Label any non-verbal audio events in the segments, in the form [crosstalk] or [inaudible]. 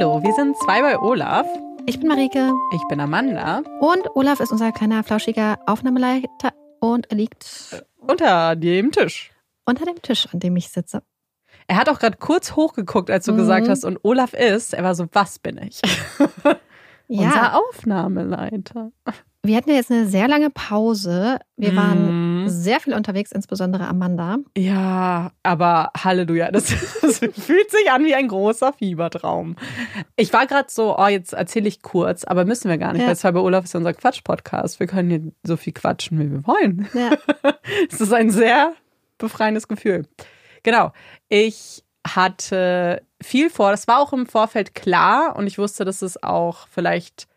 Hallo, wir sind zwei bei Olaf. Ich bin Marike. Ich bin Amanda. Und Olaf ist unser kleiner, flauschiger Aufnahmeleiter und er liegt unter dem Tisch. Unter dem Tisch, an dem ich sitze. Er hat auch gerade kurz hochgeguckt, als du mhm. gesagt hast, und Olaf ist. Er war so, was bin ich? [laughs] [laughs] ja. Unser Aufnahmeleiter. Wir hatten ja jetzt eine sehr lange Pause. Wir waren mm. sehr viel unterwegs, insbesondere Amanda. Ja, aber Halleluja, das, [laughs] das fühlt sich an wie ein großer Fiebertraum. Ich war gerade so, oh, jetzt erzähle ich kurz, aber müssen wir gar nicht, ja. weil bei Olaf ist ja unser Quatsch-Podcast. Wir können hier so viel quatschen, wie wir wollen. Ja. [laughs] es ist ein sehr befreiendes Gefühl. Genau. Ich hatte viel vor. Das war auch im Vorfeld klar und ich wusste, dass es auch vielleicht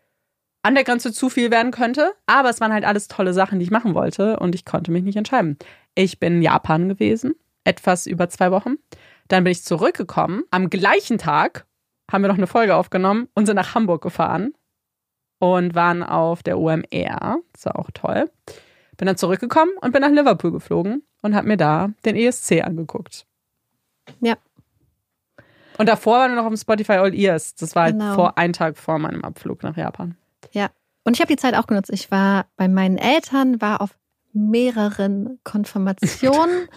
an der Grenze zu viel werden könnte. Aber es waren halt alles tolle Sachen, die ich machen wollte und ich konnte mich nicht entscheiden. Ich bin in Japan gewesen, etwas über zwei Wochen. Dann bin ich zurückgekommen. Am gleichen Tag haben wir noch eine Folge aufgenommen und sind nach Hamburg gefahren und waren auf der OMR. Das war auch toll. Bin dann zurückgekommen und bin nach Liverpool geflogen und habe mir da den ESC angeguckt. Ja. Und davor waren wir noch auf dem Spotify All Ears. Das war halt genau. vor ein Tag vor meinem Abflug nach Japan. Ja. Und ich habe die Zeit auch genutzt. Ich war bei meinen Eltern, war auf mehreren Konfirmationen,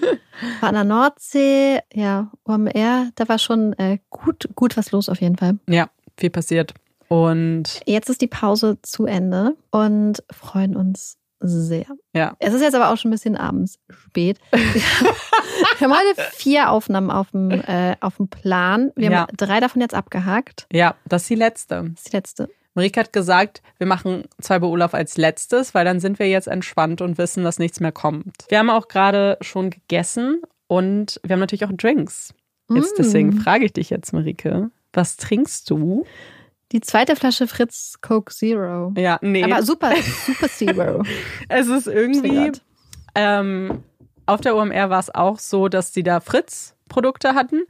war [laughs] an der Nordsee, ja, OMR, da war schon äh, gut, gut was los auf jeden Fall. Ja, viel passiert. Und jetzt ist die Pause zu Ende und freuen uns sehr. Ja. Es ist jetzt aber auch schon ein bisschen abends spät. [laughs] Wir haben heute vier Aufnahmen auf dem, äh, auf dem Plan. Wir ja. haben drei davon jetzt abgehakt. Ja, das ist die letzte. Das ist die letzte. Marike hat gesagt, wir machen zwei bei Olaf als letztes, weil dann sind wir jetzt entspannt und wissen, dass nichts mehr kommt. Wir haben auch gerade schon gegessen und wir haben natürlich auch Drinks. Jetzt mm. deswegen frage ich dich jetzt, Marike, was trinkst du? Die zweite Flasche Fritz Coke Zero. Ja, nee. Aber super, [laughs] super Zero. es ist irgendwie. Ähm, auf der OMR war es auch so, dass sie da Fritz-Produkte hatten.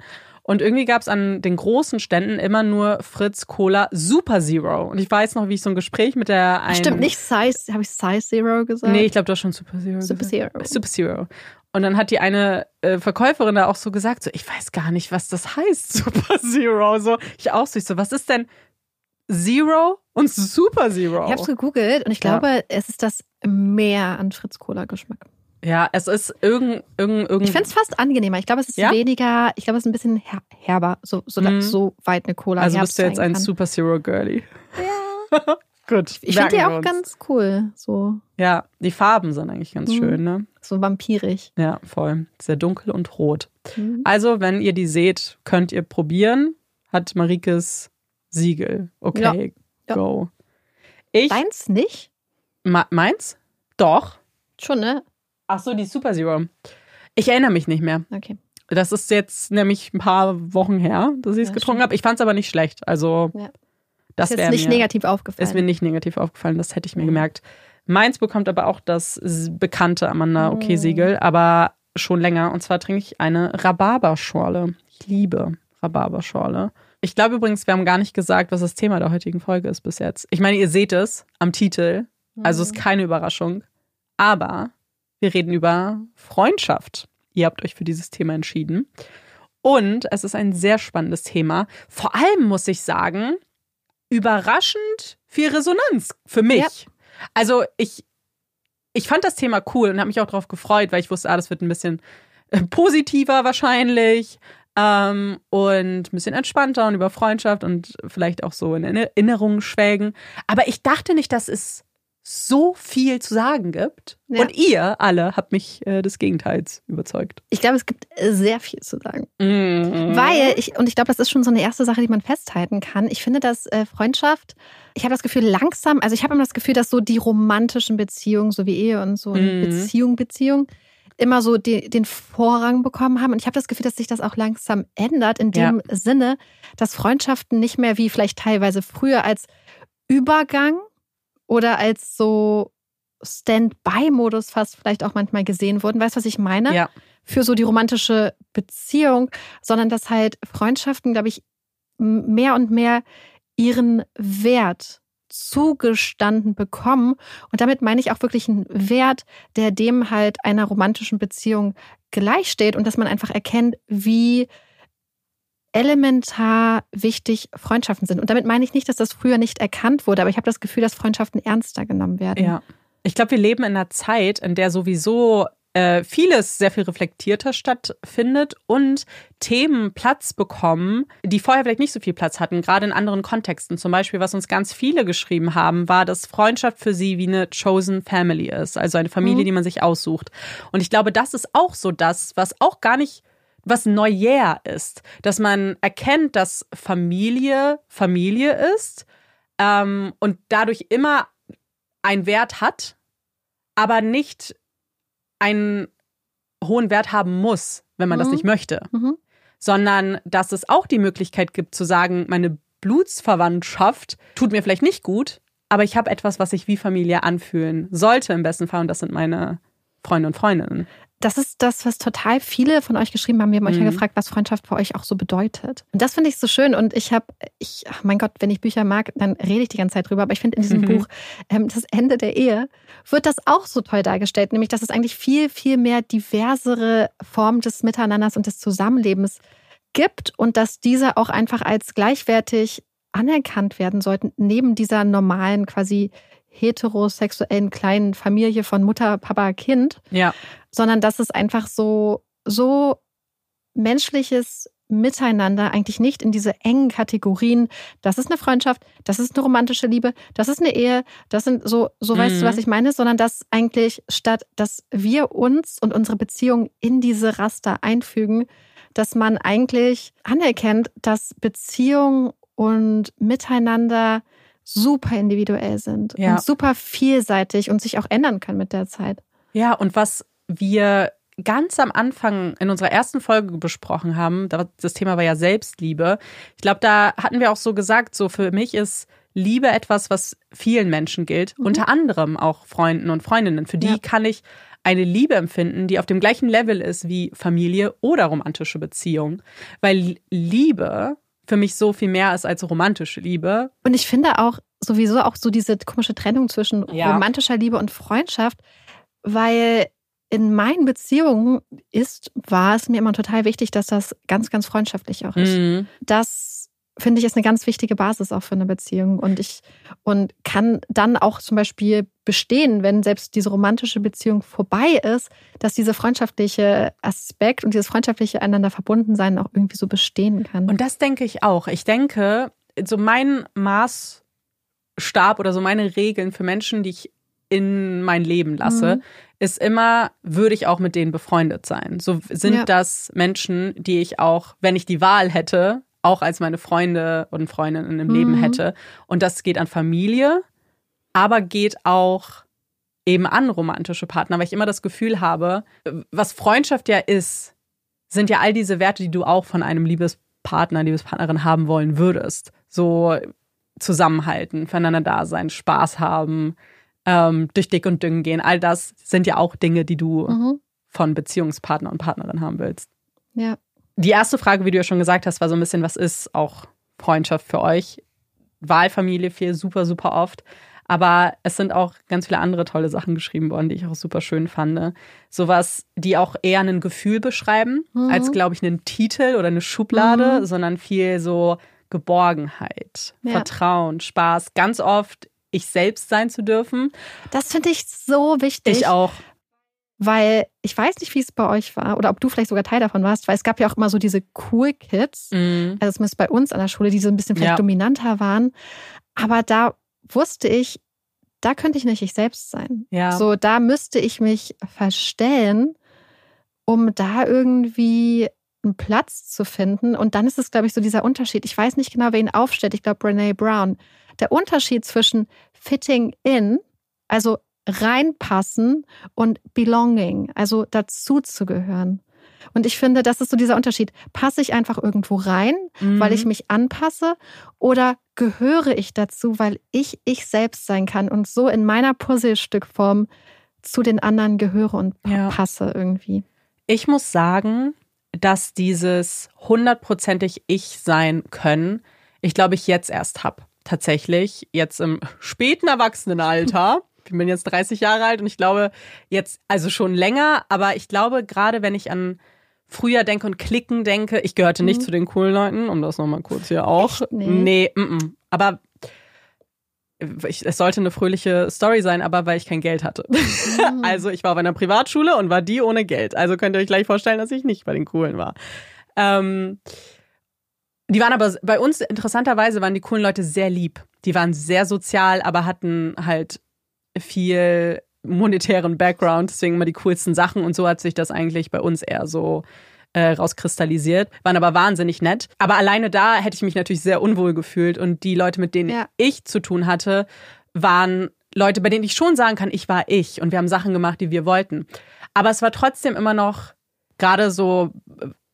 Und irgendwie gab es an den großen Ständen immer nur Fritz Cola Super Zero. Und ich weiß noch, wie ich so ein Gespräch mit der einen. Stimmt, nicht Size, habe ich Size Zero gesagt? Nee, ich glaube, du hast schon Super Zero Super gesagt. Zero. Super Zero. Und dann hat die eine äh, Verkäuferin da auch so gesagt, so, ich weiß gar nicht, was das heißt, [laughs] Super Zero. So, ich auch so, ich so, was ist denn Zero und Super Zero? Ich habe es gegoogelt und ich glaube, ja. es ist das Mehr an Fritz Cola Geschmack. Ja, es ist irgend, irgend, irgend Ich finde es fast angenehmer. Ich glaube, es ist ja? weniger, ich glaube, es ist ein bisschen her herber, so, so, mhm. so weit eine Cola Also bist du jetzt ein. Super Zero Girlie. Ja. [laughs] Gut. Ich finde die auch ganz cool. So. Ja, die Farben sind eigentlich ganz mhm. schön, ne? So vampirig. Ja, voll. Sehr dunkel und rot. Mhm. Also, wenn ihr die seht, könnt ihr probieren. Hat Marikes Siegel. Okay, ja. go. Ich, Deins nicht? meins? Doch. Schon, ne? Ach so, die Super Zero. Ich erinnere mich nicht mehr. Okay. Das ist jetzt nämlich ein paar Wochen her, dass ich es ja, getrunken habe. Ich fand es aber nicht schlecht. Also, ja. das ist nicht mir, negativ aufgefallen. Ist mir nicht negativ aufgefallen, das hätte ich mir mhm. gemerkt. Meins bekommt aber auch das bekannte Amanda Okay Siegel, mhm. aber schon länger. Und zwar trinke ich eine Rhabarberschorle. Ich liebe Rhabarberschorle. Ich glaube übrigens, wir haben gar nicht gesagt, was das Thema der heutigen Folge ist bis jetzt. Ich meine, ihr seht es am Titel, also ist mhm. keine Überraschung. Aber wir reden über Freundschaft. Ihr habt euch für dieses Thema entschieden. Und es ist ein sehr spannendes Thema. Vor allem muss ich sagen, überraschend viel Resonanz für mich. Ja. Also ich, ich fand das Thema cool und habe mich auch darauf gefreut, weil ich wusste, ah, das wird ein bisschen äh, positiver wahrscheinlich ähm, und ein bisschen entspannter und über Freundschaft und vielleicht auch so in Erinnerungen schwelgen. Aber ich dachte nicht, dass es so viel zu sagen gibt. Ja. Und ihr alle habt mich äh, des Gegenteils überzeugt. Ich glaube, es gibt äh, sehr viel zu sagen. Mhm. Weil ich, und ich glaube, das ist schon so eine erste Sache, die man festhalten kann. Ich finde, dass äh, Freundschaft, ich habe das Gefühl, langsam, also ich habe immer das Gefühl, dass so die romantischen Beziehungen, so wie Ehe und so mhm. Beziehung, Beziehung, immer so die, den Vorrang bekommen haben. Und ich habe das Gefühl, dass sich das auch langsam ändert, in dem ja. Sinne, dass Freundschaften nicht mehr wie vielleicht teilweise früher als Übergang oder als so Stand-by-Modus fast vielleicht auch manchmal gesehen wurden. Weißt du, was ich meine? Ja. Für so die romantische Beziehung, sondern dass halt Freundschaften, glaube ich, mehr und mehr ihren Wert zugestanden bekommen. Und damit meine ich auch wirklich einen Wert, der dem halt einer romantischen Beziehung gleichsteht und dass man einfach erkennt, wie elementar wichtig Freundschaften sind. Und damit meine ich nicht, dass das früher nicht erkannt wurde, aber ich habe das Gefühl, dass Freundschaften ernster genommen werden. Ja. Ich glaube, wir leben in einer Zeit, in der sowieso äh, vieles sehr viel reflektierter stattfindet und Themen Platz bekommen, die vorher vielleicht nicht so viel Platz hatten, gerade in anderen Kontexten. Zum Beispiel, was uns ganz viele geschrieben haben, war, dass Freundschaft für sie wie eine chosen family ist, also eine Familie, mhm. die man sich aussucht. Und ich glaube, das ist auch so das, was auch gar nicht was Neujahr ist, dass man erkennt, dass Familie Familie ist ähm, und dadurch immer einen Wert hat, aber nicht einen hohen Wert haben muss, wenn man mhm. das nicht möchte, mhm. sondern dass es auch die Möglichkeit gibt zu sagen, meine Blutsverwandtschaft tut mir vielleicht nicht gut, aber ich habe etwas, was sich wie Familie anfühlen sollte im besten Fall und das sind meine Freunde und Freundinnen das ist das, was total viele von euch geschrieben haben. Wir haben mhm. euch ja mhm. gefragt, was Freundschaft für euch auch so bedeutet. Und das finde ich so schön. Und ich habe, ich, ach mein Gott, wenn ich Bücher mag, dann rede ich die ganze Zeit drüber. Aber ich finde in diesem mhm. [laughs] Buch, ähm, das Ende der Ehe, wird das auch so toll dargestellt. Nämlich, dass es eigentlich viel, viel mehr diversere Formen des Miteinanders und des Zusammenlebens gibt und dass diese auch einfach als gleichwertig anerkannt werden sollten, neben dieser normalen quasi heterosexuellen kleinen Familie von Mutter, Papa, Kind. Ja. Sondern dass es einfach so, so menschliches Miteinander eigentlich nicht in diese engen Kategorien, das ist eine Freundschaft, das ist eine romantische Liebe, das ist eine Ehe, das sind so, so mhm. weißt du, was mhm. ich meine, sondern dass eigentlich statt, dass wir uns und unsere Beziehung in diese Raster einfügen, dass man eigentlich anerkennt, dass Beziehung und Miteinander super individuell sind ja. und super vielseitig und sich auch ändern können mit der Zeit. Ja, und was wir ganz am Anfang in unserer ersten Folge besprochen haben, das Thema war ja Selbstliebe. Ich glaube, da hatten wir auch so gesagt, so für mich ist Liebe etwas, was vielen Menschen gilt, mhm. unter anderem auch Freunden und Freundinnen. Für die ja. kann ich eine Liebe empfinden, die auf dem gleichen Level ist wie Familie oder romantische Beziehung. Weil Liebe für mich so viel mehr ist als romantische Liebe. Und ich finde auch sowieso auch so diese komische Trennung zwischen ja. romantischer Liebe und Freundschaft, weil in meinen Beziehungen ist, war es mir immer total wichtig, dass das ganz, ganz freundschaftlich auch ist. Mhm. Das finde ich, ist eine ganz wichtige Basis auch für eine Beziehung. Und ich und kann dann auch zum Beispiel bestehen, wenn selbst diese romantische Beziehung vorbei ist, dass dieser freundschaftliche Aspekt und dieses freundschaftliche einander verbunden sein auch irgendwie so bestehen kann. Und das denke ich auch. Ich denke, so mein Maßstab oder so meine Regeln für Menschen, die ich in mein Leben lasse, mhm. ist immer, würde ich auch mit denen befreundet sein. So sind ja. das Menschen, die ich auch, wenn ich die Wahl hätte, auch als meine Freunde und Freundinnen im mhm. Leben hätte. Und das geht an Familie, aber geht auch eben an romantische Partner, weil ich immer das Gefühl habe, was Freundschaft ja ist, sind ja all diese Werte, die du auch von einem Liebespartner, Liebespartnerin haben wollen würdest. So zusammenhalten, füreinander da sein, Spaß haben, ähm, durch dick und dünn gehen. All das sind ja auch Dinge, die du mhm. von Beziehungspartner und Partnerin haben willst. Ja. Die erste Frage, wie du ja schon gesagt hast, war so ein bisschen, was ist auch Freundschaft für euch? Wahlfamilie fiel super, super oft. Aber es sind auch ganz viele andere tolle Sachen geschrieben worden, die ich auch super schön fand. Sowas, die auch eher ein Gefühl beschreiben, mhm. als, glaube ich, einen Titel oder eine Schublade, mhm. sondern viel so Geborgenheit, ja. Vertrauen, Spaß. Ganz oft ich selbst sein zu dürfen. Das finde ich so wichtig. Ich auch weil ich weiß nicht, wie es bei euch war oder ob du vielleicht sogar Teil davon warst, weil es gab ja auch immer so diese Cool Kids, mhm. also zumindest bei uns an der Schule, die so ein bisschen vielleicht ja. dominanter waren. Aber da wusste ich, da könnte ich nicht ich selbst sein. Ja. So, da müsste ich mich verstellen, um da irgendwie einen Platz zu finden. Und dann ist es, glaube ich, so dieser Unterschied. Ich weiß nicht genau, wer ihn aufstellt. Ich glaube, Brene Brown. Der Unterschied zwischen fitting in, also reinpassen und belonging, also dazu zu gehören. Und ich finde, das ist so dieser Unterschied. Passe ich einfach irgendwo rein, mhm. weil ich mich anpasse oder gehöre ich dazu, weil ich ich selbst sein kann und so in meiner Puzzlestückform zu den anderen gehöre und ja. passe irgendwie. Ich muss sagen, dass dieses hundertprozentig ich sein können, ich glaube, ich jetzt erst habe. Tatsächlich, jetzt im späten Erwachsenenalter. [laughs] ich bin jetzt 30 Jahre alt und ich glaube jetzt, also schon länger, aber ich glaube, gerade wenn ich an früher denke und Klicken denke, ich gehörte nicht mhm. zu den coolen Leuten, um das nochmal kurz hier auch. Echt? Nee, nee m -m. aber ich, es sollte eine fröhliche Story sein, aber weil ich kein Geld hatte. Mhm. [laughs] also ich war auf einer Privatschule und war die ohne Geld. Also könnt ihr euch gleich vorstellen, dass ich nicht bei den Coolen war. Ähm, die waren aber bei uns interessanterweise waren die coolen Leute sehr lieb. Die waren sehr sozial, aber hatten halt viel monetären Background, deswegen immer die coolsten Sachen und so hat sich das eigentlich bei uns eher so äh, rauskristallisiert, waren aber wahnsinnig nett. Aber alleine da hätte ich mich natürlich sehr unwohl gefühlt und die Leute, mit denen ja. ich zu tun hatte, waren Leute, bei denen ich schon sagen kann, ich war ich und wir haben Sachen gemacht, die wir wollten. Aber es war trotzdem immer noch gerade so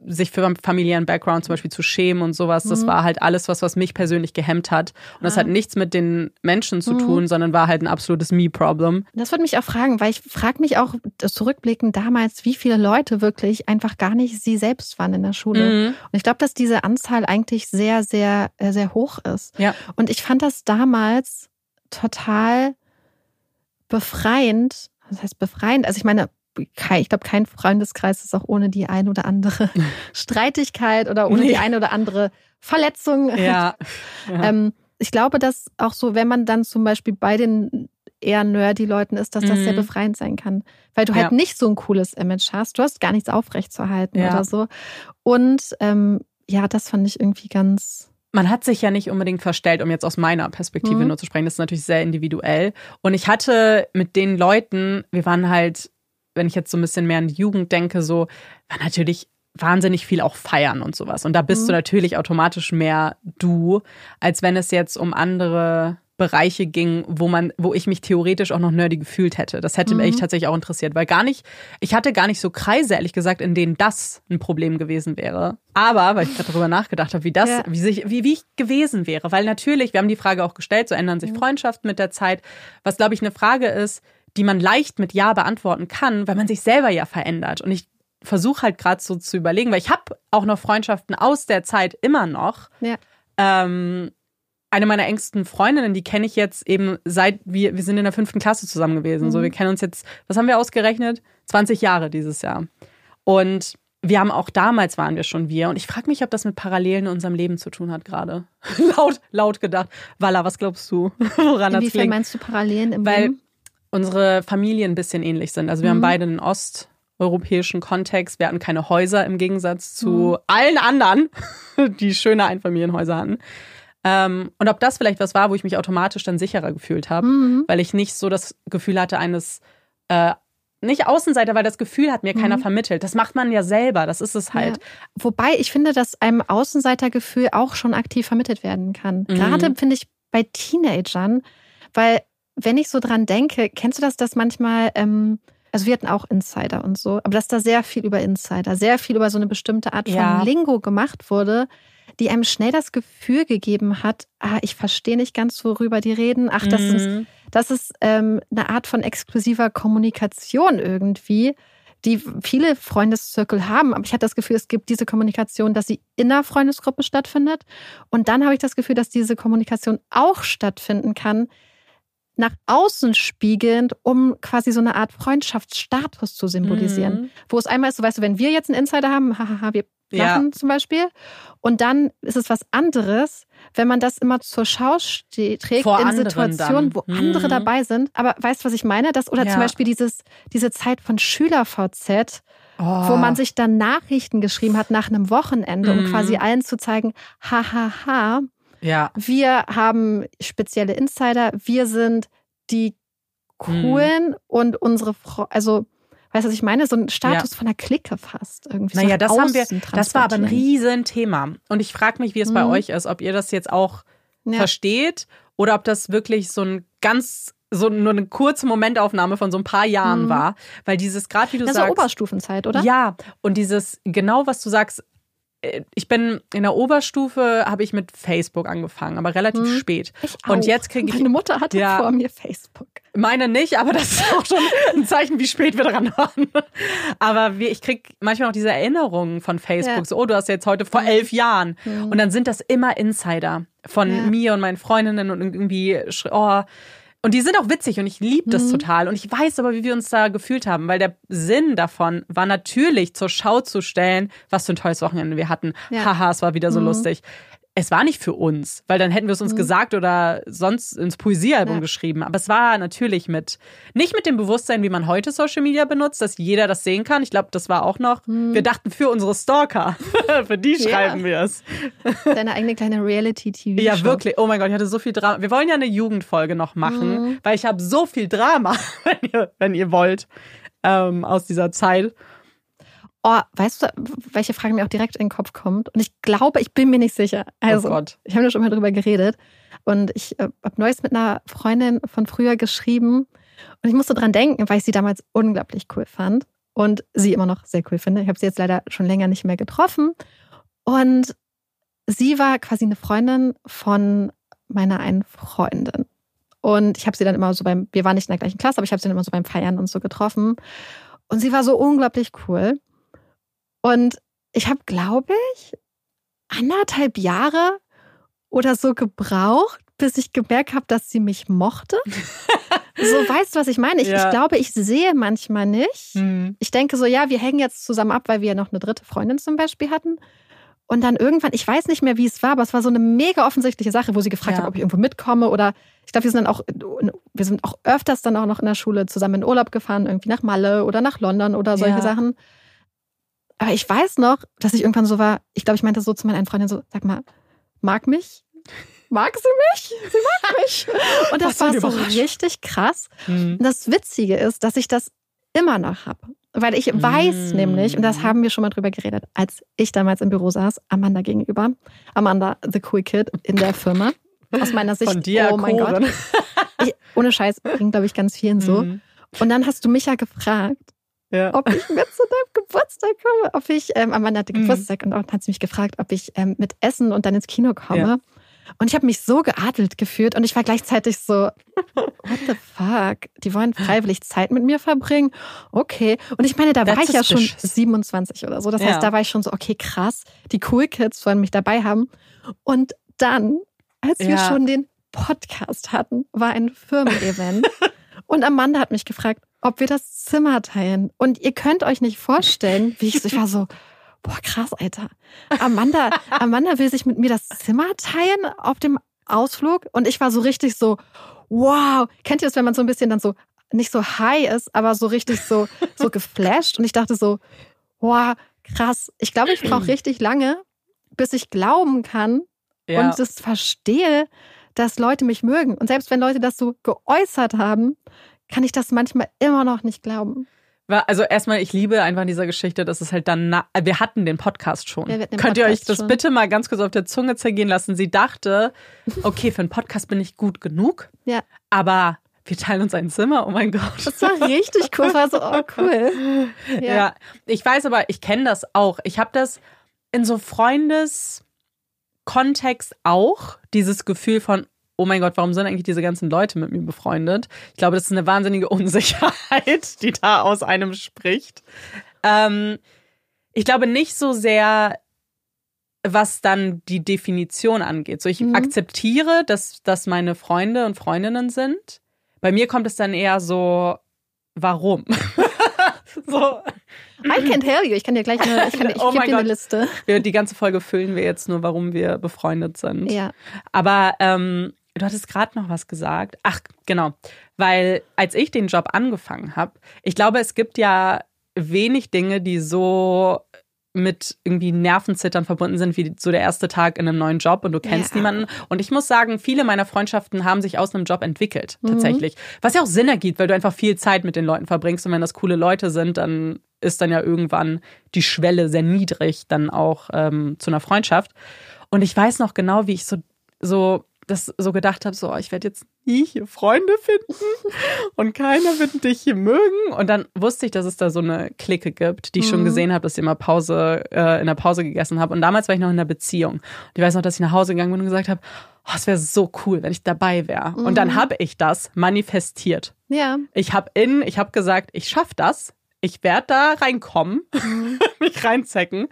sich für familiären Background zum Beispiel zu schämen und sowas, das mhm. war halt alles was, was mich persönlich gehemmt hat. Und das ah. hat nichts mit den Menschen zu mhm. tun, sondern war halt ein absolutes Me-Problem. Das würde mich auch fragen, weil ich frage mich auch zurückblickend damals, wie viele Leute wirklich einfach gar nicht sie selbst waren in der Schule. Mhm. Und ich glaube, dass diese Anzahl eigentlich sehr, sehr, äh, sehr hoch ist. Ja. Und ich fand das damals total befreiend. Was heißt befreiend? Also ich meine, ich glaube, kein Freundeskreis ist auch ohne die ein oder andere [laughs] Streitigkeit oder ohne nee. die eine oder andere Verletzung. Ja. [laughs] ja. Ähm, ich glaube, dass auch so, wenn man dann zum Beispiel bei den eher nerdy Leuten ist, dass das mhm. sehr befreiend sein kann. Weil du halt ja. nicht so ein cooles Image hast. Du hast gar nichts aufrechtzuerhalten ja. oder so. Und ähm, ja, das fand ich irgendwie ganz. Man hat sich ja nicht unbedingt verstellt, um jetzt aus meiner Perspektive mhm. nur zu sprechen. Das ist natürlich sehr individuell. Und ich hatte mit den Leuten, wir waren halt wenn ich jetzt so ein bisschen mehr an die Jugend denke, so war natürlich wahnsinnig viel auch feiern und sowas. Und da bist mhm. du natürlich automatisch mehr du, als wenn es jetzt um andere Bereiche ging, wo man, wo ich mich theoretisch auch noch nerdy gefühlt hätte. Das hätte mhm. mich tatsächlich auch interessiert, weil gar nicht, ich hatte gar nicht so Kreise, ehrlich gesagt, in denen das ein Problem gewesen wäre. Aber, weil ich gerade darüber nachgedacht habe, wie das, ja. wie, sich, wie, wie ich gewesen wäre. Weil natürlich, wir haben die Frage auch gestellt, so ändern sich mhm. Freundschaften mit der Zeit. Was, glaube ich, eine Frage ist, die man leicht mit Ja beantworten kann, weil man sich selber ja verändert. Und ich versuche halt gerade so zu überlegen, weil ich habe auch noch Freundschaften aus der Zeit immer noch. Ja. Ähm, eine meiner engsten Freundinnen, die kenne ich jetzt eben seit wir, wir sind in der fünften Klasse zusammen gewesen. Mhm. So, wir kennen uns jetzt, was haben wir ausgerechnet? 20 Jahre dieses Jahr. Und wir haben auch damals waren wir schon wir. Und ich frage mich, ob das mit Parallelen in unserem Leben zu tun hat gerade. [laughs] laut, laut gedacht. Walla, was glaubst du? [laughs] Woran Inwiefern das klingt? meinst du Parallelen im Weil Leben? Unsere Familien ein bisschen ähnlich sind. Also wir mhm. haben beide einen osteuropäischen Kontext. Wir hatten keine Häuser im Gegensatz zu mhm. allen anderen, [laughs] die schöne Einfamilienhäuser hatten. Ähm, und ob das vielleicht was war, wo ich mich automatisch dann sicherer gefühlt habe, mhm. weil ich nicht so das Gefühl hatte eines äh, nicht Außenseiter, weil das Gefühl hat mir keiner mhm. vermittelt. Das macht man ja selber, das ist es halt. Ja. Wobei ich finde, dass einem Außenseitergefühl auch schon aktiv vermittelt werden kann. Mhm. Gerade finde ich bei Teenagern, weil wenn ich so dran denke, kennst du das, dass manchmal, ähm, also wir hatten auch Insider und so, aber dass da sehr viel über Insider, sehr viel über so eine bestimmte Art ja. von Lingo gemacht wurde, die einem schnell das Gefühl gegeben hat, ah, ich verstehe nicht ganz, worüber die reden. Ach, das mhm. ist, das ist ähm, eine Art von exklusiver Kommunikation irgendwie, die viele Freundeszirkel haben. Aber ich hatte das Gefühl, es gibt diese Kommunikation, dass sie in der Freundesgruppe stattfindet. Und dann habe ich das Gefühl, dass diese Kommunikation auch stattfinden kann, nach außen spiegelnd, um quasi so eine Art Freundschaftsstatus zu symbolisieren. Mhm. Wo es einmal ist, so weißt du, wenn wir jetzt einen Insider haben, hahaha, wir lachen ja. zum Beispiel. Und dann ist es was anderes, wenn man das immer zur Schau trägt Vor in Situationen, dann. wo mhm. andere dabei sind. Aber weißt du, was ich meine? Das, oder ja. zum Beispiel dieses, diese Zeit von Schüler-VZ, oh. wo man sich dann Nachrichten geschrieben hat nach einem Wochenende, mhm. um quasi allen zu zeigen, hahaha, ja. Wir haben spezielle Insider. Wir sind die coolen mhm. und unsere Frau, also weißt du, was ich meine? So ein Status ja. von der Clique fast irgendwie. Naja, so das haben wir, das war aber ein Riesenthema. Und ich frage mich, wie es mhm. bei euch ist, ob ihr das jetzt auch ja. versteht oder ob das wirklich so ein ganz so nur eine kurze Momentaufnahme von so ein paar Jahren mhm. war, weil dieses gerade wie du das sagst, ist Oberstufenzeit, oder? Ja, und dieses genau was du sagst, ich bin in der Oberstufe, habe ich mit Facebook angefangen, aber relativ hm. spät. Ich auch. Und jetzt kriege ich. Meine Mutter hatte ja, vor mir Facebook. Meine nicht, aber das ist auch schon ein Zeichen, wie spät wir dran waren. Aber ich kriege manchmal auch diese Erinnerungen von Facebook. Ja. So, oh, du hast jetzt heute vor elf Jahren. Mhm. Und dann sind das immer Insider von ja. mir und meinen Freundinnen und irgendwie, oh, Und die sind auch witzig und ich liebe das Mhm. total. Und ich weiß aber, wie wir uns da gefühlt haben, weil der Sinn davon war natürlich zur Schau zu stellen, was für ein tolles Wochenende wir hatten. Ja. Haha, es war wieder so Mhm. lustig. Es war nicht für uns, weil dann hätten wir es uns Mhm. gesagt oder sonst ins Poesiealbum Ja. geschrieben. Aber es war natürlich mit, nicht mit dem Bewusstsein, wie man heute Social Media benutzt, dass jeder das sehen kann. Ich glaube, das war auch noch, Mhm. wir dachten für unsere Stalker. [laughs] für die Ja. schreiben wir es. [laughs] Deine eigene kleine Reality-TV. Ja, wirklich. Oh mein Gott, ich hatte so viel Drama. Wir wollen ja eine Jugendfolge noch machen, Mhm. weil ich habe so viel Drama, [laughs] wenn ihr, wenn ihr wollt, ähm, aus dieser Zeit. Oh, weißt du, welche Frage mir auch direkt in den Kopf kommt? Und ich glaube, ich bin mir nicht sicher. Also, oh Gott. ich habe da schon mal drüber geredet. Und ich äh, habe neues mit einer Freundin von früher geschrieben. Und ich musste dran denken, weil ich sie damals unglaublich cool fand. Und sie immer noch sehr cool finde. Ich habe sie jetzt leider schon länger nicht mehr getroffen. Und sie war quasi eine Freundin von meiner einen Freundin. Und ich habe sie dann immer so beim, wir waren nicht in der gleichen Klasse, aber ich habe sie dann immer so beim Feiern und so getroffen. Und sie war so unglaublich cool. Und ich habe, glaube ich, anderthalb Jahre oder so gebraucht, bis ich gemerkt habe, dass sie mich mochte. [laughs] so, weißt du, was ich meine? Ich, Ja. ich glaube, ich sehe manchmal nicht. Hm. Ich denke so, ja, wir hängen jetzt zusammen ab, weil wir ja noch eine dritte Freundin zum Beispiel hatten. Und dann irgendwann, ich weiß nicht mehr, wie es war, aber es war so eine mega offensichtliche Sache, wo sie gefragt Ja. hat, ob ich irgendwo mitkomme oder ich glaube, wir sind dann auch, wir sind auch öfters dann auch noch in der Schule zusammen in Urlaub gefahren, irgendwie nach Malle oder nach London oder solche Ja. Sachen. Aber ich weiß noch, dass ich irgendwann so war, ich glaube, ich meinte so zu meiner einen Freundin so, sag mal, mag mich? Mag sie mich? Sie mag mich. [laughs] Und das war so richtig krass. Hm. Und das Witzige ist, dass ich das immer noch habe. Weil ich weiß Mm. nämlich, und das haben wir schon mal drüber geredet, als ich damals im Büro saß, Amanda gegenüber, Amanda, the cool kid in der Firma, aus meiner Sicht, Von dir, oh mein Gott, ich, ohne Scheiß, ging, glaube ich, ganz vielen so. Hm. Und dann hast du mich ja gefragt, Ja. ob ich mit zu deinem Geburtstag komme, ob ich, ähm, Amanda hatte Mhm. Geburtstag und dann hat sie mich gefragt, ob ich ähm, mit Essen und dann ins Kino komme. Ja. Und ich habe mich so geadelt gefühlt und ich war gleichzeitig so, what the fuck? Die wollen freiwillig Zeit mit mir verbringen? Okay. Und ich meine, da war That's ich ja schon suspicious. 27 oder so. Das Ja. heißt, da war ich schon so, okay, krass, die Cool Kids wollen mich dabei haben. Und dann, als wir Ja. schon den Podcast hatten, war ein Firmen-Event. [laughs] und Amanda hat mich gefragt, ob wir das Zimmer teilen. Und ihr könnt euch nicht vorstellen, wie ich so, ich war so, boah, krass, Alter. Amanda, [laughs] Amanda will sich mit mir das Zimmer teilen auf dem Ausflug. Und ich war so richtig so, wow. Kennt ihr das, wenn man so ein bisschen dann so nicht so high ist, aber so richtig so, so geflasht? Und ich dachte so, wow, krass. Ich glaube, ich brauche [clears throat] richtig lange, bis ich glauben kann, Ja. und das verstehe, dass Leute mich mögen. Und selbst wenn Leute das so geäußert haben, kann ich das manchmal immer noch nicht glauben. Also erstmal, ich liebe einfach in dieser Geschichte, dass es halt dann, na wir hatten den Podcast schon. Den Könnt ihr euch Podcast das schon. bitte mal ganz kurz auf der Zunge zergehen lassen? Sie dachte, [laughs] okay, für einen Podcast bin ich gut genug, Ja. aber wir teilen uns ein Zimmer, oh mein Gott. Das war richtig cool. Das war so, oh cool. [laughs] Ja. Ja. ich weiß aber, ich kenne das auch. Ich habe das in so Freundeskontext auch, dieses Gefühl von, oh mein Gott, warum sind eigentlich diese ganzen Leute mit mir befreundet? Ich glaube, das ist eine wahnsinnige [laughs] Unsicherheit, die da aus einem spricht. Ähm, ich glaube nicht so sehr, was dann die Definition angeht. So, ich Mhm. akzeptiere, dass das meine Freunde und Freundinnen sind. Bei mir kommt es dann eher so, warum? [laughs] [laughs] so, I can tell you. Ich kann dir gleich eine, ich, kann, ich Oh dir eine. Liste. wir, die ganze Folge füllen wir jetzt nur, warum wir befreundet sind. Ja. Aber ähm, du hattest gerade noch was gesagt. Ach, genau. Weil als ich den Job angefangen habe, ich glaube, es gibt ja wenig Dinge, die so mit irgendwie Nervenzittern verbunden sind, wie so der erste Tag in einem neuen Job und du kennst Ja. niemanden. Und ich muss sagen, viele meiner Freundschaften haben sich aus einem Job entwickelt, Mhm. tatsächlich. Was ja auch Sinn ergibt, weil du einfach viel Zeit mit den Leuten verbringst und wenn das coole Leute sind, dann ist dann ja irgendwann die Schwelle sehr niedrig, dann auch ähm, zu einer Freundschaft. Und ich weiß noch genau, wie ich so, so das so gedacht habe, so, oh, ich werde jetzt nie hier Freunde finden [laughs] und keiner wird dich hier mögen. Und dann wusste ich, dass es da so eine Clique gibt, die ich schon Mhm. gesehen habe, dass ich immer Pause, äh, in der Pause gegessen habe. Und damals war ich noch in einer Beziehung. Und ich weiß noch, dass ich nach Hause gegangen bin und gesagt habe, oh, es wäre so cool, wenn ich dabei wäre. Und dann Mhm. habe ich das manifestiert. Ja. Ich habe in, ich habe gesagt, ich schaffe das. Ich werde da reinkommen, Mhm. [laughs] mich reinzecken.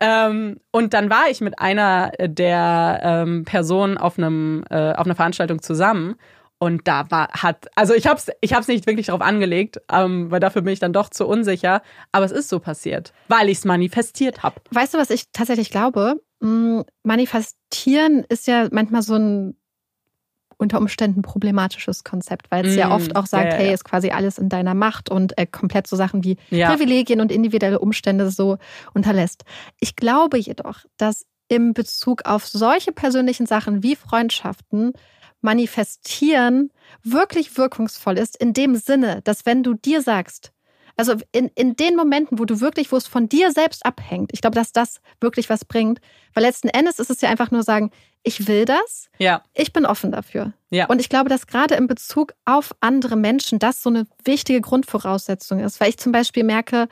Ähm, und dann war ich mit einer der ähm, Personen auf einem äh, auf einer Veranstaltung zusammen Und da war, hat, also ich hab's, ich hab's nicht wirklich darauf angelegt, ähm, weil dafür bin ich dann doch zu unsicher. Aber es ist so passiert, weil ich es manifestiert habe. Weißt du, was ich tatsächlich glaube? Hm, manifestieren ist ja manchmal so ein unter Umständen problematisches Konzept, weil es mm, ja oft auch sagt, ja, hey, ist quasi alles in deiner Macht und äh, komplett so Sachen wie ja. Privilegien und individuelle Umstände so unterlässt. Ich glaube jedoch, dass im Bezug auf solche persönlichen Sachen wie Freundschaften manifestieren wirklich wirkungsvoll ist, in dem Sinne, dass wenn du dir sagst, also in, in den Momenten, wo du wirklich, wo es von dir selbst abhängt, ich glaube, dass das wirklich was bringt. Weil letzten Endes ist es ja einfach nur sagen, ich will das, ja. ich bin offen dafür. Ja. Und ich glaube, dass gerade in Bezug auf andere Menschen das so eine wichtige Grundvoraussetzung ist. Weil ich zum Beispiel merke,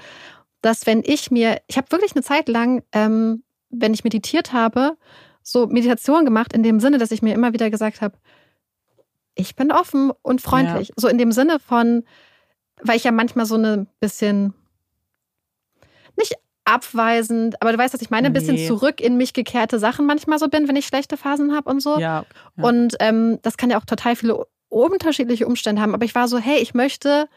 dass wenn ich mir, ich habe wirklich eine Zeit lang, ähm, wenn ich meditiert habe, so Meditation gemacht, in dem Sinne, dass ich mir immer wieder gesagt habe, ich bin offen und freundlich. Ja. So in dem Sinne von, weil ich ja manchmal so eine bisschen, nicht abweisend, aber du weißt, was ich meine, ein bisschen nee. zurück in mich gekehrte Sachen manchmal so bin, wenn ich schlechte Phasen habe und so. Ja, ja. Und ähm, das kann ja auch total viele unterschiedliche Umstände haben. Aber ich war so, hey, ich möchte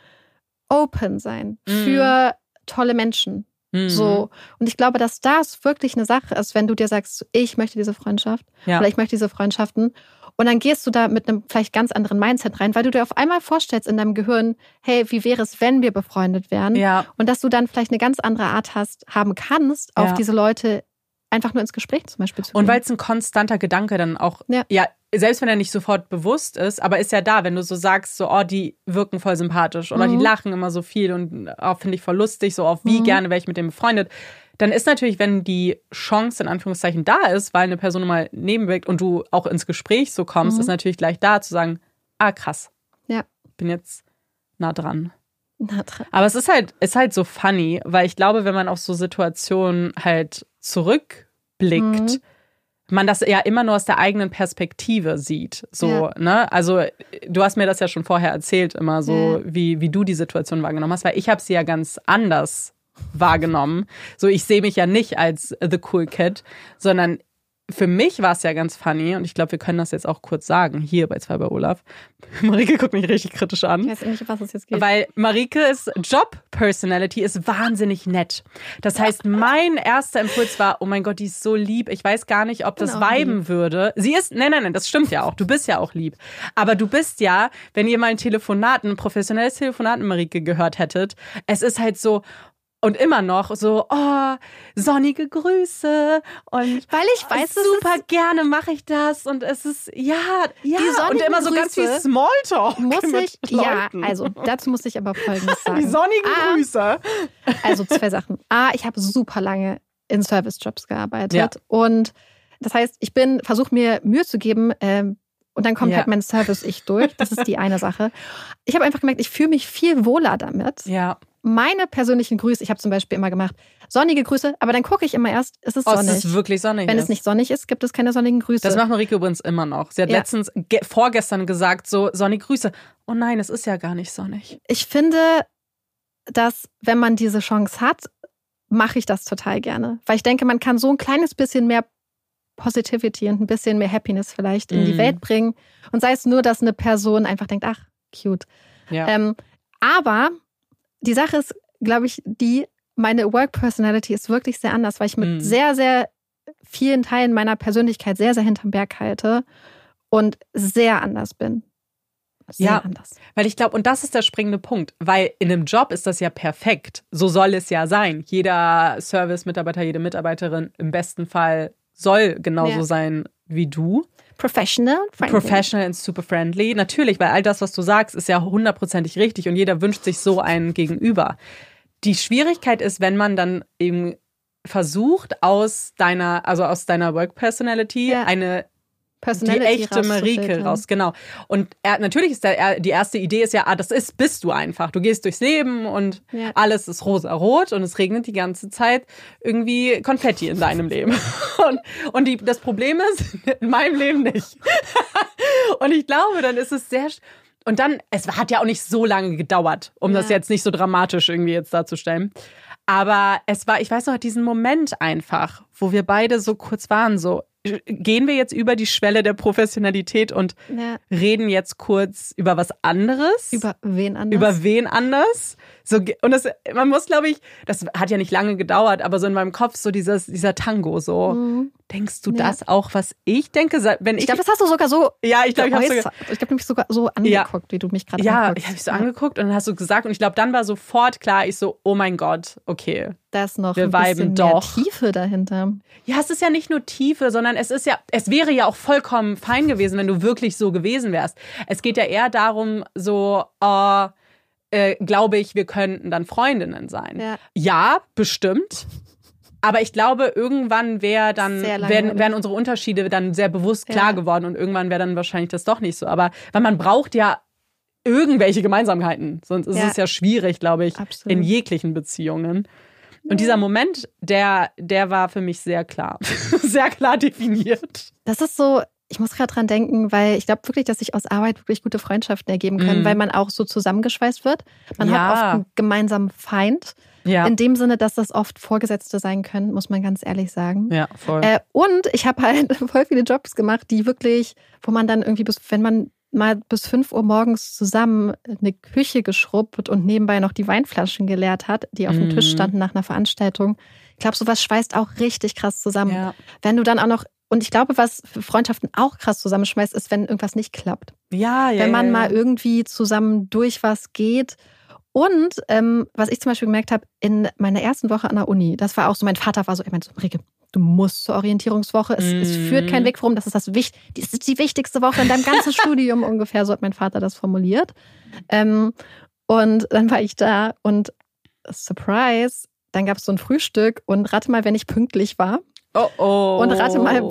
open sein mhm. für tolle Menschen. Mhm. So. Und ich glaube, dass das wirklich eine Sache ist, wenn du dir sagst, ich möchte diese Freundschaft ja. oder ich möchte diese Freundschaften. Und dann gehst du da mit einem vielleicht ganz anderen Mindset rein, weil du dir auf einmal vorstellst in deinem Gehirn, hey, wie wäre es, wenn wir befreundet wären? Ja. Und dass du dann vielleicht eine ganz andere Art hast, haben kannst, auf ja. diese Leute einfach nur ins Gespräch zum Beispiel zu gehen. Und weil es ein konstanter Gedanke dann auch, ja. ja, selbst wenn er nicht sofort bewusst ist, aber ist ja da, wenn du so sagst, so, oh, die wirken voll sympathisch oder mhm. die lachen immer so viel und oh, finde ich voll lustig, so auf wie mhm. gerne wäre ich mit dem befreundet dann ist natürlich, wenn die Chance in Anführungszeichen da ist, weil eine Person mal nebenwirkt und du auch ins Gespräch so kommst, mhm. ist natürlich gleich da zu sagen, ah krass, ja, bin jetzt nah dran. Nah dran. Aber es ist halt, ist halt so funny, weil ich glaube, wenn man auf so Situationen halt zurückblickt, mhm. man das ja immer nur aus der eigenen Perspektive sieht. So, ja. ne? Also, du hast mir das ja schon vorher erzählt, immer so, ja. wie, wie du die Situation wahrgenommen hast, weil ich habe sie ja ganz anders wahrgenommen. So, ich sehe mich ja nicht als the cool kid, sondern für mich war es ja ganz funny und ich glaube, wir können das jetzt auch kurz sagen, hier bei zwei bei Olaf. [laughs] Marike guckt mich richtig kritisch an. Ich weiß nicht, was es jetzt geht. Weil Marike ist Job-Personality, ist wahnsinnig nett. Das heißt, mein erster Impuls war, oh mein Gott, die ist so lieb. Ich weiß gar nicht, ob das weiben lieb. würde. Sie ist, nein, nein, nein, das stimmt ja auch. Du bist ja auch lieb. Aber du bist ja, wenn ihr mal ein Telefonat, ein professionelles Telefonat mit Marike gehört hättet, es ist halt so, und immer noch so, oh, sonnige Grüße und weil ich weiß, super gerne mache ich das und es ist ja, ja und immer so ganz viel Smalltalk. Muss ich ja, also dazu muss ich aber folgendes [laughs] sagen. Die sonnigen A, Grüße. Also zwei Sachen. A, ich habe super lange in Service-Jobs gearbeitet ja. und das heißt, ich bin versuche mir Mühe zu geben, ähm, und dann kommt ja. halt mein Service-Ich durch. Das ist die eine Sache. Ich habe einfach gemerkt, ich fühle mich viel wohler damit. Ja meine persönlichen Grüße, ich habe zum Beispiel immer gemacht, sonnige Grüße, aber dann gucke ich immer erst, ist es sonnig. Oh, es ist wirklich sonnig. Wenn ist. es nicht sonnig ist, gibt es keine sonnigen Grüße. Das macht Marike übrigens immer noch. Sie hat ja. letztens, vorgestern gesagt, so sonnige Grüße. Oh nein, es ist ja gar nicht sonnig. Ich finde, dass wenn man diese Chance hat, mache ich das total gerne. Weil ich denke, man kann so ein kleines bisschen mehr Positivity und ein bisschen mehr Happiness vielleicht in mm. die mhm. Welt bringen. Und sei es nur, dass eine Person einfach denkt, ach, cute. Ja. Ähm, aber die Sache ist, glaube ich, die, meine Work Personality ist wirklich sehr anders, weil ich mit mhm. sehr, sehr vielen Teilen meiner Persönlichkeit sehr, sehr hinterm Berg halte und sehr anders bin. Sehr ja, anders. weil ich glaube, und das ist der springende Punkt, weil in einem Job ist das ja perfekt. So soll es ja sein. Jeder Service-Mitarbeiter, jede Mitarbeiterin im besten Fall soll genauso ja. sein wie du. Professional, friendly. Professional and super friendly. Natürlich, weil all das, was du sagst, ist ja hundertprozentig richtig und jeder wünscht sich so einen Gegenüber. Die Schwierigkeit ist, wenn man dann eben versucht, aus deiner, also aus deiner Work Personality ja. eine die echte Marike raus, genau. Und er, natürlich ist der, die erste Idee ist ja, ah, das ist, bist du einfach. Du gehst durchs Leben und ja. alles ist rosa-rot und es regnet die ganze Zeit irgendwie Konfetti in deinem Leben. [laughs] Und, und die, das Problem ist, [laughs] in meinem Leben nicht. [laughs] Und ich glaube, dann ist es sehr, und dann, es hat ja auch nicht so lange gedauert, um ja. das jetzt nicht so dramatisch irgendwie jetzt darzustellen. Aber es war, ich weiß noch, diesen Moment einfach, wo wir beide so kurz waren, so, gehen wir jetzt über die Schwelle der Professionalität und Ja. reden jetzt kurz über was anderes? Über wen anders? über wen anders. So, und das, man muss, glaube ich, das hat ja nicht lange gedauert, aber so in meinem Kopf so dieses, dieser Tango, so. Mhm. Denkst du Ja. das auch, was ich denke? Wenn ich, Ich glaube, das hast du sogar so ja, ich glaube, ich habe. Ich glaube, du mich sogar so angeguckt, wie du mich gerade ja, anguckst. ich habe mich so Ja. angeguckt und dann hast du gesagt und ich glaube, dann war sofort klar, ich so, oh mein Gott, okay. Da ist noch Wir ein bisschen viben mehr doch. Tiefe dahinter. Ja, es ist ja nicht nur Tiefe, sondern es ist ja, es wäre ja auch vollkommen fein gewesen, wenn du wirklich so gewesen wärst. Es geht ja eher darum, so, äh, äh, glaube ich, wir könnten dann Freundinnen sein. Ja. Ja, bestimmt. Aber ich glaube, irgendwann wäre dann wären, wären unsere Unterschiede dann sehr bewusst klar Ja. geworden und irgendwann wäre dann wahrscheinlich das doch nicht so. Aber weil man braucht ja irgendwelche Gemeinsamkeiten, sonst ist Ja. es ja schwierig, glaube ich, Absolut. in jeglichen Beziehungen. Und dieser Moment, der, der war für mich sehr klar, [laughs] sehr klar definiert. Das ist so, ich muss gerade dran denken, weil ich glaube wirklich, dass sich aus Arbeit wirklich gute Freundschaften ergeben können, Mhm. weil man auch so zusammengeschweißt wird. Man Ja. hat oft einen gemeinsamen Feind. Ja, In dem Sinne, dass das oft Vorgesetzte sein können, muss man ganz ehrlich sagen. ja voll. Äh, und ich habe halt [laughs] voll viele Jobs gemacht, die wirklich, wo man dann irgendwie bis, wenn man mal bis 5 Uhr morgens zusammen eine Küche geschrubbt und nebenbei noch die Weinflaschen geleert hat, die auf dem Mhm. Tisch standen nach einer Veranstaltung. Ich glaube, sowas schweißt auch richtig krass zusammen. ja. Wenn du dann auch noch, und ich glaube, was für Freundschaften auch krass zusammenschmeißt, ist, wenn irgendwas nicht klappt. ja, ja. wenn man ja, mal ja. irgendwie zusammen durch was geht. Und ähm, was ich zum Beispiel gemerkt habe, in meiner ersten Woche an der Uni, das war auch so, mein Vater war so, er meinte so, Rike, du musst zur Orientierungswoche, es, es Mhm. führt kein Weg vorum, das ist das Wicht, das ist die wichtigste Woche in deinem ganzen [laughs] Studium ungefähr, so hat mein Vater das formuliert. Ähm, und dann war ich da und Surprise, dann gab es so ein Frühstück und rate mal, wenn ich pünktlich war, Oh, oh. Und rate mal,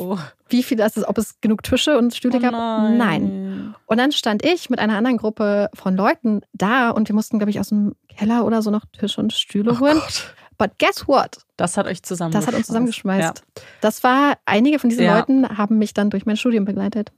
wie viel das ist, ob es genug Tische und Stühle oh, gab. nein. Nein. Und dann stand ich mit einer anderen Gruppe von Leuten da und wir mussten, glaube ich, aus dem Keller oder so noch Tische und Stühle Oh holen. Gott. But guess what? Das hat euch zusammen Das hat uns zusammengeschmeißt. Das war, einige von diesen Ja. Leuten haben mich dann durch mein Studium begleitet.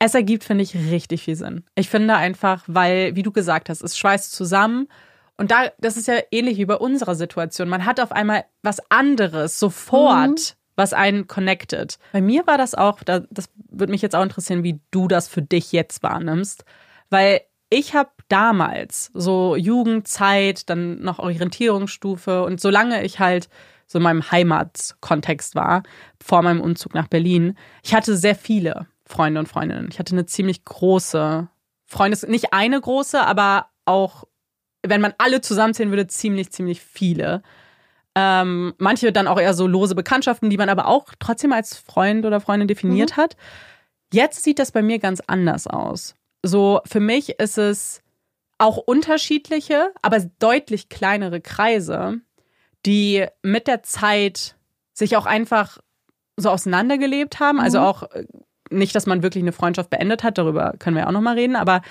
Es ergibt, finde ich, richtig viel Sinn. Ich finde einfach, weil, wie du gesagt hast, es schweißt zusammen. Und da, das ist ja ähnlich wie bei unserer Situation. Man hat auf einmal was anderes sofort, was einen connected. Bei mir war das auch, da- das würde mich jetzt auch interessieren, wie du das für dich jetzt wahrnimmst. Weil ich habe damals so Jugendzeit, dann noch Orientierungsstufe und solange ich halt so in meinem Heimatkontext war, vor meinem Umzug nach Berlin, ich hatte sehr viele Freunde und Freundinnen. Ich hatte eine ziemlich große Freundes, nicht eine große, aber auch, wenn man alle zusammenzählen würde, ziemlich, ziemlich viele. Ähm, manche dann auch eher so lose Bekanntschaften, die man aber auch trotzdem als Freund oder Freundin definiert hat. Jetzt sieht das bei mir ganz anders aus. So, für mich ist es auch unterschiedliche, aber deutlich kleinere Kreise, die mit der Zeit sich auch einfach so auseinandergelebt haben. Also Mhm. auch äh, nicht, dass man wirklich eine Freundschaft beendet hat, darüber können wir auch nochmal reden, aber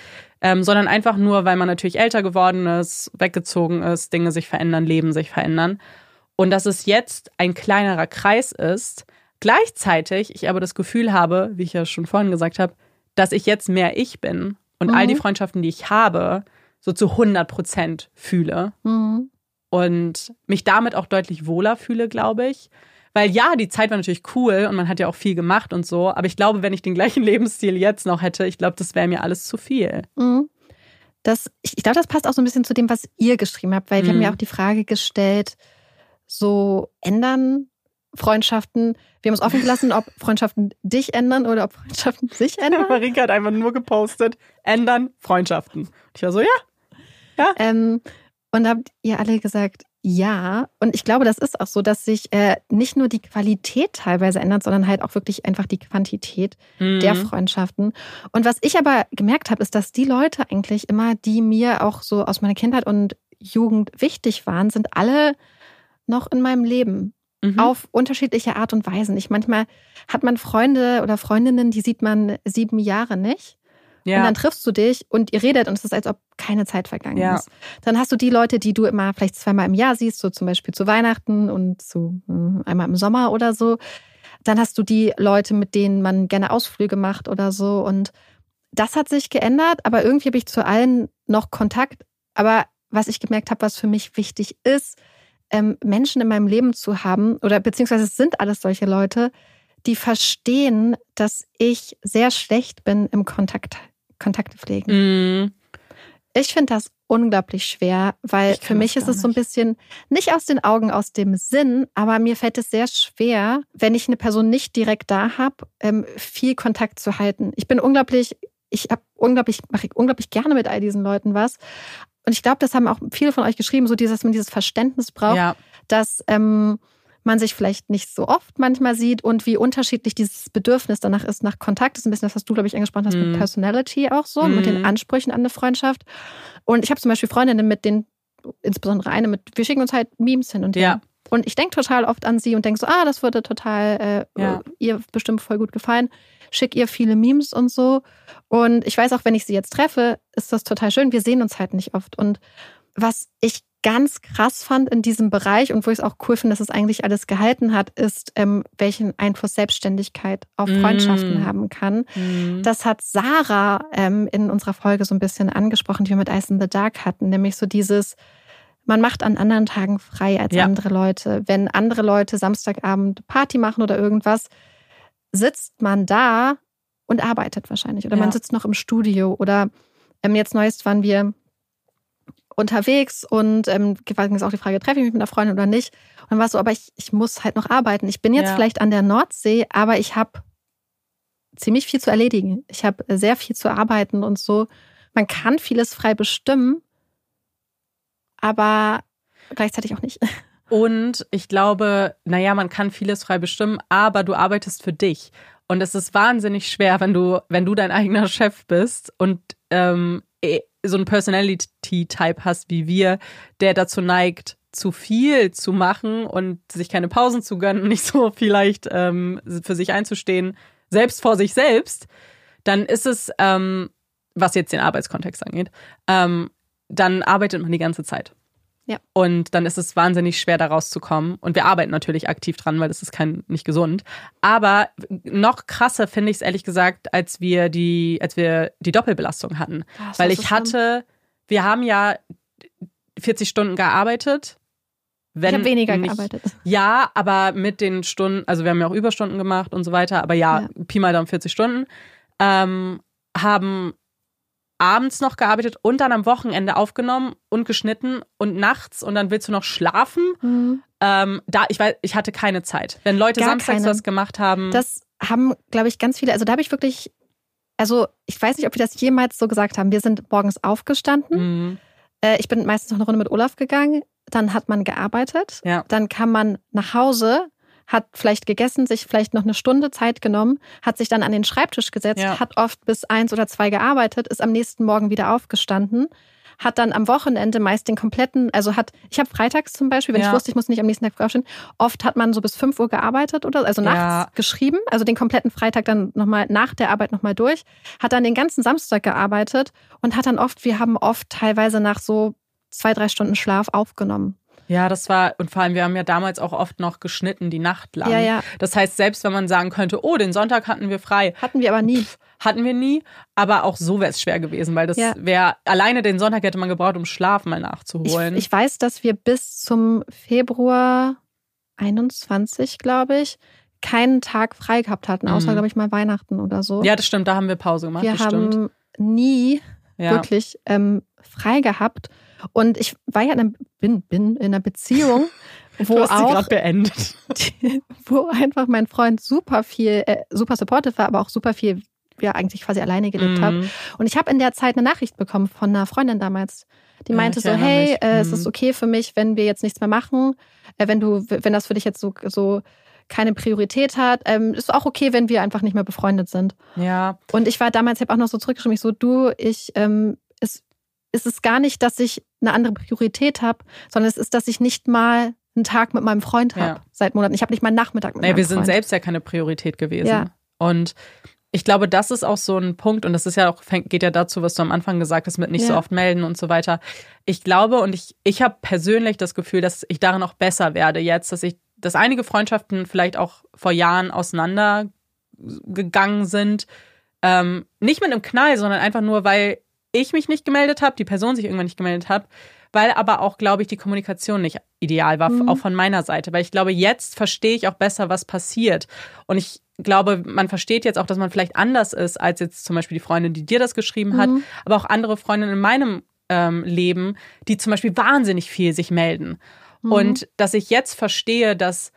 ähm, sondern einfach nur, weil man natürlich älter geworden ist, weggezogen ist, Dinge sich verändern, Leben sich verändern. Und dass es jetzt ein kleinerer Kreis ist, gleichzeitig ich aber das Gefühl habe, wie ich ja schon vorhin gesagt habe, dass ich jetzt mehr ich bin und all die Mhm. Freundschaften, die ich habe, so zu 100 Prozent fühle Mhm. und mich damit auch deutlich wohler fühle, glaube ich. Weil ja, die Zeit war natürlich cool und man hat ja auch viel gemacht und so, aber ich glaube, wenn ich den gleichen [laughs] Lebensstil jetzt noch hätte, ich glaube, das wäre mir alles zu viel. Mhm. Das, ich, ich glaube, das passt auch so ein bisschen zu dem, was ihr geschrieben habt, weil wir haben Mhm. ja auch die Frage gestellt, so ändern Freundschaften, wir haben es offen gelassen, ob [laughs] Freundschaften dich ändern oder ob Freundschaften sich [laughs] ändern. Marika hat einfach nur gepostet, ändern Freundschaften. Und ich war so, ja, Ähm, und da habt ihr alle gesagt, ja. Und ich glaube, das ist auch so, dass sich äh, nicht nur die Qualität teilweise ändert, sondern halt auch wirklich einfach die Quantität der Mhm. Freundschaften. Und was ich aber gemerkt habe, ist, dass die Leute eigentlich immer, die mir auch so aus meiner Kindheit und Jugend wichtig waren, sind alle noch in meinem Leben. Mhm. Auf unterschiedliche Art und Weisen. Ich manchmal hat man Freunde oder Freundinnen, die sieht man sieben Jahre nicht. Und ja. dann triffst du dich und ihr redet und es ist, als ob keine Zeit vergangen Ja. ist. Dann hast du die Leute, die du immer vielleicht zweimal im Jahr siehst, so zum Beispiel zu Weihnachten und zu äh, einmal im Sommer oder so. Dann hast du die Leute, mit denen man gerne Ausflüge macht oder so. Und das hat sich geändert, aber irgendwie habe ich zu allen noch Kontakt. Aber was ich gemerkt habe, was für mich wichtig ist, ähm, Menschen in meinem Leben zu haben, oder beziehungsweise es sind alles solche Leute, die verstehen, dass ich sehr schlecht bin im Kontakt, Kontakte pflegen. Mm. Ich finde das unglaublich schwer, weil Ich für mich ist es so ein bisschen nicht aus den Augen, aus dem Sinn, aber mir fällt es sehr schwer, wenn ich eine Person nicht direkt da habe, ähm, viel Kontakt zu halten. Ich bin unglaublich, ich habe unglaublich, mache unglaublich gerne mit all diesen Leuten was. Und ich glaube, das haben auch viele von euch geschrieben, so dieses, dass man dieses Verständnis braucht, Ja, dass ähm, man sich vielleicht nicht so oft manchmal sieht und wie unterschiedlich dieses Bedürfnis danach ist nach Kontakt. Das ist ein bisschen das, was du, glaube ich, angesprochen hast Mhm. mit Personality auch so, mit den Mhm. Ansprüchen an eine Freundschaft. Und ich habe zum Beispiel Freundinnen mit denen, insbesondere eine mit, wir schicken uns halt Memes hin und her. Ja. Und ich denke total oft an sie und denke so, ah, das würde total äh, Ja. ihr bestimmt voll gut gefallen. Schick ihr viele Memes und so. Und ich weiß auch, wenn ich sie jetzt treffe, ist das total schön. Wir sehen uns halt nicht oft. Und was ich ganz krass fand in diesem Bereich und wo ich es auch cool finde, dass es eigentlich alles gehalten hat, ist, ähm, welchen Einfluss Selbstständigkeit auf Mm. Freundschaften haben kann. Mhm. Das hat Sarah ähm, in unserer Folge so ein bisschen angesprochen, die wir mit Ice in the Dark hatten, nämlich so dieses, man macht an anderen Tagen frei als Ja. andere Leute. Wenn andere Leute Samstagabend Party machen oder irgendwas, sitzt man da und arbeitet wahrscheinlich. Oder man Ja. sitzt noch im Studio. Oder ähm, jetzt neuest waren wir unterwegs und ähm, war jetzt auch die Frage, treffe ich mich mit einer Freundin oder nicht? Und dann war es so, aber ich, ich muss halt noch arbeiten. Ich bin jetzt Ja. vielleicht an der Nordsee, aber ich habe ziemlich viel zu erledigen. Ich habe sehr viel zu arbeiten und so. Man kann vieles frei bestimmen, aber gleichzeitig auch nicht. [laughs] Und ich glaube, naja, man kann vieles frei bestimmen, aber du arbeitest für dich. Und es ist wahnsinnig schwer, wenn du, wenn du dein eigener Chef bist und ähm, eh, so einen Personality-Type hast wie wir, der dazu neigt, zu viel zu machen und sich keine Pausen zu gönnen, [laughs] nicht so vielleicht ähm, für sich einzustehen, selbst vor sich selbst, dann ist es, ähm, was jetzt den Arbeitskontext angeht, ähm, dann arbeitet man die ganze Zeit. Ja. Und dann ist es wahnsinnig schwer, da rauszukommen. Und wir arbeiten natürlich aktiv dran, weil das ist kein, nicht gesund. Aber noch krasser finde ich es ehrlich gesagt, als wir die, als wir die Doppelbelastung hatten. weil ich hatte, wir haben ja 40 Stunden gearbeitet. Wenn ich habe weniger nicht, gearbeitet. Ja, aber mit den Stunden, also wir haben ja auch Überstunden gemacht und so weiter, aber ja, Ja. Pi mal Daumen 40 Stunden, ähm, haben abends noch gearbeitet und dann am Wochenende aufgenommen und geschnitten und nachts und dann willst du noch schlafen. Mhm. Ähm, da, ich weiß, ich hatte keine Zeit. Wenn Leute Gar samstags keine. was gemacht haben, Das haben, glaube ich, ganz viele. Also da habe ich wirklich, also ich weiß nicht, ob wir das jemals so gesagt haben. Wir sind morgens aufgestanden. Mhm. Äh, ich bin meistens noch eine Runde mit Olaf gegangen. Dann hat man gearbeitet. Ja. Dann kam man nach Hause, hat vielleicht gegessen, sich vielleicht noch eine Stunde Zeit genommen, hat sich dann an den Schreibtisch gesetzt, Ja. hat oft bis eins oder zwei gearbeitet, ist am nächsten Morgen wieder aufgestanden, hat dann am Wochenende meist den kompletten, also hat, ich habe freitags zum Beispiel, wenn Ja. ich wusste, ich muss nicht am nächsten Tag früh aufstehen, oft hat man so bis fünf Uhr gearbeitet oder also nachts Ja. geschrieben, also den kompletten Freitag dann nochmal nach der Arbeit nochmal durch, hat dann den ganzen Samstag gearbeitet und hat dann oft, wir haben oft teilweise nach so zwei, drei Stunden Schlaf aufgenommen. Ja, das war, und vor allem, wir haben ja damals auch oft noch geschnitten, die Nacht lang. Ja, ja. Das heißt, selbst wenn man sagen könnte, oh, den Sonntag hatten wir frei, Hatten wir aber nie. hatten wir nie, aber auch so wäre es schwer gewesen, weil das Ja. wäre, alleine den Sonntag hätte man gebraucht, um Schlaf mal Ich, nachzuholen. ich weiß, dass wir bis zum Februar 21, glaube ich, keinen Tag frei gehabt hatten, außer, Mhm. glaube ich, mal Weihnachten oder so. ja, das stimmt, da haben wir Pause gemacht, wir haben stimmt. nie Ja. wirklich ähm, frei gehabt. Und ich war ja in einer, bin, bin in einer Beziehung, [laughs] wo Du hast sie auch beendet. [laughs] wo einfach mein Freund super viel, äh, super supportive war, aber auch super viel, ja, eigentlich quasi alleine gelebt hat. Mhm. Und ich habe in der Zeit eine Nachricht bekommen von einer Freundin damals. Die Ja, meinte ich so, hey, äh, es Mhm. ist okay für mich, wenn wir jetzt nichts mehr machen, äh, wenn du, wenn das für dich jetzt so, so keine Priorität hat. Ähm, ist auch okay, wenn wir einfach nicht mehr befreundet sind. Ja, Und ich war damals, ich habe auch noch so zurückgeschrieben, ich so, du, ich, ähm, es, es ist gar nicht, dass ich eine andere Priorität habe, sondern es ist, dass ich nicht mal einen Tag mit meinem Freund habe Ja. seit Monaten. Ich habe nicht mal einen Nachmittag mit naja, meinem wir sind Freund. selbst ja keine Priorität gewesen. Ja. Und ich glaube, das ist auch so ein Punkt, und das ist ja auch, geht ja dazu, was du am Anfang gesagt hast, mit nicht so Ja. oft melden und so weiter. Ich glaube und ich, ich habe persönlich das Gefühl, dass ich darin auch besser werde jetzt, dass ich, dass einige Freundschaften vielleicht auch vor Jahren auseinandergegangen sind. Ähm, nicht mit einem Knall, sondern einfach nur, weil ich mich nicht gemeldet habe, die Person sich irgendwann nicht gemeldet hat, weil aber auch, glaube ich, die Kommunikation nicht ideal war, Mhm. auch von meiner Seite. Weil ich glaube, jetzt verstehe ich auch besser, was passiert. Und ich glaube, man versteht jetzt auch, dass man vielleicht anders ist als jetzt zum Beispiel die Freundin, die dir das geschrieben hat, Mhm. aber auch andere Freundinnen in meinem ähm, Leben, die zum Beispiel wahnsinnig viel sich melden. Mhm. Und dass ich jetzt verstehe, dass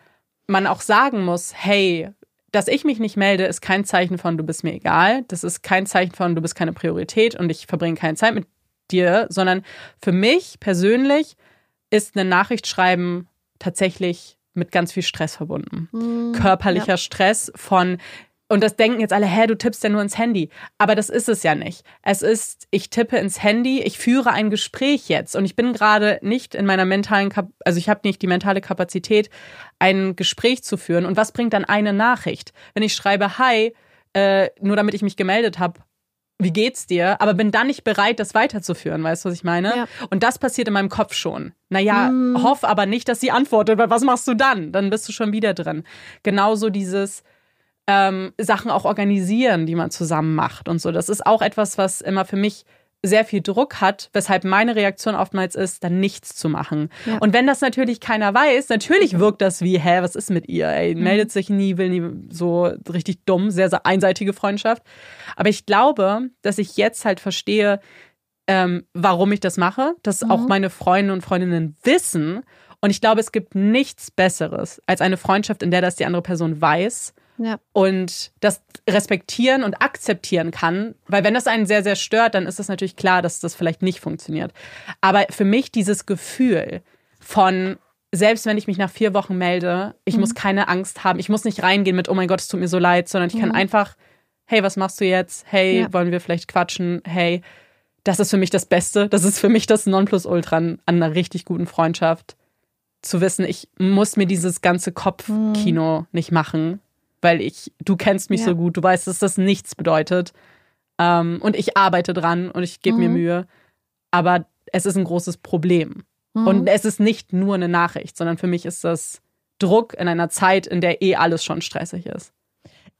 man auch sagen muss, hey, dass ich mich nicht melde, ist kein Zeichen von, du bist mir egal. Das ist kein Zeichen von, du bist keine Priorität und ich verbringe keine Zeit mit dir, sondern für mich persönlich ist eine Nachricht schreiben tatsächlich mit ganz viel Stress verbunden. Mhm. Körperlicher Stress von, und das denken jetzt alle, hä, du tippst ja nur ins Handy. Aber das ist es ja nicht. Es ist, ich tippe ins Handy, ich führe ein Gespräch jetzt und ich bin gerade nicht in meiner mentalen, Kap also ich habe nicht die mentale Kapazität, ein Gespräch zu führen. Und was bringt dann eine Nachricht? Wenn ich schreibe, hi, äh, nur damit ich mich gemeldet habe, wie geht's dir? Aber bin dann nicht bereit, das weiterzuführen, weißt du, was ich meine? Ja. Und das passiert in meinem Kopf schon. Naja, Mm. hoff aber nicht, dass sie antwortet, weil was machst du dann? Dann bist du schon wieder drin. Genauso dieses ähm, Sachen auch organisieren, die man zusammen macht und so. Das ist auch etwas, was immer für mich sehr viel Druck hat, weshalb meine Reaktion oftmals ist, dann nichts zu machen. Ja. Und wenn das natürlich keiner weiß, natürlich wirkt das wie, hä, was ist mit ihr? Ey, meldet sich nie, will nie, so richtig dumm, sehr, sehr einseitige Freundschaft. Aber ich glaube, dass ich jetzt halt verstehe, ähm, warum ich das mache, dass auch meine Freunde und Freundinnen wissen. Und ich glaube, es gibt nichts Besseres als eine Freundschaft, in der das die andere Person weiß Ja. und das respektieren und akzeptieren kann. Weil wenn das einen sehr, sehr stört, dann ist es natürlich klar, dass das vielleicht nicht funktioniert. Aber für mich dieses Gefühl von, selbst wenn ich mich nach vier Wochen melde, ich muss keine Angst haben, ich muss nicht reingehen mit, oh mein Gott, es tut mir so leid, sondern ich kann einfach, hey, was machst du jetzt? Hey, Ja. wollen wir vielleicht quatschen? Hey, das ist für mich das Beste. Das ist für mich das Nonplusultra an an einer richtig guten Freundschaft. Zu wissen, ich muss mir dieses ganze Kopfkino nicht machen, weil ich, du kennst mich Ja. so gut, du weißt, dass das nichts bedeutet. Ähm, und ich arbeite dran und ich gebe mir Mhm. Mühe. Aber es ist ein großes Problem. Mhm. Und es ist nicht nur eine Nachricht, sondern für mich ist das Druck in einer Zeit, in der eh alles schon stressig ist.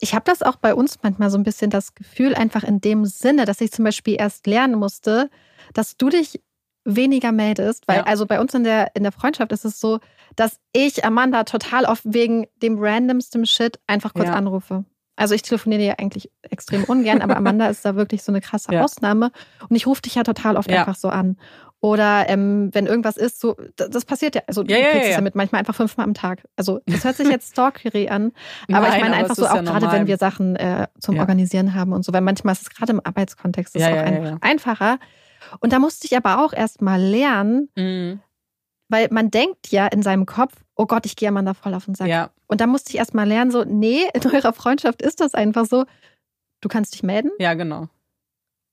Ich habe das auch bei uns manchmal so ein bisschen das Gefühl, einfach in dem Sinne, dass ich zum Beispiel erst lernen musste, dass du dich weniger meldest, weil Ja. also bei uns in der, in der Freundschaft ist es so, dass ich Amanda total oft wegen dem randomsten Shit einfach kurz Ja. anrufe. Also ich telefoniere ja eigentlich extrem ungern, aber Amanda ist da wirklich so eine krasse [laughs] Ja. Ausnahme. Und ich rufe dich ja total oft Ja. einfach so an. Oder ähm, wenn irgendwas ist, so, das, das passiert ja, also du kriegst es ja. mit manchmal einfach fünfmal am Tag. Also das hört sich jetzt stalkery an, aber ich Nein, meine aber einfach so auch gerade, wenn wir Sachen äh, zum. Organisieren haben und so, weil manchmal ist es gerade im Arbeitskontext ist auch einfach einfacher. Und da musste ich aber auch erst mal lernen, Mhm. Weil man denkt ja in seinem Kopf, oh Gott, ich gehe Amanda voll auf den Sack. Ja, Und da musste ich erst mal lernen, so, nee, in eurer Freundschaft ist das einfach so, du kannst dich melden ja, genau.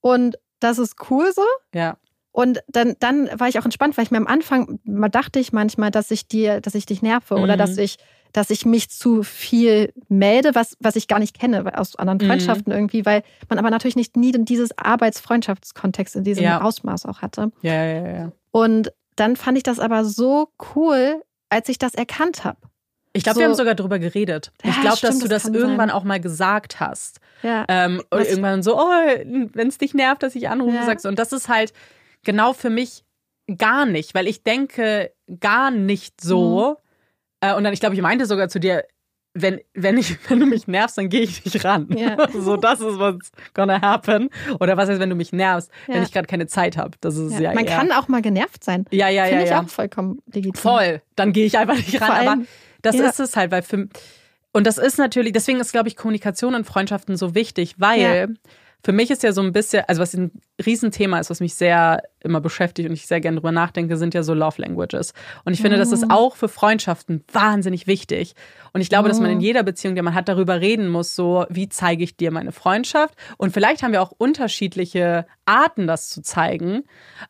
und das ist cool so. Ja, Und dann, dann war ich auch entspannt, weil ich mir am Anfang mal dachte ich manchmal, dass ich dir, dass ich dich nerve oder Mhm. dass ich, dass ich mich zu viel melde, was, was ich gar nicht kenne aus anderen Mhm. Freundschaften irgendwie, weil man aber natürlich nicht nie dieses Arbeitsfreundschaftskontext in diesem Ja. Ausmaß auch hatte. ja, ja, ja, ja. Und dann fand ich das aber so cool, als ich das erkannt habe. Ich glaube, So- wir haben sogar drüber geredet. Ja, ich glaube, dass du das das irgendwann sein. auch mal gesagt hast. Ja. Ähm, und irgendwann so, oh, wenn es dich nervt, dass ich anrufe, Ja. sagst du. Und das ist halt genau für mich gar nicht, weil ich denke gar nicht so. Mhm. Äh, und dann, ich glaube, ich meinte sogar zu dir, wenn, wenn, ich, [laughs] wenn du mich nervst, dann gehe ich nicht ran. Ja. [laughs] so, das ist what's gonna happen. Oder was heißt, wenn du mich nervst, wenn Ja. ich gerade keine Zeit habe. Das ist ja, Ja. Man eher- kann auch mal genervt sein. Ja, ja, ja. Finde ich auch vollkommen legitim. Voll. Dann gehe ich einfach nicht ran. Aber allem- das ja. ist es halt, weil für, und das ist natürlich, deswegen ist, glaube ich, Kommunikation in Freundschaften so wichtig, weil. Für mich ist ja so ein bisschen, also was ein Riesenthema ist, was mich sehr immer beschäftigt und ich sehr gerne drüber nachdenke, sind ja so Love Languages. Und ich finde, das ist Mhm. auch für Freundschaften wahnsinnig wichtig. Und ich glaube, dass man in Mhm. jeder Beziehung, die man hat, darüber reden muss, so, wie zeige ich dir meine Freundschaft? Und vielleicht haben wir auch unterschiedliche Arten, das zu zeigen.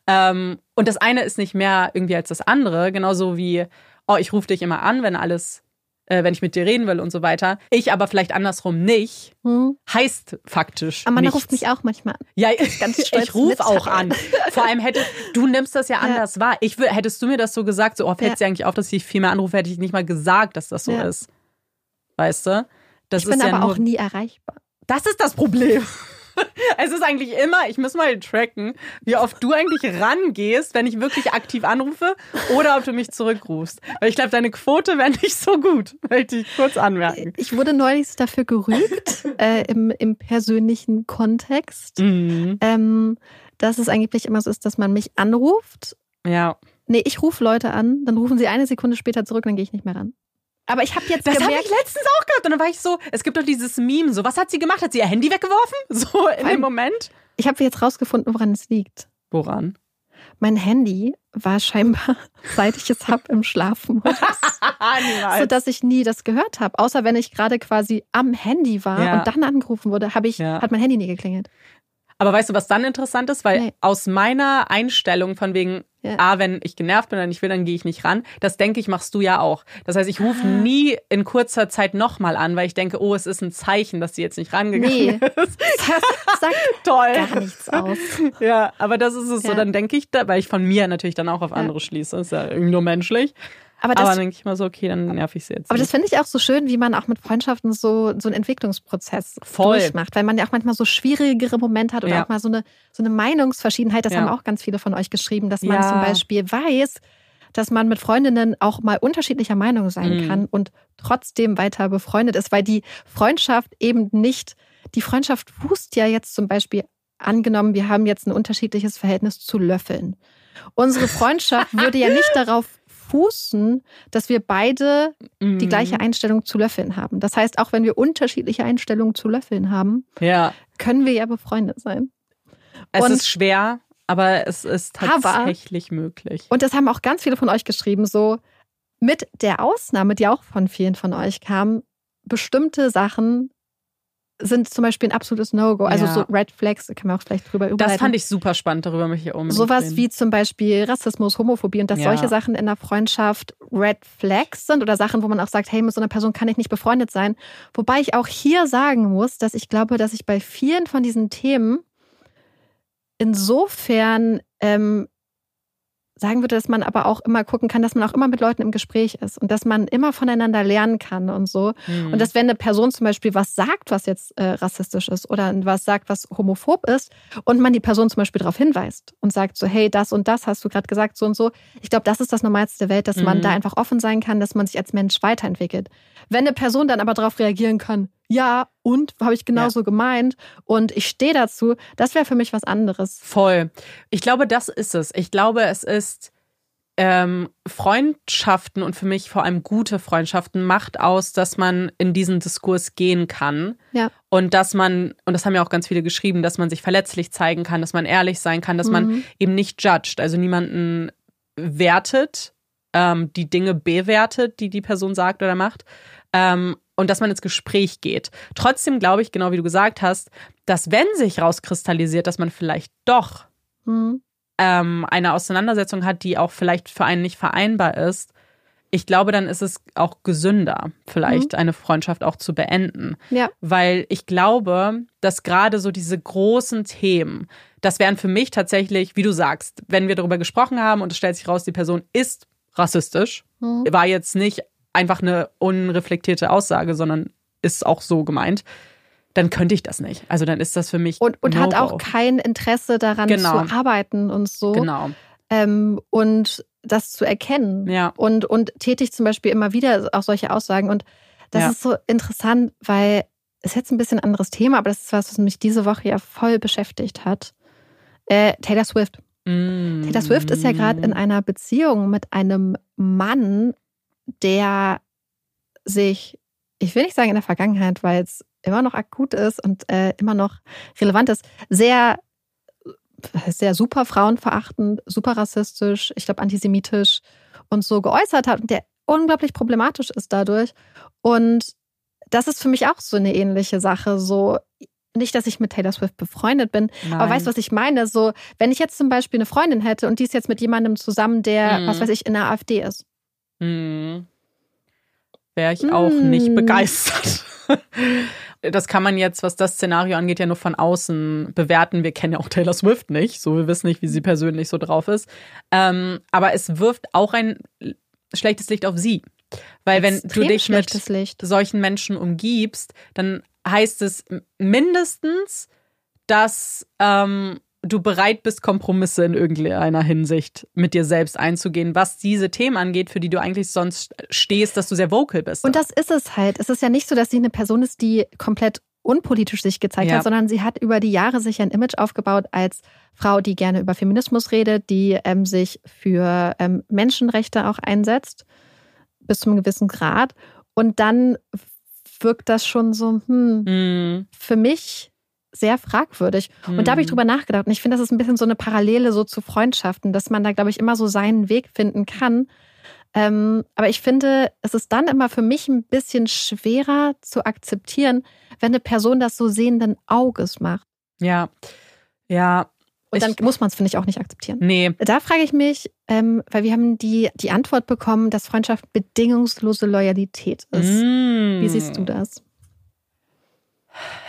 Ähm, und das eine ist nicht mehr irgendwie als das andere, genauso wie, oh, ich rufe dich immer an, wenn alles, äh, wenn ich mit dir reden will und so weiter. Ich aber vielleicht andersrum nicht, Hm. heißt faktisch. Amanda nichts. ruft mich auch manchmal an. Ja, ganz [laughs] stolz ich rufe auch an. Vor allem hätte, du nimmst das ja anders wahr. Ich hättest du mir das so gesagt, so, oh, fällt Ja. dir eigentlich auf, dass ich viel mehr anrufe, hätte ich nicht mal gesagt, dass das so Ja. ist. Weißt du? Das ich bin ja aber nur, auch nie erreichbar. das ist das Problem. [laughs] Es ist eigentlich immer, ich muss mal tracken, wie oft du eigentlich rangehst, wenn ich wirklich aktiv anrufe oder ob du mich zurückrufst. Weil ich glaube, deine Quote wäre nicht so gut, [laughs] möchte ich kurz anmerken. Ich wurde neulich dafür gerügt, [laughs] äh, im, im persönlichen Kontext, Mhm. ähm, dass es angeblich immer so ist, dass man mich anruft. Ja. Nee, ich rufe Leute an, dann rufen sie eine Sekunde später zurück, dann gehe ich nicht mehr ran. Aber ich habe jetzt Das habe gemerkt, ich letztens auch gehört. Und dann war ich so, es gibt doch dieses Meme, so, was hat sie gemacht? Hat sie ihr Handy weggeworfen? [laughs] So in dem Moment? ich habe jetzt rausgefunden, woran es liegt. Woran? Mein Handy war scheinbar, [laughs] seit ich es habe, im Schlafmodus. [laughs] So dass ich nie das gehört habe. Außer wenn ich gerade quasi am Handy war Ja. und dann angerufen wurde, habe ich, Ja. hat mein Handy nie geklingelt. Aber weißt du, was dann interessant ist? Weil Nee. aus meiner Einstellung von wegen, Ja. ah, wenn ich genervt bin oder nicht will, dann gehe ich nicht ran. Das denke ich, machst du ja auch. Das heißt, ich rufe Ah. nie in kurzer Zeit nochmal an, weil ich denke, oh, es ist ein Zeichen, dass sie jetzt nicht rangegangen Nee. [laughs] ist. Das sagt [laughs] Toll. gar nichts aus. Ja, aber das ist es so. Ja. Dann denke ich, da, weil ich von mir natürlich dann auch auf Ja. andere schließe. Ist ja irgendwie nur menschlich. Aber Aber das, dann denke ich mal so, okay, dann nerv ich sie jetzt. aber das nicht. finde ich auch so schön, wie man auch mit Freundschaften so, so einen Entwicklungsprozess Voll. durchmacht, weil man ja auch manchmal so schwierigere Momente hat oder Ja. auch mal so eine, so eine Meinungsverschiedenheit. Das Ja. haben auch ganz viele von euch geschrieben, dass man Ja. zum Beispiel weiß, dass man mit Freundinnen auch mal unterschiedlicher Meinung sein Mhm. kann und trotzdem weiter befreundet ist, weil die Freundschaft eben nicht, die Freundschaft fußt ja jetzt zum Beispiel angenommen, wir haben jetzt ein unterschiedliches Verhältnis zu Löffeln. Unsere Freundschaft [laughs] würde ja nicht darauf fußen, dass wir beide die Mhm. gleiche Einstellung zu Löffeln haben. Das heißt, auch wenn wir unterschiedliche Einstellungen zu Löffeln haben, Ja, können wir ja befreundet sein. es Und- ist schwer, aber es ist Aber- tatsächlich möglich. Und das haben auch ganz viele von euch geschrieben, so mit der Ausnahme, die auch von vielen von euch kam, bestimmte Sachen sind zum Beispiel ein absolutes No-Go. Also Ja. so Red Flags, da können wir auch vielleicht drüber Das überleiten. fand ich super spannend, darüber möchte ich unbedingt Sowas reden. wie zum Beispiel Rassismus, Homophobie und dass Ja. solche Sachen in der Freundschaft Red Flags sind oder Sachen, wo man auch sagt, hey, mit so einer Person kann ich nicht befreundet sein. Wobei ich auch hier sagen muss, dass ich glaube, dass ich bei vielen von diesen Themen insofern ähm, sagen würde, dass man aber auch immer gucken kann, dass man auch immer mit Leuten im Gespräch ist und dass man immer voneinander lernen kann und so. Mhm. Und dass wenn eine Person zum Beispiel was sagt, was jetzt äh, rassistisch ist oder was sagt, was homophob ist und man die Person zum Beispiel darauf hinweist und sagt so, hey, das und das hast du gerade gesagt, so und so. Ich glaube, das ist das Normalste der Welt, dass man Mhm. da einfach offen sein kann, dass man sich als Mensch weiterentwickelt. Wenn eine Person dann aber darauf reagieren kann, ja, und habe ich genauso gemeint und ich stehe dazu, das wäre für mich was anderes. Voll. Ich glaube, das ist es. Ich glaube, es ist ähm, Freundschaften und für mich vor allem gute Freundschaften macht aus, dass man in diesen Diskurs gehen kann. Ja. Und dass man, und das haben ja auch ganz viele geschrieben, dass man sich verletzlich zeigen kann, dass man ehrlich sein kann, dass man Mhm. eben nicht judged, also niemanden wertet, ähm, die Dinge bewertet, die die Person sagt oder macht. Ähm, und dass man ins Gespräch geht. Trotzdem glaube ich, genau wie du gesagt hast, dass wenn sich rauskristallisiert, dass man vielleicht doch Mhm. ähm, eine Auseinandersetzung hat, die auch vielleicht für einen nicht vereinbar ist, ich glaube, dann ist es auch gesünder, vielleicht eine Freundschaft auch zu beenden. Ja. Weil ich glaube, dass gerade so diese großen Themen, das wären für mich tatsächlich, wie du sagst, wenn wir darüber gesprochen haben und es stellt sich raus, die Person ist rassistisch, Mhm. war jetzt nicht einfach eine unreflektierte Aussage, sondern ist auch so gemeint, dann könnte ich das nicht. Also dann ist das für mich Und, und hat No-Go. auch kein Interesse daran Genau. zu arbeiten und so. genau. ähm, und das zu erkennen. Ja. Und, und tätigt zum Beispiel immer wieder auch solche Aussagen. Und das Ja. ist so interessant, weil es ist jetzt ein bisschen ein anderes Thema, aber das ist was, was mich diese Woche ja voll beschäftigt hat. Äh, Taylor Swift. Mm. Taylor Swift ist ja gerade in einer Beziehung mit einem Mann, der sich, ich will nicht sagen in der Vergangenheit, weil es immer noch akut ist und äh, immer noch relevant ist, sehr, sehr super frauenverachtend, super rassistisch, ich glaube antisemitisch und so geäußert hat und der unglaublich problematisch ist dadurch. Und das ist für mich auch so eine ähnliche Sache. So, nicht, dass ich mit Taylor Swift befreundet bin, aber weißt du, was ich meine? So, wenn ich jetzt zum Beispiel eine Freundin hätte und die ist jetzt mit jemandem zusammen, der, Mhm. was weiß ich, in der AfD ist. Hm. Wäre ich auch nicht Mm. begeistert. [laughs] Das kann man jetzt, was das Szenario angeht, ja nur von außen bewerten. Wir kennen ja auch Taylor Swift nicht, so wir wissen nicht, wie sie persönlich so drauf ist. Ähm, aber es wirft auch ein schlechtes Licht auf sie. Weil wenn Extrem du dich mit Licht. solchen Menschen umgibst, dann heißt es mindestens, dass ähm, du bereit bist, Kompromisse in irgendeiner Hinsicht mit dir selbst einzugehen, was diese Themen angeht, für die du eigentlich sonst stehst, dass du sehr vocal bist. Und das ist es halt. Es ist ja nicht so, dass sie eine Person ist, die komplett unpolitisch sich gezeigt ja. hat, sondern sie hat über die Jahre sich ein Image aufgebaut als Frau, die gerne über Feminismus redet, die ähm, sich für ähm, Menschenrechte auch einsetzt, bis zu einem gewissen Grad. Und dann wirkt das schon so, hm, mm. für mich sehr fragwürdig. Mm. Und da habe ich mhm. drüber nachgedacht. Und ich finde, das ist ein bisschen so eine Parallele so zu Freundschaften, dass man da, glaube ich, immer so seinen Weg finden kann. Ähm, aber ich finde, es ist dann immer für mich ein bisschen schwerer zu akzeptieren, wenn eine Person das so sehenden Auges macht. Ja, ja. Und dann ich, muss man es, finde ich, auch nicht akzeptieren. Nee. Da frage ich mich, ähm, weil wir haben die, die Antwort bekommen, dass Freundschaft bedingungslose Loyalität ist. Mm. Wie siehst du das?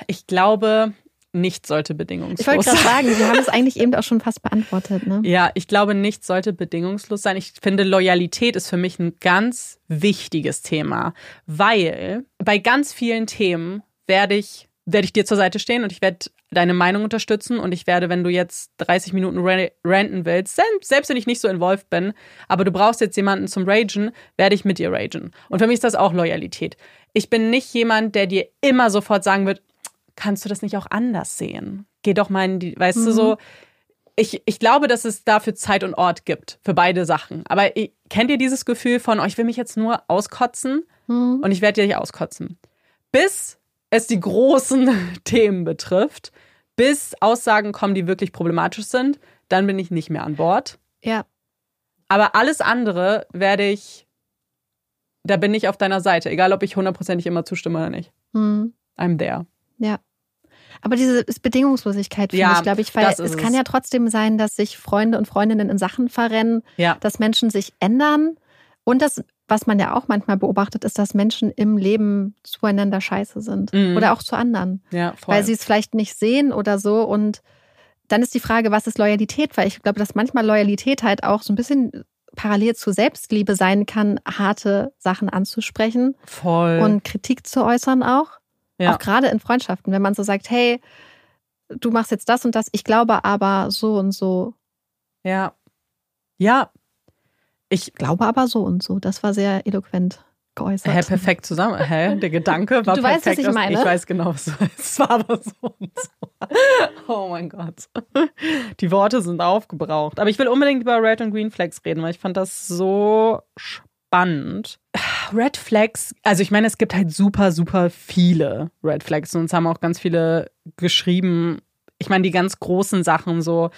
Ich glaube, nichts sollte bedingungslos sein. Ich wollte gerade sagen, Sie haben es [laughs] eigentlich eben auch schon fast beantwortet. Ne? Ja, ich glaube, nichts sollte bedingungslos sein. Ich finde, Loyalität ist für mich ein ganz wichtiges Thema, weil bei ganz vielen Themen werde ich, werde ich dir zur Seite stehen und ich werde deine Meinung unterstützen und ich werde, wenn du jetzt 30 Minuten ranten willst, selbst wenn ich nicht so involved bin, aber du brauchst jetzt jemanden zum Ragen, werde ich mit dir ragen. Und für mich ist das auch Loyalität. Ich bin nicht jemand, der dir immer sofort sagen wird, kannst du das nicht auch anders sehen? Geh doch mal in die, weißt mhm. du, so. Ich, ich glaube, dass es dafür Zeit und Ort gibt, für beide Sachen. Aber ich, kennt ihr dieses Gefühl von, oh, ich will mich jetzt nur auskotzen mhm. und ich werde dich auskotzen? Bis es die großen [laughs] Themen betrifft, bis Aussagen kommen, die wirklich problematisch sind, dann bin ich nicht mehr an Bord. Ja. Aber alles andere werde ich, da bin ich auf deiner Seite, egal ob ich hundertprozentig immer zustimme oder nicht. Mhm. I'm there. Ja. Aber diese Bedingungslosigkeit finde ja, ich, glaube ich, weil es, es kann ja trotzdem sein, dass sich Freunde und Freundinnen in Sachen verrennen, ja. dass Menschen sich ändern und das, was man ja auch manchmal beobachtet, ist, dass Menschen im Leben zueinander scheiße sind mhm. oder auch zu anderen, ja, weil sie es vielleicht nicht sehen oder so und dann ist die Frage, was ist Loyalität? Weil ich glaube, dass manchmal Loyalität halt auch so ein bisschen parallel zu Selbstliebe sein kann, harte Sachen anzusprechen Voll. und Kritik zu äußern auch. Ja. Auch gerade in Freundschaften, wenn man so sagt, hey, du machst jetzt das und das, ich glaube aber so und so. Ja. Ja. Ich glaube aber so und so. Das war sehr eloquent geäußert. Hä, perfekt zusammen. Hä, der Gedanke war du perfekt. Du weißt, was ich meine? Ich weiß genau, was du. Es war aber so und so. Oh mein Gott. Die Worte sind aufgebraucht. Aber ich will unbedingt über Red und Green Flags reden, weil ich fand das so spannend. Red Flags, also ich meine, es gibt halt super, super viele Red Flags und uns haben auch ganz viele geschrieben. Ich meine, die ganz großen Sachen, so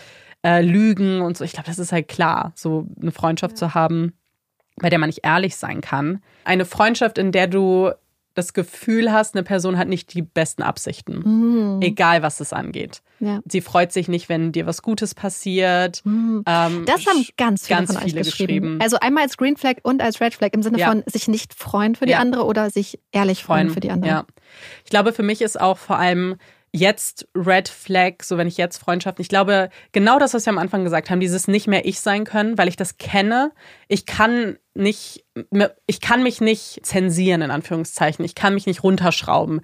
äh, Lügen und so, ich glaube, das ist halt klar, so eine Freundschaft ja. zu haben, bei der man nicht ehrlich sein kann. Eine Freundschaft, in der du das Gefühl hast, eine Person hat nicht die besten Absichten. Mhm. Egal, was es angeht. Ja. Sie freut sich nicht, wenn dir was Gutes passiert. Mhm. Ähm, das haben ganz viele, ganz von viele geschrieben. geschrieben. Also einmal als Green Flag und als Red Flag im Sinne ja. von sich nicht freuen für die ja. andere oder sich ehrlich freuen, freuen für die andere. Ja. Ich glaube, für mich ist auch vor allem jetzt Red Flag, so wenn ich jetzt Freundschaften, ich glaube, genau das, was wir am Anfang gesagt haben, dieses nicht mehr ich sein können, weil ich das kenne. Ich kann nicht, ich kann mich nicht zensieren, in Anführungszeichen. Ich kann mich nicht runterschrauben.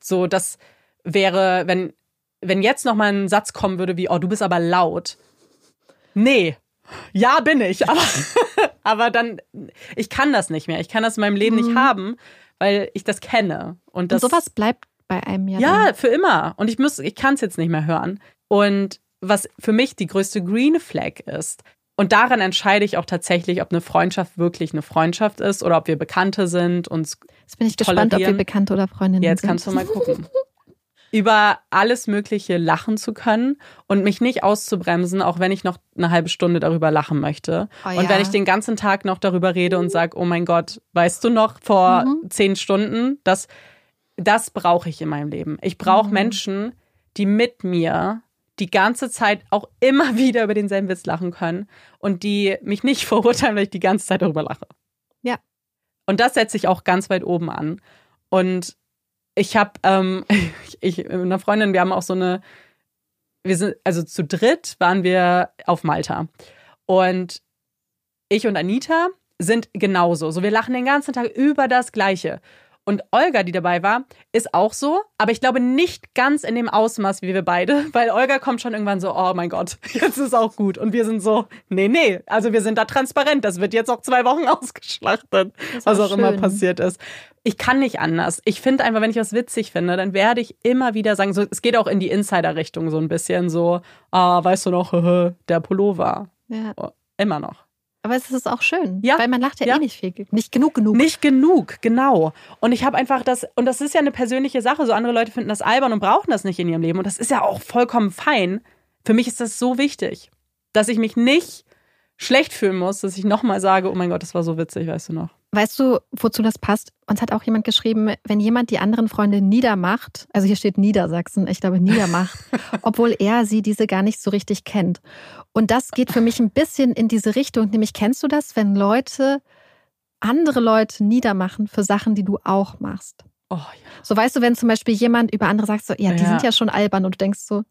So, das wäre, wenn, wenn jetzt noch mal ein Satz kommen würde wie, oh, du bist aber laut. Nee. Ja, bin ich, [laughs] aber, aber dann, ich kann das nicht mehr. Ich kann das in meinem Leben mhm. nicht haben, weil ich das kenne. Und, das, Und sowas bleibt bei einem ja. Ja, dann. für immer. Und ich muss, ich kann es jetzt nicht mehr hören. Und was für mich die größte Green Flag ist, und daran entscheide ich auch tatsächlich, ob eine Freundschaft wirklich eine Freundschaft ist oder ob wir Bekannte sind. Uns jetzt bin ich gespannt, ob wir Bekannte oder Freundinnen sind. Jetzt kannst du mal gucken. [laughs] Über alles Mögliche lachen zu können und mich nicht auszubremsen, auch wenn ich noch eine halbe Stunde darüber lachen möchte. Oh, und ja. wenn ich den ganzen Tag noch darüber rede und sage, oh mein Gott, weißt du noch vor mhm. zehn Stunden, dass das brauche ich in meinem Leben. Ich brauche mhm. Menschen, die mit mir die ganze Zeit auch immer [laughs] wieder über denselben Witz lachen können und die mich nicht [laughs] verurteilen, weil ich die ganze Zeit darüber lache. Ja. Und das setze ich auch ganz weit oben an. Und ich habe, ähm, [laughs] ich, mit einer Freundin, wir haben auch so eine, wir sind, also zu dritt waren wir auf Malta. Und ich und Anita sind genauso. So, wir lachen den ganzen Tag über das Gleiche. Und Olga, die dabei war, ist auch so, aber ich glaube nicht ganz in dem Ausmaß wie wir beide, [laughs] weil Olga kommt schon irgendwann so, oh mein Gott, [laughs] jetzt ist auch gut. Und wir sind so, nee, nee, also wir sind da transparent, das wird jetzt auch zwei Wochen [laughs] ausgeschlachtet, was auch schön. immer passiert ist. Ich kann nicht anders. Ich finde einfach, wenn ich was witzig finde, dann werde ich immer wieder sagen, so, es geht auch in die Insider-Richtung so ein bisschen so, ah, weißt du noch, der Pullover. Ja. Oh, immer noch. Aber es ist auch schön, ja. weil man lacht ja, ja, eh nicht viel. Nicht genug genug. Nicht genug, genau. Und ich habe einfach das, und das ist ja eine persönliche Sache, so andere Leute finden das albern und brauchen das nicht in ihrem Leben. Und das ist ja auch vollkommen fein. Für mich ist das so wichtig, dass ich mich nicht schlecht fühlen muss, dass ich nochmal sage, oh mein Gott, das war so witzig, weißt du noch. Weißt du, wozu das passt? Uns hat auch jemand geschrieben, wenn jemand die anderen Freunde niedermacht, also hier steht Niedersachsen, ich glaube niedermacht, [laughs] obwohl er sie diese gar nicht so richtig kennt. Und das geht für mich ein bisschen in diese Richtung, nämlich kennst du das, wenn Leute andere Leute niedermachen für Sachen, die du auch machst? Oh, ja. So weißt du, wenn zum Beispiel jemand über andere sagt, so, ja, die ja. sind ja schon albern und du denkst so,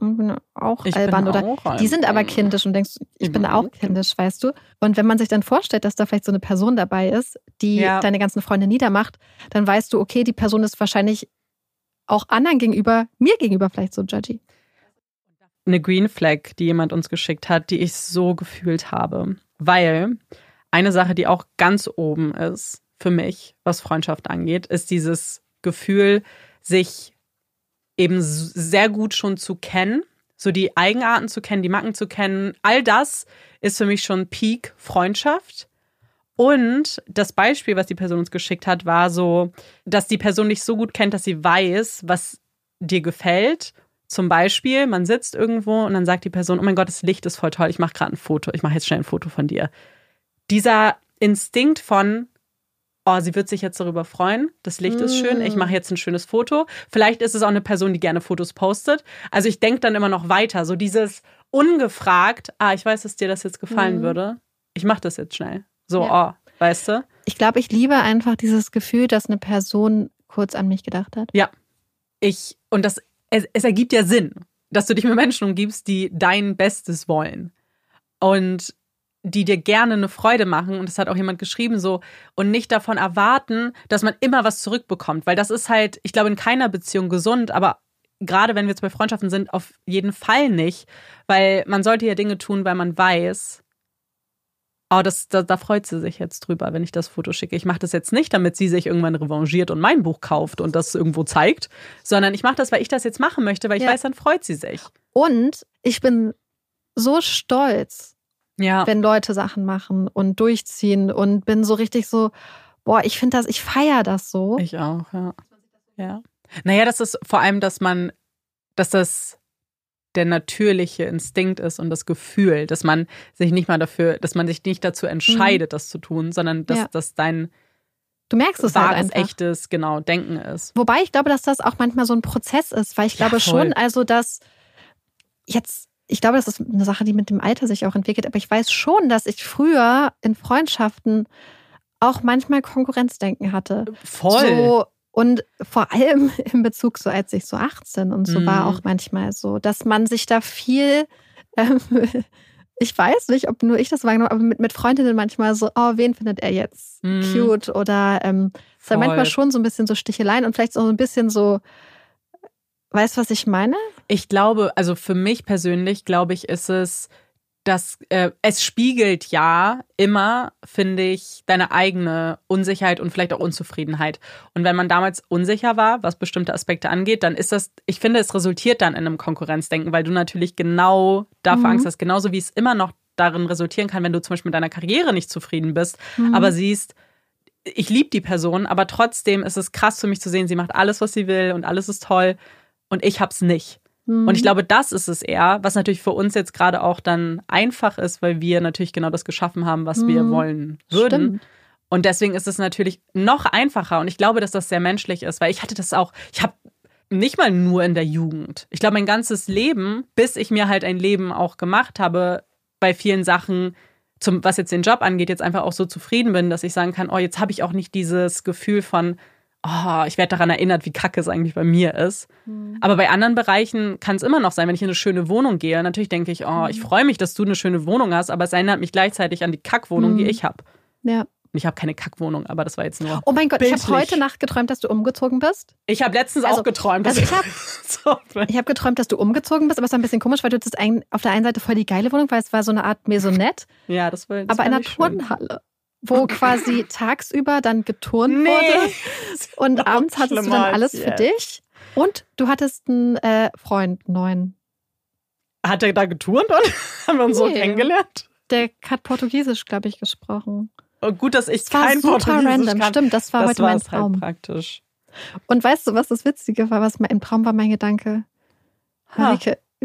ich bin auch ich albern bin oder auch die sind aber kindisch und denkst, ich bin auch kindisch, weißt du? Und wenn man sich dann vorstellt, dass da vielleicht so eine Person dabei ist, die ja. deine ganzen Freunde niedermacht, dann weißt du, okay, die Person ist wahrscheinlich auch anderen gegenüber, mir gegenüber vielleicht so judgy. Eine Green Flag, die jemand uns geschickt hat, die ich so gefühlt habe. Weil eine Sache, die auch ganz oben ist für mich, was Freundschaft angeht, ist dieses Gefühl, sich eben sehr gut schon zu kennen, so die Eigenarten zu kennen, die Macken zu kennen. All das ist für mich schon Peak Freundschaft. Und das Beispiel, was die Person uns geschickt hat, war so, dass die Person dich so gut kennt, dass sie weiß, was dir gefällt. Zum Beispiel, man sitzt irgendwo und dann sagt die Person, oh mein Gott, das Licht ist voll toll, ich mache gerade ein Foto, ich mache jetzt schnell ein Foto von dir. Dieser Instinkt von, oh, sie wird sich jetzt darüber freuen. Das Licht mm. ist schön. Ich mache jetzt ein schönes Foto. Vielleicht ist es auch eine Person, die gerne Fotos postet. Also ich denke dann immer noch weiter. So dieses ungefragt, ah, ich weiß, dass dir das jetzt gefallen mm. würde. Ich mache das jetzt schnell. So, ja. oh, weißt du? Ich glaube, ich liebe einfach dieses Gefühl, dass eine Person kurz an mich gedacht hat. Ja. Ich, und das, es, es ergibt ja Sinn, dass du dich mit Menschen umgibst, die dein Bestes wollen. Und die dir gerne eine Freude machen, und das hat auch jemand geschrieben, so, und nicht davon erwarten, dass man immer was zurückbekommt. Weil das ist halt, ich glaube, in keiner Beziehung gesund, aber gerade wenn wir jetzt bei Freundschaften sind, auf jeden Fall nicht. Weil man sollte ja Dinge tun, weil man weiß, oh, das, da, da freut sie sich jetzt drüber, wenn ich das Foto schicke. Ich mache das jetzt nicht, damit sie sich irgendwann revanchiert und mein Buch kauft und das irgendwo zeigt, sondern ich mache das, weil ich das jetzt machen möchte, weil ich ja. weiß, dann freut sie sich. Und ich bin so stolz ja. wenn Leute Sachen machen und durchziehen und bin so richtig so, boah, ich finde das, ich feiere das so. Ich auch, ja. Ja. Naja, das ist vor allem, dass man, dass das der natürliche Instinkt ist und das Gefühl, dass man sich nicht mal dafür, dass man sich nicht dazu entscheidet, mhm. das zu tun, sondern dass ja. das dein Du merkst es halt wahres, halt echtes, genau, Denken ist. Wobei ich glaube, dass das auch manchmal so ein Prozess ist, weil ich glaube ja, schon, also dass jetzt ich glaube, das ist eine Sache, die mit dem Alter sich auch entwickelt. Aber ich weiß schon, dass ich früher in Freundschaften auch manchmal Konkurrenzdenken hatte. Voll. So, und vor allem [laughs] in Bezug so, als ich so 18 und so mm. war auch manchmal so, dass man sich da viel, ähm, [laughs] ich weiß nicht, ob nur ich das wahrgenommen aber mit, mit Freundinnen manchmal so, oh, wen findet er jetzt mm. cute? Oder ähm, es war manchmal schon so ein bisschen so Sticheleien und vielleicht so ein bisschen so, Weißt du, was ich meine? Ich glaube, also für mich persönlich, glaube ich, ist es, dass äh, es spiegelt ja immer, finde ich, deine eigene Unsicherheit und vielleicht auch Unzufriedenheit. Und wenn man damals unsicher war, was bestimmte Aspekte angeht, dann ist das, ich finde, es resultiert dann in einem Konkurrenzdenken, weil du natürlich genau davor mhm. Angst hast, genauso wie es immer noch darin resultieren kann, wenn du zum Beispiel mit deiner Karriere nicht zufrieden bist, mhm. aber siehst, ich liebe die Person, aber trotzdem ist es krass für mich zu sehen, sie macht alles, was sie will und alles ist toll und ich hab's nicht. Mhm. Und ich glaube, das ist es eher, was natürlich für uns jetzt gerade auch dann einfach ist, weil wir natürlich genau das geschaffen haben, was mhm. wir wollen würden. Stimmt. Und deswegen ist es natürlich noch einfacher. Und ich glaube, dass das sehr menschlich ist, weil ich hatte das auch, ich habe nicht mal nur in der Jugend. Ich glaube, mein ganzes Leben, bis ich mir halt ein Leben auch gemacht habe, bei vielen Sachen, zum, was jetzt den Job angeht, jetzt einfach auch so zufrieden bin, dass ich sagen kann, oh, jetzt habe ich auch nicht dieses Gefühl von, oh, ich werde daran erinnert, wie kacke es eigentlich bei mir ist. Mhm. Aber bei anderen Bereichen kann es immer noch sein, wenn ich in eine schöne Wohnung gehe. Natürlich denke ich, oh, ich mhm. freue mich, dass du eine schöne Wohnung hast, aber es erinnert mich gleichzeitig an die Kackwohnung, mhm. die ich habe. Ja. Ich habe keine Kackwohnung, aber das war jetzt nur. Oh mein Gott, bildlich. ich habe heute Nacht geträumt, dass du umgezogen bist. Ich habe letztens Also- auch geträumt. also ich hab- [laughs] so, Ich habe geträumt, dass du umgezogen bist, aber es war ein bisschen komisch, weil du hattest ein, auf der einen Seite voll die geile Wohnung, weil es war so eine Art Maisonette, ja, das war. Das aber in einer. Turnhalle, wo quasi [laughs] tagsüber dann geturnt Nee. wurde [laughs] und abends hattest du dann alles für dich. Und du hattest einen äh, Freund, neuen. Hat er da geturnt und [laughs] haben wir uns so Nee. kennengelernt? Der hat Portugiesisch, glaube ich, gesprochen. Und gut, dass ich war kein super Portugiesisch random. kann. Stimmt, das war das heute mein war's Traum. halt praktisch. Und weißt du, was das Witzige war? Was mein, Traum war mein Gedanke. Ha.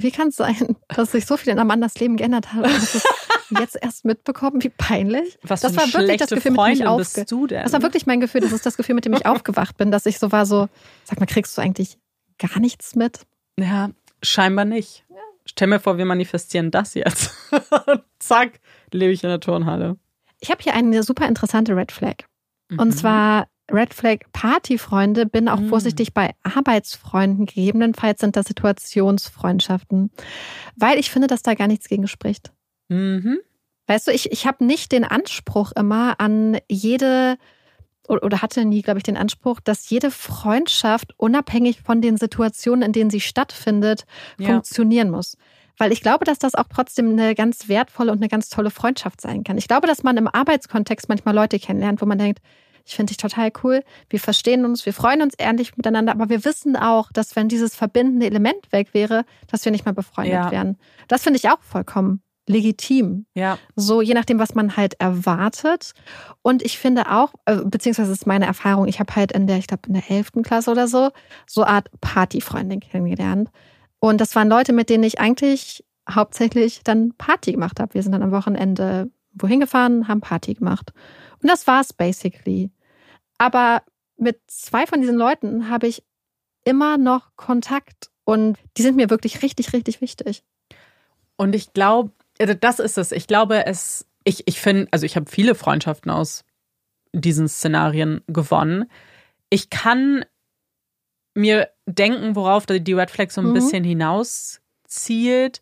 Wie kann es sein, [laughs] dass sich so viel in Amandas Leben geändert hat? [laughs] Jetzt erst mitbekommen? Wie peinlich. Was das für war wirklich das schlechte Gefühl, mit dem ich Freundin aufge bist du denn? Das war wirklich mein Gefühl. Das ist das Gefühl, mit dem ich [laughs] aufgewacht bin, dass ich so war, so, sag mal, kriegst du eigentlich gar nichts mit? Ja, scheinbar nicht. Stell mir vor, wir manifestieren das jetzt. Zack, lebe ich in der Turnhalle. Ich habe hier eine super interessante Red Flag. Mhm. Und zwar Red Flag Partyfreunde. Bin auch Mhm. vorsichtig bei Arbeitsfreunden. Gegebenenfalls sind das Situationsfreundschaften. Weil ich finde, dass da gar nichts gegen spricht. Mhm. Weißt du, ich, ich habe nicht den Anspruch immer an jede oder hatte nie, glaube ich, den Anspruch, dass jede Freundschaft unabhängig von den Situationen, in denen sie stattfindet, Ja. funktionieren muss. Weil ich glaube, dass das auch trotzdem eine ganz wertvolle und eine ganz tolle Freundschaft sein kann. Ich glaube, dass man im Arbeitskontext manchmal Leute kennenlernt, wo man denkt, ich finde dich total cool, wir verstehen uns, wir freuen uns ehrlich miteinander, aber wir wissen auch, dass wenn dieses verbindende Element weg wäre, dass wir nicht mehr befreundet Ja. wären. Das finde ich auch vollkommen legitim. Ja. So, je nachdem, was man halt erwartet. Und ich finde auch, äh, beziehungsweise ist meine Erfahrung, ich habe halt in der, ich glaube, in der 11. Klasse oder so, so eine Art Partyfreundin kennengelernt. Und das waren Leute, mit denen ich eigentlich hauptsächlich dann Party gemacht habe. Wir sind dann am Wochenende wohin gefahren, haben Party gemacht. Und das war's basically. Aber mit zwei von diesen Leuten habe ich immer noch Kontakt und die sind mir wirklich richtig, richtig wichtig. Und ich glaube, das ist es. Ich glaube, es, ich, ich finde, also ich habe viele Freundschaften aus diesen Szenarien gewonnen. Ich kann mir denken, worauf die Red Flag so ein Mhm. bisschen hinaus zielt.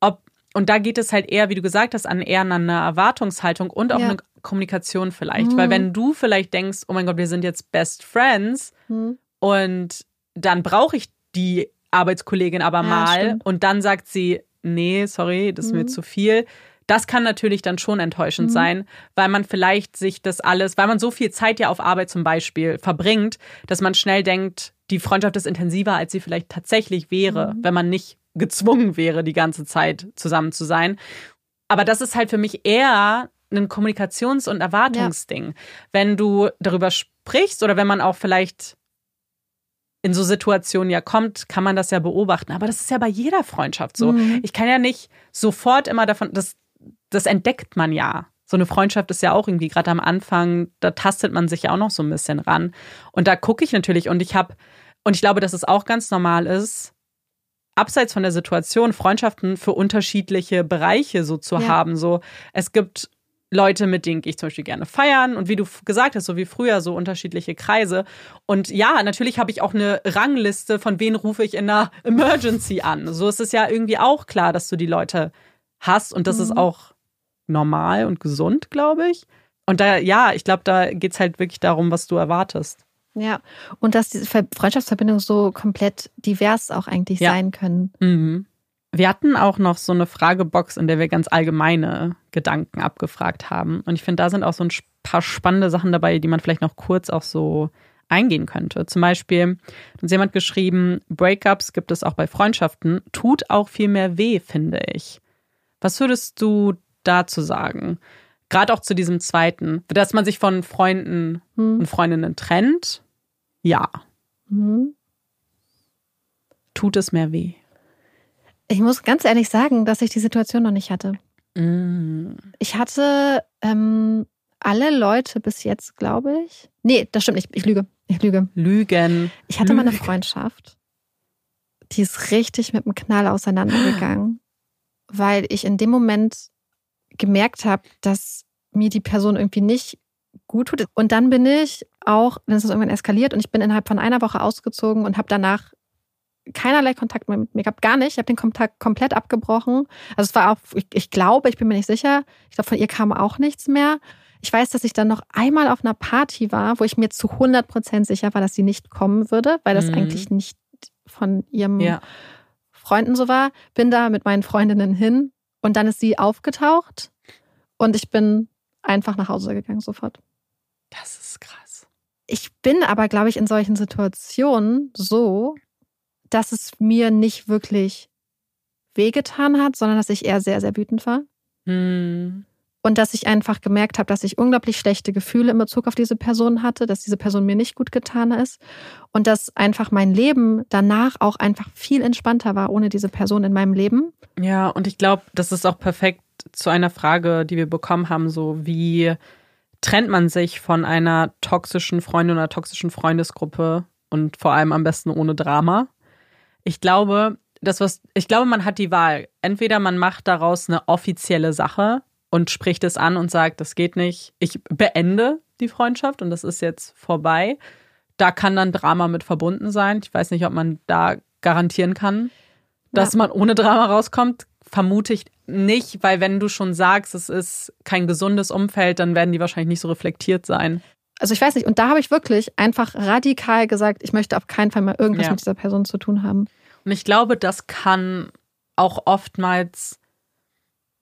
Ob, und da geht es halt eher, wie du gesagt hast, an eher an eine Erwartungshaltung und auch Ja. eine Kommunikation vielleicht. Mhm. Weil wenn du vielleicht denkst, oh mein Gott, wir sind jetzt Best Friends, Hm? und dann brauche ich die Arbeitskollegin aber Ja, mal stimmt. und dann sagt sie, nee, sorry, das ist mir Mhm. zu viel. Das kann natürlich dann schon enttäuschend Mhm. sein, weil man vielleicht sich das alles, weil man so viel Zeit ja auf Arbeit zum Beispiel verbringt, dass man schnell denkt, die Freundschaft ist intensiver, als sie vielleicht tatsächlich wäre, Mhm. wenn man nicht gezwungen wäre, die ganze Zeit zusammen zu sein. Aber das ist halt für mich eher ein Kommunikations- und Erwartungsding. Wenn du darüber sprichst oder wenn man auch vielleicht in so Situationen ja kommt, kann man das ja beobachten. Aber das ist ja bei jeder Freundschaft so. Mhm. Ich kann ja nicht sofort immer davon, das, das entdeckt man ja. So eine Freundschaft ist ja auch irgendwie gerade am Anfang, da tastet man sich ja auch noch so ein bisschen ran. Und da gucke ich natürlich und ich habe, und ich glaube, dass es auch ganz normal ist, abseits von der Situation Freundschaften für unterschiedliche Bereiche so zu Ja. haben. So, es gibt Leute, mit denen ich zum Beispiel gerne feiern und wie du gesagt hast, so wie früher, so unterschiedliche Kreise. Und ja, natürlich habe ich auch eine Rangliste, von wen rufe ich in einer [laughs] Emergency an. So ist es ja irgendwie auch klar, dass du die Leute hast und das Mhm. ist auch normal und gesund, glaube ich. Und da, ja, ich glaube, da geht es halt wirklich darum, was du erwartest. Ja, und dass diese Ver- Freundschaftsverbindungen so komplett divers auch eigentlich Ja. sein können. Mhm. Wir hatten auch noch so eine Fragebox, in der wir ganz allgemeine Gedanken abgefragt haben. Und ich finde, da sind auch so ein paar spannende Sachen dabei, die man vielleicht noch kurz auch so eingehen könnte. Zum Beispiel hat uns jemand geschrieben, Breakups gibt es auch bei Freundschaften, tut auch viel mehr weh, finde ich. Was würdest du dazu sagen? Gerade auch zu diesem zweiten, dass man sich von Freunden Hm. und Freundinnen trennt. Ja, Mhm. tut es mehr weh. Ich muss ganz ehrlich sagen, dass ich die Situation noch nicht hatte. Mm. Ich hatte ähm, alle Leute bis jetzt, glaube ich. Nee, das stimmt nicht. Ich lüge. Ich lüge. Lügen. Ich hatte mal eine. Freundschaft, die ist richtig mit dem Knall auseinandergegangen, [gasps] weil ich in dem Moment gemerkt habe, dass mir die Person irgendwie nicht gut tut. Und dann bin ich auch, dann ist es irgendwann eskaliert und ich bin innerhalb von einer Woche ausgezogen und habe danach keinerlei Kontakt mehr mit mir gehabt, gar nicht. Ich habe den Kontakt komplett abgebrochen. Also es war auch, ich, ich glaube, ich bin mir nicht sicher. Ich glaube, von ihr kam auch nichts mehr. Ich weiß, dass ich dann noch einmal auf einer Party war, wo ich mir zu 100 Prozent sicher war, dass sie nicht kommen würde, weil das mhm. eigentlich nicht von ihrem ja. Freunden so war. Bin da mit meinen Freundinnen hin und dann ist sie aufgetaucht und ich bin einfach nach Hause gegangen sofort. Das ist krass. Ich bin aber, glaube ich, in solchen Situationen so, dass es mir nicht wirklich wehgetan hat, sondern dass ich eher sehr, sehr wütend war. Hm. Und dass ich einfach gemerkt habe, dass ich unglaublich schlechte Gefühle in Bezug auf diese Person hatte, dass diese Person mir nicht gut getan ist und dass einfach mein Leben danach auch einfach viel entspannter war ohne diese Person in meinem Leben. Ja, und ich glaube, das ist auch perfekt zu einer Frage, die wir bekommen haben, so wie trennt man sich von einer toxischen Freundin oder toxischen Freundesgruppe und vor allem am besten ohne Drama? Ich glaube, das was ich glaube, man hat die Wahl. Entweder man macht daraus eine offizielle Sache und spricht es an und sagt, das geht nicht. Ich beende die Freundschaft und das ist jetzt vorbei. Da kann dann Drama mit verbunden sein. Ich weiß nicht, ob man da garantieren kann, dass ja. man ohne Drama rauskommt. Vermute ich nicht, weil wenn du schon sagst, es ist kein gesundes Umfeld, dann werden die wahrscheinlich nicht so reflektiert sein. Also ich weiß nicht. Und da habe ich wirklich einfach radikal gesagt, ich möchte auf keinen Fall mal irgendwas ja. mit dieser Person zu tun haben. Und ich glaube, das kann auch oftmals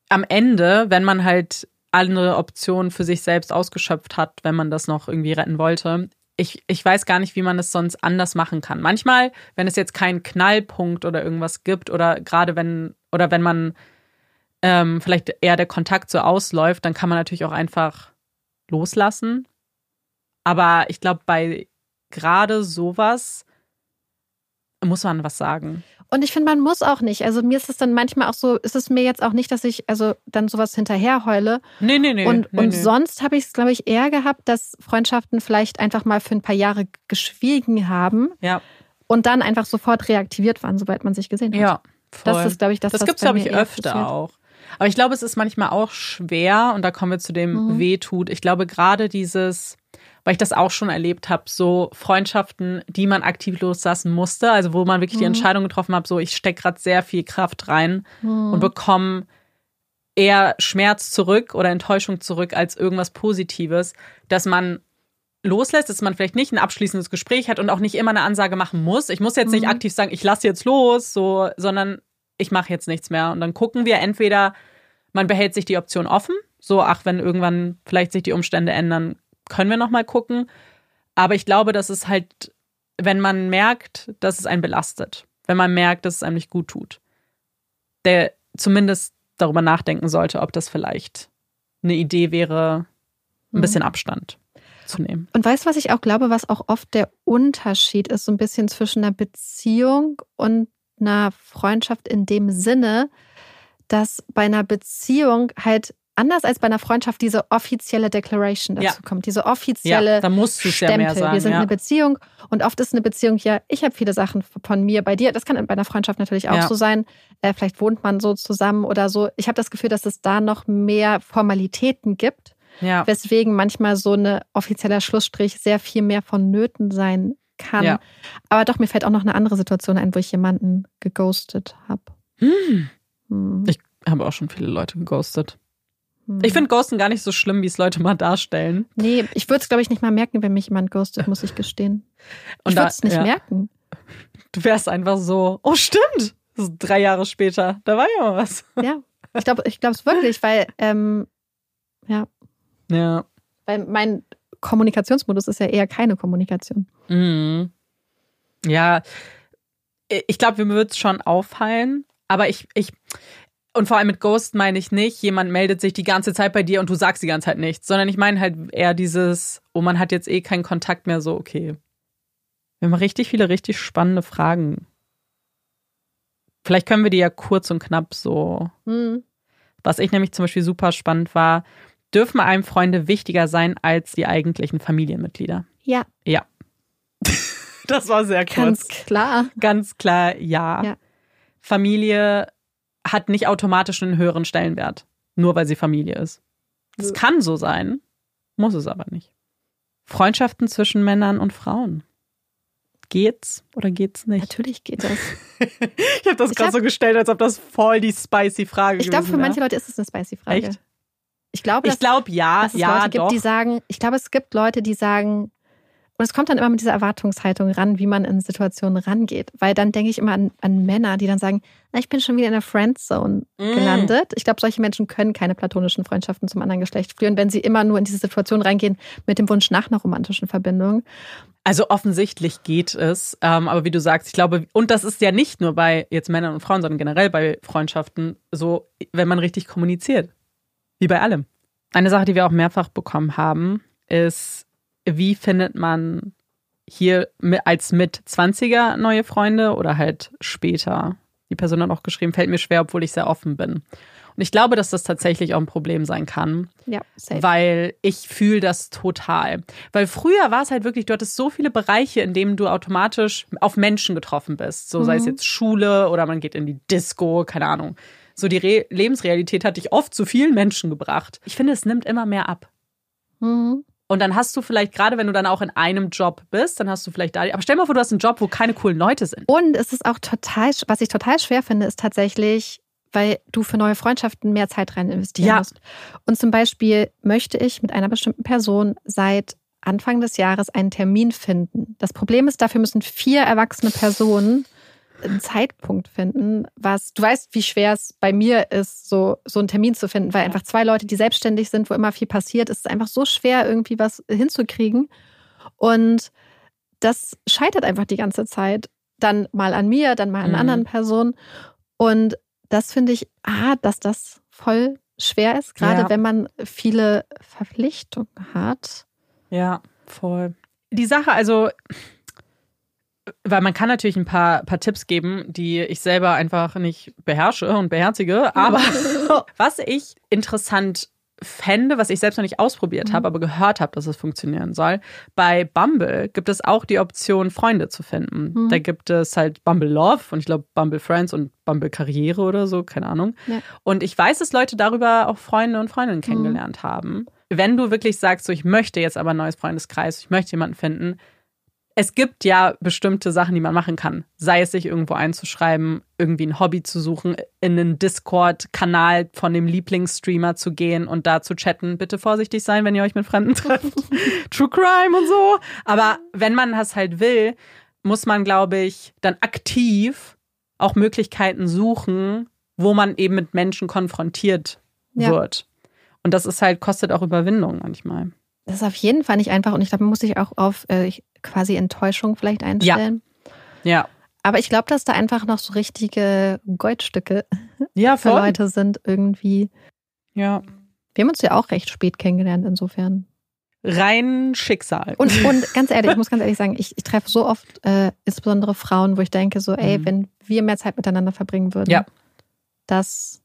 am Ende, wenn man halt andere Optionen für sich selbst ausgeschöpft hat, wenn man das noch irgendwie retten wollte. Ich, ich weiß gar nicht, wie man es sonst anders machen kann. Manchmal, wenn es jetzt keinen Knallpunkt oder irgendwas gibt oder gerade wenn, oder wenn man ähm, vielleicht eher der Kontakt so ausläuft, dann kann man natürlich auch einfach loslassen. Aber ich glaube, bei gerade sowas muss man was sagen. Und ich finde, man muss auch nicht. Also mir ist es dann manchmal auch so, ist es mir jetzt auch nicht, dass ich also dann sowas hinterher heule. Nee, nee, nee. Und, nee, und nee. sonst habe ich es, glaube ich, eher gehabt, dass Freundschaften vielleicht einfach mal für ein paar Jahre geschwiegen haben. Ja. Und dann einfach sofort reaktiviert waren, sobald man sich gesehen hat. Ja. Voll. Das ist, glaube ich, das, das gibt es, glaube ich, öfter passiert. auch. Aber ich glaube, es ist manchmal auch schwer, und da kommen wir zu dem mhm. Wehtut. Ich glaube, gerade dieses, weil ich das auch schon erlebt habe, so Freundschaften, die man aktiv loslassen musste, also wo man wirklich mhm. die Entscheidung getroffen hat, so ich stecke gerade sehr viel Kraft rein mhm. und bekomme eher Schmerz zurück oder Enttäuschung zurück als irgendwas Positives, dass man loslässt, dass man vielleicht nicht ein abschließendes Gespräch hat und auch nicht immer eine Ansage machen muss. Ich muss jetzt nicht mhm. aktiv sagen, ich lasse jetzt los, so, sondern ich mache jetzt nichts mehr. Und dann gucken wir entweder, man behält sich die Option offen, so, ach, wenn irgendwann vielleicht sich die Umstände ändern, können wir noch mal gucken. Aber ich glaube, dass es halt, wenn man merkt, dass es einen belastet, wenn man merkt, dass es einem nicht gut tut, der zumindest darüber nachdenken sollte, ob das vielleicht eine Idee wäre, ein mhm. bisschen Abstand zu nehmen. Und weißt du, was ich auch glaube, was auch oft der Unterschied ist, so ein bisschen zwischen einer Beziehung und einer Freundschaft in dem Sinne, dass bei einer Beziehung halt anders als bei einer Freundschaft diese offizielle Declaration dazu ja. kommt, diese offizielle ja, da musst Stempel. Ja sagen, wir sind ja. eine Beziehung und oft ist eine Beziehung ja, ich habe viele Sachen von mir bei dir. Das kann bei einer Freundschaft natürlich auch so sein. Äh, vielleicht wohnt man so zusammen oder so. Ich habe das Gefühl, dass es da noch mehr Formalitäten gibt, weswegen manchmal so ein offizieller Schlussstrich sehr viel mehr vonnöten sein kann. Aber doch, mir fällt auch noch eine andere Situation ein, wo ich jemanden geghostet habe. Hm. Hm. Ich habe auch schon viele Leute geghostet. Ich hm. finde Ghosten gar nicht so schlimm, wie es Leute mal darstellen. Nee, ich würde es, glaube ich, nicht mal merken, wenn mich jemand ghostet, muss ich gestehen. Und ich würde es nicht ja. merken. Du wärst einfach so, oh stimmt, so drei Jahre später, da war ja mal was. Ja, ich glaube ich es wirklich, weil, ähm, ja. Ja. Weil mein Kommunikationsmodus ist ja eher keine Kommunikation. Mhm. Ja, ich glaube, mir wird es schon auffallen, aber ich, ich, und vor allem mit Ghost meine ich nicht, jemand meldet sich die ganze Zeit bei dir und du sagst die ganze Zeit nichts, sondern ich meine halt eher dieses, oh, man hat jetzt eh keinen Kontakt mehr, so, okay. Wir haben richtig viele richtig spannende Fragen. Vielleicht können wir die ja kurz und knapp so. Mhm. Was ich nämlich zum Beispiel super spannend war, dürfen einem Freunde wichtiger sein als die eigentlichen Familienmitglieder? Ja. Ja. [laughs] das war sehr kurz. Ganz klar. Ganz klar, ja. ja. Familie hat nicht automatisch einen höheren Stellenwert, nur weil sie Familie ist. Das ja. kann so sein, muss es aber nicht. Freundschaften zwischen Männern und Frauen. Geht's oder geht's nicht? Natürlich geht das. [laughs] ich habe das gerade so gestellt, als ob das voll die spicy Frage ist. Ich glaube, für manche Leute ist es eine spicy Frage. Echt? Ich glaube, ich glaube ja, dass es ja, Leute gibt, doch. die sagen, ich glaube, es gibt Leute, die sagen, und es kommt dann immer mit dieser Erwartungshaltung ran, wie man in Situationen rangeht. Weil dann denke ich immer an, an Männer, die dann sagen, na, ich bin schon wieder in der Friendzone Mm. gelandet. Ich glaube, solche Menschen können keine platonischen Freundschaften zum anderen Geschlecht führen, wenn sie immer nur in diese Situation reingehen mit dem Wunsch nach einer romantischen Verbindung. Also offensichtlich geht es, ähm, aber wie du sagst, ich glaube, und das ist ja nicht nur bei jetzt Männern und Frauen, sondern generell bei Freundschaften so, wenn man richtig kommuniziert. Wie bei allem. Eine Sache, die wir auch mehrfach bekommen haben, ist, wie findet man hier als mit 20er neue Freunde oder halt später? Die Person hat auch geschrieben, fällt mir schwer, obwohl ich sehr offen bin. Und ich glaube, dass das tatsächlich auch ein Problem sein kann, Ja, safe. weil ich fühle das total. Weil früher war es halt wirklich, du hattest so viele Bereiche, in denen du automatisch auf Menschen getroffen bist. So sei es jetzt Schule oder man geht in die Disco, keine Ahnung. So die Re Lebensrealität hat dich oft zu vielen Menschen gebracht. Ich finde, es nimmt immer mehr ab. Mhm. Und dann hast du vielleicht, gerade wenn du dann auch in einem Job bist, dann hast du vielleicht da. Aber stell dir mal vor, du hast einen Job, wo keine coolen Leute sind. Und es ist auch total, was ich total schwer finde, ist tatsächlich, weil du für neue Freundschaften mehr Zeit rein investieren Ja. musst. Und zum Beispiel möchte ich mit einer bestimmten Person seit Anfang des Jahres einen Termin finden. Das Problem ist, dafür müssen vier erwachsene Personen einen Zeitpunkt finden, was du weißt, wie schwer es bei mir ist, so, so einen Termin zu finden, weil einfach zwei Leute, die selbstständig sind, wo immer viel passiert, ist es einfach so schwer, irgendwie was hinzukriegen. Und das scheitert einfach die ganze Zeit. Dann mal an mir, dann mal an Mhm. anderen Personen. Und das finde ich, ah, dass das voll schwer ist, gerade Ja. wenn man viele Verpflichtungen hat. Ja, voll. Die Sache, also, weil man kann natürlich ein paar, paar Tipps geben, die ich selber einfach nicht beherrsche und beherzige. [laughs] Aber was ich interessant fände, was ich selbst noch nicht ausprobiert Mhm. habe, aber gehört habe, dass es funktionieren soll, bei Bumble gibt es auch die Option, Freunde zu finden. Mhm. Da gibt es halt Bumble Love und ich glaube Bumble Friends und Bumble Karriere oder so, keine Ahnung. Ja. Und ich weiß, dass Leute darüber auch Freunde und Freundinnen Mhm. kennengelernt haben. Wenn du wirklich sagst, so ich möchte jetzt aber ein neues Freundeskreis, ich möchte jemanden finden, es gibt ja bestimmte Sachen, die man machen kann. Sei es sich irgendwo einzuschreiben, irgendwie ein Hobby zu suchen, in einen Discord-Kanal von dem Lieblingsstreamer zu gehen und da zu chatten. Bitte vorsichtig sein, wenn ihr euch mit Fremden trefft. [laughs] True Crime und so. Aber wenn man das halt will, muss man, glaube ich, dann aktiv auch Möglichkeiten suchen, wo man eben mit Menschen konfrontiert Ja. wird. Und das ist halt, kostet auch Überwindung manchmal. Das ist auf jeden Fall nicht einfach. Und ich glaube, man muss sich auch auf äh, quasi Enttäuschung vielleicht einstellen. Ja. Aber ich glaube, dass da einfach noch so richtige Goldstücke Ja, für Leute sind irgendwie. Ja. Wir haben uns ja auch recht spät kennengelernt, insofern. Rein Schicksal. Und, und [laughs] ganz ehrlich, ich muss ganz ehrlich sagen, ich, ich treffe so oft äh, insbesondere Frauen, wo ich denke, so, ey, Mhm. wenn wir mehr Zeit miteinander verbringen würden, Ja. das,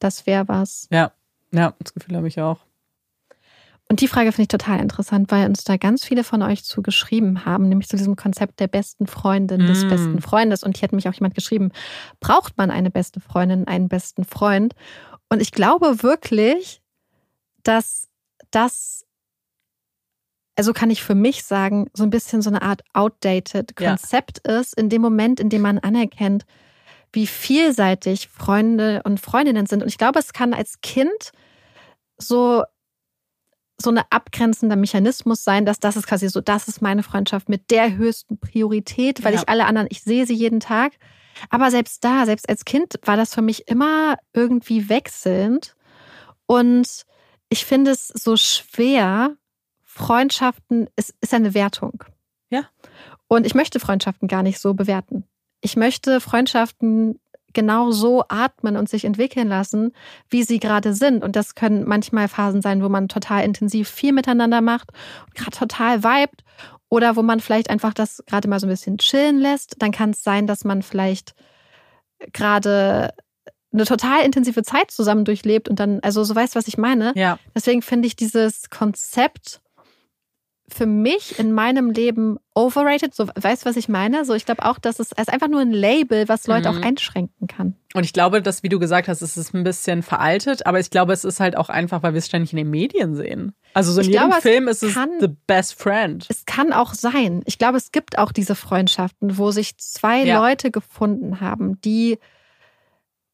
das wäre was. Ja, ja, das Gefühl habe ich auch. Und die Frage finde ich total interessant, weil uns da ganz viele von euch zu geschrieben haben, nämlich zu diesem Konzept der besten Freundin, des Mm. besten Freundes. Und hier hat mich auch jemand geschrieben, braucht man eine beste Freundin, einen besten Freund? Und ich glaube wirklich, dass das, also kann ich für mich sagen, so ein bisschen so eine Art outdated Ja. Konzept ist, in dem Moment, in dem man anerkennt, wie vielseitig Freunde und Freundinnen sind. Und ich glaube, es kann als Kind so so eine abgrenzender Mechanismus sein, dass das ist quasi so, das ist meine Freundschaft mit der höchsten Priorität, weil Ja. ich alle anderen, ich sehe sie jeden Tag. Aber selbst da, selbst als Kind war das für mich immer irgendwie wechselnd. Und ich finde es so schwer, Freundschaften, es ist eine Wertung. Ja. Und ich möchte Freundschaften gar nicht so bewerten. Ich möchte Freundschaften genau so atmen und sich entwickeln lassen, wie sie gerade sind. Und das können manchmal Phasen sein, wo man total intensiv viel miteinander macht und gerade total vibet. Oder wo man vielleicht einfach das gerade mal so ein bisschen chillen lässt. Dann kann es sein, dass man vielleicht gerade eine total intensive Zeit zusammen durchlebt und dann, also so weißt, was ich meine. Ja. Deswegen finde ich dieses Konzept für mich in meinem Leben overrated. So, weißt du, was ich meine? So, ich glaube auch, dass es, es ist einfach nur ein Label, was Leute Mhm. auch einschränken kann. Und ich glaube, dass, wie du gesagt hast, es ist ein bisschen veraltet, aber ich glaube, es ist halt auch einfach, weil wir es ständig in den Medien sehen. Also so in Ich jedem glaube, es Film ist es kann- the best friend. Es kann auch sein. Ich glaube, es gibt auch diese Freundschaften, wo sich zwei Ja. Leute gefunden haben, die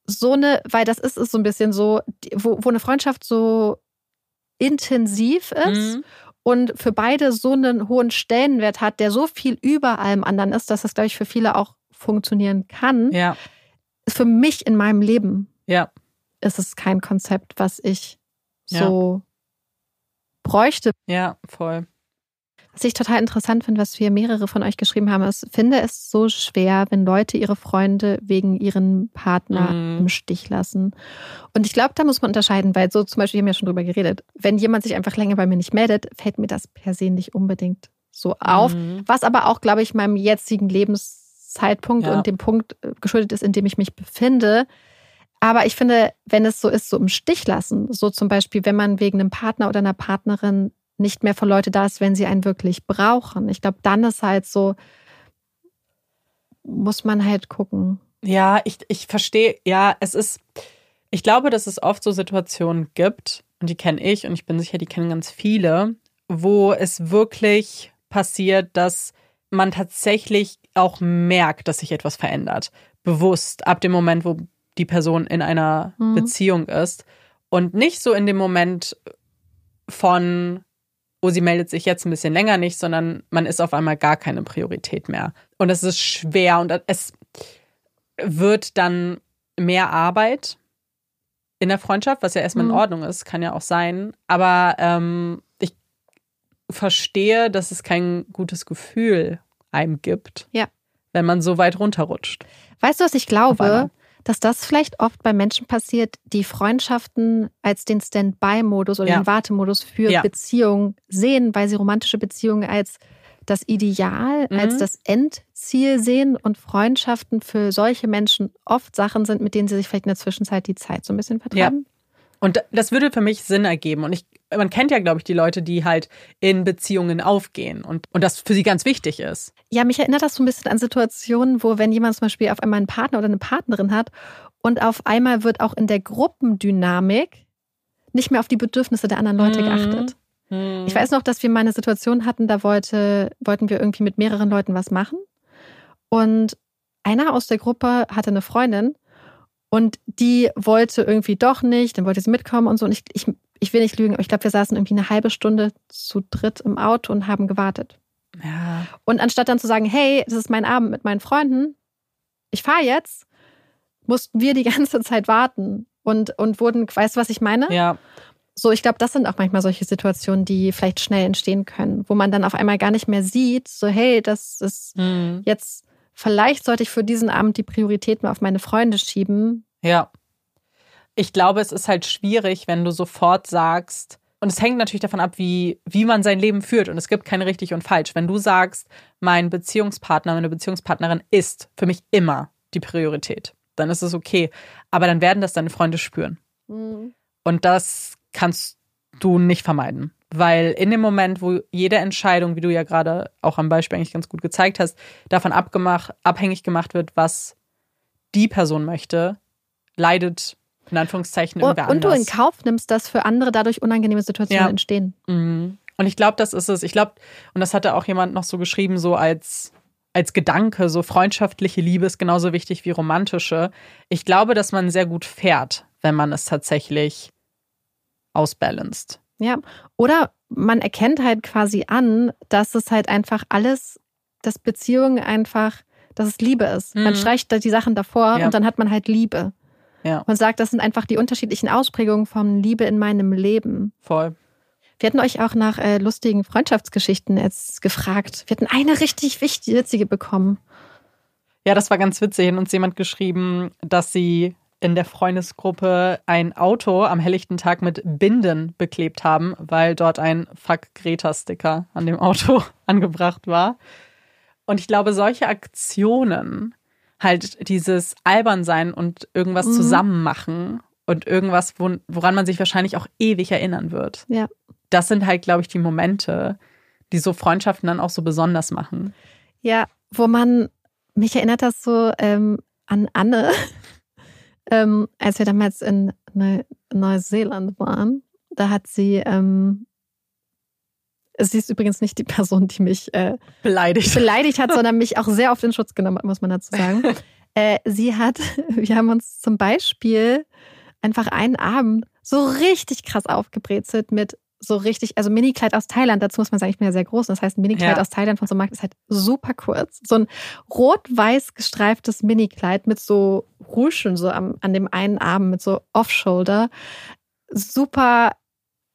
so eine, weil das ist, ist so ein bisschen so, wo, wo eine Freundschaft so intensiv ist. Mhm. Und für beide so einen hohen Stellenwert hat, der so viel über allem anderen ist, dass das, glaube ich, für viele auch funktionieren kann. Ja. Für mich in meinem Leben ja. ist es kein Konzept, was ich so ja. bräuchte. Ja, voll. Was ich total interessant finde, was wir mehrere von euch geschrieben haben, ist, finde es so schwer, wenn Leute ihre Freunde wegen ihren Partner mhm. im Stich lassen. Und ich glaube, da muss man unterscheiden, weil so zum Beispiel, wir haben ja schon drüber geredet, wenn jemand sich einfach länger bei mir nicht meldet, fällt mir das per se nicht unbedingt so auf. Mhm. Was aber auch, glaube ich, meinem jetzigen Lebenszeitpunkt ja. und dem Punkt äh, geschuldet ist, in dem ich mich befinde. Aber ich finde, wenn es so ist, so im Stich lassen, so zum Beispiel, wenn man wegen einem Partner oder einer Partnerin nicht mehr für Leute da ist, wenn sie einen wirklich brauchen. Ich glaube, dann ist halt so, muss man halt gucken. Ja, ich, ich verstehe, ja, es ist, ich glaube, dass es oft so Situationen gibt, und die kenne ich und ich bin sicher, die kennen ganz viele, wo es wirklich passiert, dass man tatsächlich auch merkt, dass sich etwas verändert. Bewusst, ab dem Moment, wo die Person in einer mhm. Beziehung ist. Und nicht so in dem Moment von, oh, sie meldet sich jetzt ein bisschen länger nicht, sondern man ist auf einmal gar keine Priorität mehr. Und es ist schwer und es wird dann mehr Arbeit in der Freundschaft, was ja erstmal mhm. in Ordnung ist, kann ja auch sein. Aber ähm, ich verstehe, dass es kein gutes Gefühl einem gibt, ja. wenn man so weit runterrutscht. Weißt du, was ich glaube? Dass das vielleicht oft bei Menschen passiert, die Freundschaften als den Standby-Modus oder ja. den Wartemodus für ja. Beziehungen sehen, weil sie romantische Beziehungen als das Ideal, mhm. als das Endziel sehen und Freundschaften für solche Menschen oft Sachen sind, mit denen sie sich vielleicht in der Zwischenzeit die Zeit so ein bisschen vertreiben. Ja. Und das würde für mich Sinn ergeben. Und ich, man kennt ja, glaube ich, die Leute, die halt in Beziehungen aufgehen und, und das für sie ganz wichtig ist. Ja, mich erinnert das so ein bisschen an Situationen, wo wenn jemand zum Beispiel auf einmal einen Partner oder eine Partnerin hat und auf einmal wird auch in der Gruppendynamik nicht mehr auf die Bedürfnisse der anderen Leute mhm. geachtet. Mhm. Ich weiß noch, dass wir mal eine Situation hatten, da wollte, wollten wir irgendwie mit mehreren Leuten was machen. Und einer aus der Gruppe hatte eine Freundin und die wollte irgendwie doch nicht, dann wollte sie mitkommen und so. Und ich, ich, ich will nicht lügen, aber ich glaube, wir saßen irgendwie eine halbe Stunde zu dritt im Auto und haben gewartet. Ja. Und anstatt dann zu sagen, hey, das ist mein Abend mit meinen Freunden, ich fahre jetzt, mussten wir die [laughs] ganze Zeit warten und, und wurden, weißt du, was ich meine? Ja. So, ich glaube, das sind auch manchmal solche Situationen, die vielleicht schnell entstehen können, wo man dann auf einmal gar nicht mehr sieht, so, hey, das ist mhm. jetzt vielleicht sollte ich für diesen Abend die Priorität mal auf meine Freunde schieben. Ja. Ich glaube, es ist halt schwierig, wenn du sofort sagst, und es hängt natürlich davon ab, wie, wie man sein Leben führt. Und es gibt kein richtig und falsch. Wenn du sagst, mein Beziehungspartner, meine Beziehungspartnerin ist für mich immer die Priorität, dann ist es okay. Aber dann werden das deine Freunde spüren. Mhm. Und das kannst du nicht vermeiden. Weil in dem Moment, wo jede Entscheidung, wie du ja gerade auch am Beispiel eigentlich ganz gut gezeigt hast, davon abgemacht, abhängig gemacht wird, was die Person möchte, leidet in Anführungszeichen irgendwer und, und anders. Und du in Kauf nimmst, dass für andere dadurch unangenehme Situationen ja. entstehen. Mhm. Und ich glaube, das ist es. Ich glaube, und das hatte auch jemand noch so geschrieben, so als, als Gedanke, so freundschaftliche Liebe ist genauso wichtig wie romantische. Ich glaube, dass man sehr gut fährt, wenn man es tatsächlich ausbalanced. Ja, oder man erkennt halt quasi an, dass es halt einfach alles, dass Beziehungen einfach, dass es Liebe ist. Mhm. Man streicht da die Sachen davor ja. und dann hat man halt Liebe. Ja. Man sagt, das sind einfach die unterschiedlichen Ausprägungen von Liebe in meinem Leben. Voll. Wir hatten euch auch nach äh, lustigen Freundschaftsgeschichten jetzt gefragt. Wir hatten eine richtig wichtige, witzige bekommen. Ja, das war ganz witzig. Hat uns jemand geschrieben, dass sie in der Freundesgruppe ein Auto am helllichten Tag mit Binden beklebt haben, weil dort ein Fuck Greta-Sticker an dem Auto [laughs] angebracht war. Und ich glaube, solche Aktionen, halt dieses Albernsein und irgendwas mhm. zusammen machen und irgendwas, woran man sich wahrscheinlich auch ewig erinnern wird. Ja. Das sind halt, glaube ich, die Momente, die so Freundschaften dann auch so besonders machen. Ja, wo man, mich erinnert das so ähm, an Anne, [laughs] ähm, als wir damals in Neu Neuseeland waren, da hat sie, ähm, sie ist übrigens nicht die Person, die mich äh, beleidigt. beleidigt hat, [laughs] sondern mich auch sehr auf den Schutz genommen hat, muss man dazu sagen. [laughs] äh, sie hat, wir haben uns zum Beispiel einfach einen Abend so richtig krass aufgebrezelt mit so richtig, also Minikleid aus Thailand, dazu muss man sagen, ich bin ja sehr groß. Das heißt, ein Minikleid Ja. aus Thailand von so einem Markt ist halt super kurz. So ein rot-weiß gestreiftes Minikleid mit so Ruschen so am, an dem einen Arm, mit so Off-Shoulder. Super,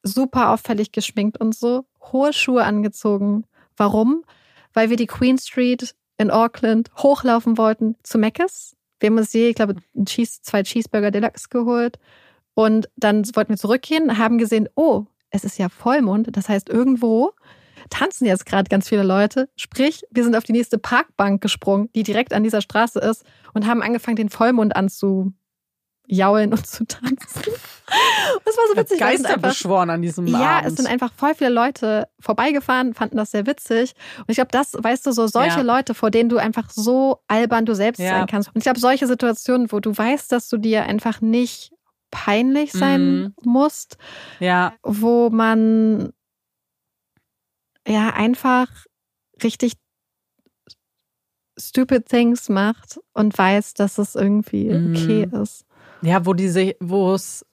super auffällig geschminkt und so. Hohe Schuhe angezogen. Warum? Weil wir die Queen Street in Auckland hochlaufen wollten zu Mc's. Wir haben uns je, ich glaube, Cheese, zwei Cheeseburger Deluxe geholt. Und dann wollten wir zurückgehen, haben gesehen, oh, es ist ja Vollmond. Das heißt, irgendwo tanzen jetzt gerade ganz viele Leute. Sprich, wir sind auf die nächste Parkbank gesprungen, die direkt an dieser Straße ist und haben angefangen, den Vollmond anzujaulen und zu tanzen. Das war so witzig. Geister einfach- beschworen an diesem ja, Abend. es sind einfach voll viele Leute vorbeigefahren, fanden das sehr witzig. Und ich glaube, das, weißt du, so solche Ja. Leute, vor denen du einfach so albern du selbst Ja. sein kannst. Und ich glaube, solche Situationen, wo du weißt, dass du dir einfach nicht peinlich sein Mhm. musst, ja, wo man ja einfach richtig stupid things macht und weiß, dass es irgendwie Mhm. okay ist. Ja, wo diese, wo es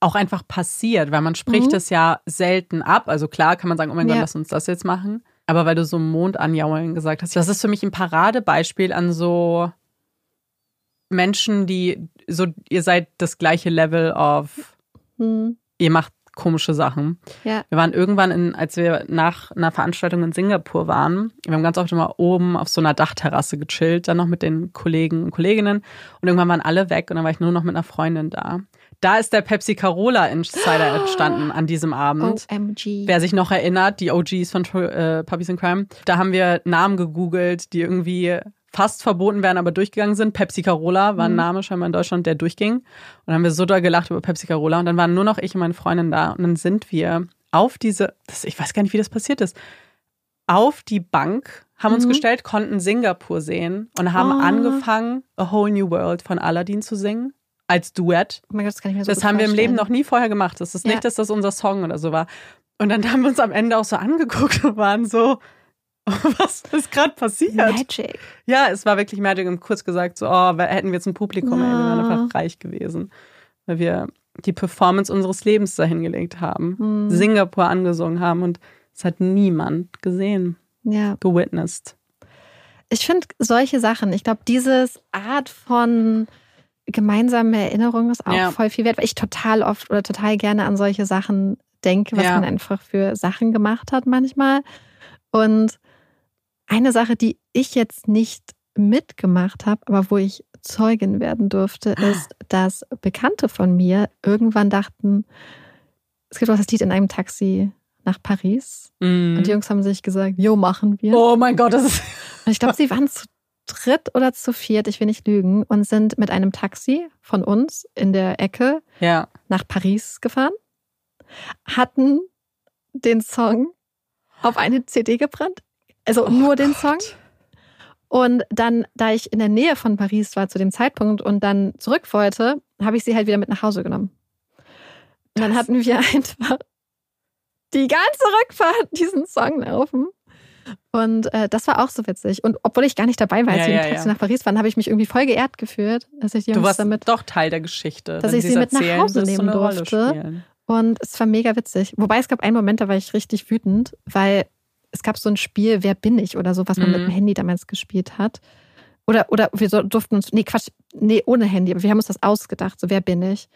auch einfach passiert, weil man spricht Mhm. es ja selten ab. Also klar kann man sagen, oh mein Gott, Ja. lass uns das jetzt machen. Aber weil du so Mond anjaulen gesagt hast, das ist für mich ein Paradebeispiel an so Menschen, die so, ihr seid das gleiche Level of, Hm. ihr macht komische Sachen. Ja. Wir waren irgendwann, in, als wir nach einer Veranstaltung in Singapur waren, wir haben ganz oft immer oben auf so einer Dachterrasse gechillt, dann noch mit den Kollegen und Kolleginnen und irgendwann waren alle weg und dann war ich nur noch mit einer Freundin da. Da ist der Pepsi Carola Insider [gasps] entstanden an diesem Abend. OMG. Wer sich noch erinnert, die OGs von äh, Puppies in Crime, da haben wir Namen gegoogelt, die irgendwie fast verboten werden, aber durchgegangen sind. Pepsi Carola war ein Mhm. Name scheinbar in Deutschland, der durchging. Und dann haben wir so doll gelacht über Pepsi Carola. Und dann waren nur noch ich und meine Freundin da. Und dann sind wir auf diese, das, ich weiß gar nicht, wie das passiert ist, auf die Bank, haben uns Mhm. gestellt, konnten Singapur sehen und haben Oh. angefangen, A Whole New World von Aladdin zu singen. Als Duett. Oh mein Gott, das kann ich mir so Das haben wir im Leben noch nie vorher gemacht. Das ist Ja. nicht, dass das unser Song oder so war. Und dann haben wir uns am Ende auch so angeguckt [laughs] und waren so, [laughs] was ist gerade passiert? Magic. Ja, es war wirklich Magic und kurz gesagt so, oh, hätten wir jetzt ein Publikum, ey, wir wären Ah. einfach reich gewesen. Weil wir die Performance unseres Lebens dahingelegt haben, Hm. Singapur angesungen haben und es hat niemand gesehen, Ja. gewitnessed. Ich finde solche Sachen, ich glaube, dieses Art von gemeinsame Erinnerung ist auch Ja. voll viel wert, weil ich total oft oder total gerne an solche Sachen denke, was Ja. man einfach für Sachen gemacht hat manchmal. Und eine Sache, die ich jetzt nicht mitgemacht habe, aber wo ich Zeugin werden durfte, ist, dass Bekannte von mir irgendwann dachten, es gibt auch das Lied in einem Taxi nach Paris. Mhm. Und die Jungs haben sich gesagt, jo, machen wir. Oh mein Gott, das ist. Und ich glaube, sie waren zu dritt oder zu viert, ich will nicht lügen, und sind mit einem Taxi von uns in der Ecke Ja. nach Paris gefahren, hatten den Song auf eine CD gebrannt, also Oh nur den Gott. Song. Und dann, da ich in der Nähe von Paris war zu dem Zeitpunkt und dann zurück wollte, habe ich sie halt wieder mit nach Hause genommen. Und dann hatten wir [laughs] einfach die ganze Rückfahrt diesen Song laufen. Und äh, das war auch so witzig. Und obwohl ich gar nicht dabei war, als Ja, wir ja, ja. nach Paris waren, habe ich mich irgendwie voll geehrt gefühlt, dass ich die Du Jungs warst damit. doch Teil der Geschichte. Dass ich sie mit nach Hause du nehmen durfte. Und es war mega witzig. Wobei es gab einen Moment, da war ich richtig wütend, weil es gab so ein Spiel, Wer bin ich oder so, was man Mhm. mit dem Handy damals gespielt hat. Oder, oder wir durften uns, nee, Quatsch, nee, ohne Handy, aber wir haben uns das ausgedacht, so, wer bin ich?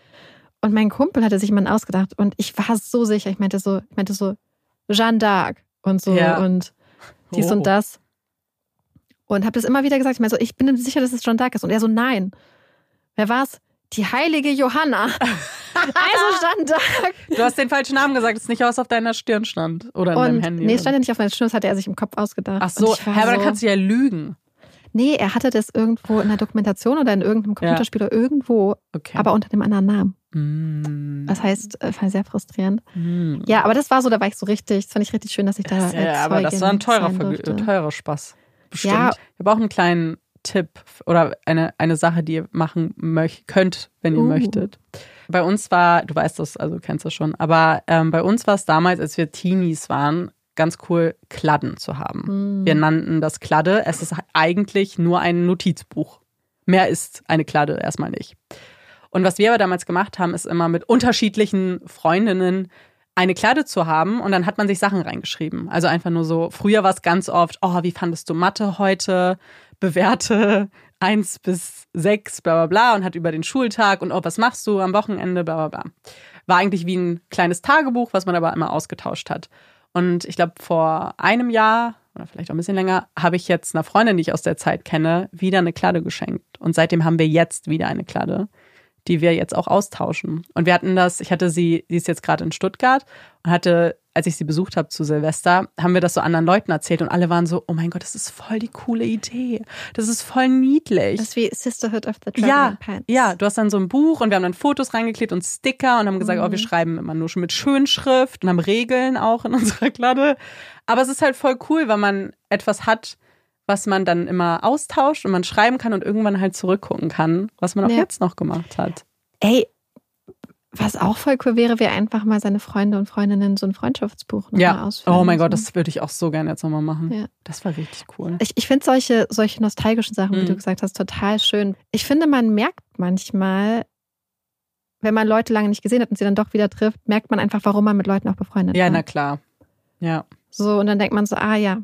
Und mein Kumpel hatte sich jemanden ausgedacht und ich war so sicher, ich meinte so, ich meinte so, Jeanne d'Arc und so Ja. und dies Oh. und das. Und habe das immer wieder gesagt, ich meinte so, ich bin mir sicher, dass es Jeanne d'Arc ist. Und er so, nein. Wer war's? Die heilige Johanna. also [laughs] Jeanne d'Arc. Du hast den falschen Namen gesagt, es ist nicht was auf deiner Stirn stand. Oder in deinem Und Handy. nee, es stand ja nicht auf meiner Stirn, das hatte er sich im Kopf ausgedacht. Ach so, hä, aber dann so- kannst du ja lügen. Nee, er hatte das irgendwo in einer Dokumentation oder in irgendeinem Computerspiel oder irgendwo, Okay. aber unter dem anderen Namen. Mm. Das heißt, äh, war sehr frustrierend. Mm. Ja, aber das war so, da war ich so richtig, das fand ich richtig schön, dass ich da Das, äh, ja, aber das war ein teurer, teurer Spaß. Bestimmt. Ja. Ich habe auch einen kleinen Tipp oder eine, eine Sache, die ihr machen möcht, könnt, wenn ihr Uh. möchtet. Bei uns war, du weißt das, also du kennst das schon, aber ähm, bei uns war es damals, als wir Teenies waren, ganz cool, Kladden zu haben. Hm. Wir nannten das Kladde. Es ist eigentlich nur ein Notizbuch. Mehr ist eine Kladde erstmal nicht. Und was wir aber damals gemacht haben, ist immer mit unterschiedlichen Freundinnen eine Kladde zu haben und dann hat man sich Sachen reingeschrieben. Also einfach nur so, früher war es ganz oft, oh, wie fandest du Mathe heute? Bewerte eins bis sechs, bla bla bla, und hat über den Schultag und oh, was machst du am Wochenende, bla bla bla. War eigentlich wie ein kleines Tagebuch, was man aber immer ausgetauscht hat. Und ich glaube, vor einem Jahr oder vielleicht auch ein bisschen länger, habe ich jetzt einer Freundin, die ich aus der Zeit kenne, wieder eine Kladde geschenkt. Und seitdem haben wir jetzt wieder eine Kladde, die wir jetzt auch austauschen. Und wir hatten das, ich hatte sie, sie ist jetzt gerade in Stuttgart und hatte als ich sie besucht habe zu Silvester, haben wir das so anderen Leuten erzählt und alle waren so, oh mein Gott, das ist voll die coole Idee. Das ist voll niedlich. Das ist wie Sisterhood of the Traveling ja, Pants. Ja, du hast dann so ein Buch und wir haben dann Fotos reingeklebt und Sticker und haben gesagt, mhm. oh, wir schreiben immer nur schon mit Schönschrift und haben Regeln auch in [laughs] unserer Kladde. Aber es ist halt voll cool, weil man etwas hat, was man dann immer austauscht und man schreiben kann und irgendwann halt zurückgucken kann, was man auch ja. jetzt noch gemacht hat. Ey, was auch voll cool wäre, wäre einfach mal seine Freunde und Freundinnen so ein Freundschaftsbuch nochmal ja. ausfüllen. Oh mein Gott, das würde ich auch so gerne jetzt nochmal machen. Ja. Das war richtig cool. Ich, ich finde solche, solche nostalgischen Sachen, mhm. wie du gesagt hast, total schön. Ich finde, man merkt manchmal, wenn man Leute lange nicht gesehen hat und sie dann doch wieder trifft, merkt man einfach, warum man mit Leuten auch befreundet ist. Ja, war. na klar. Ja. So, und dann denkt man so, ah ja,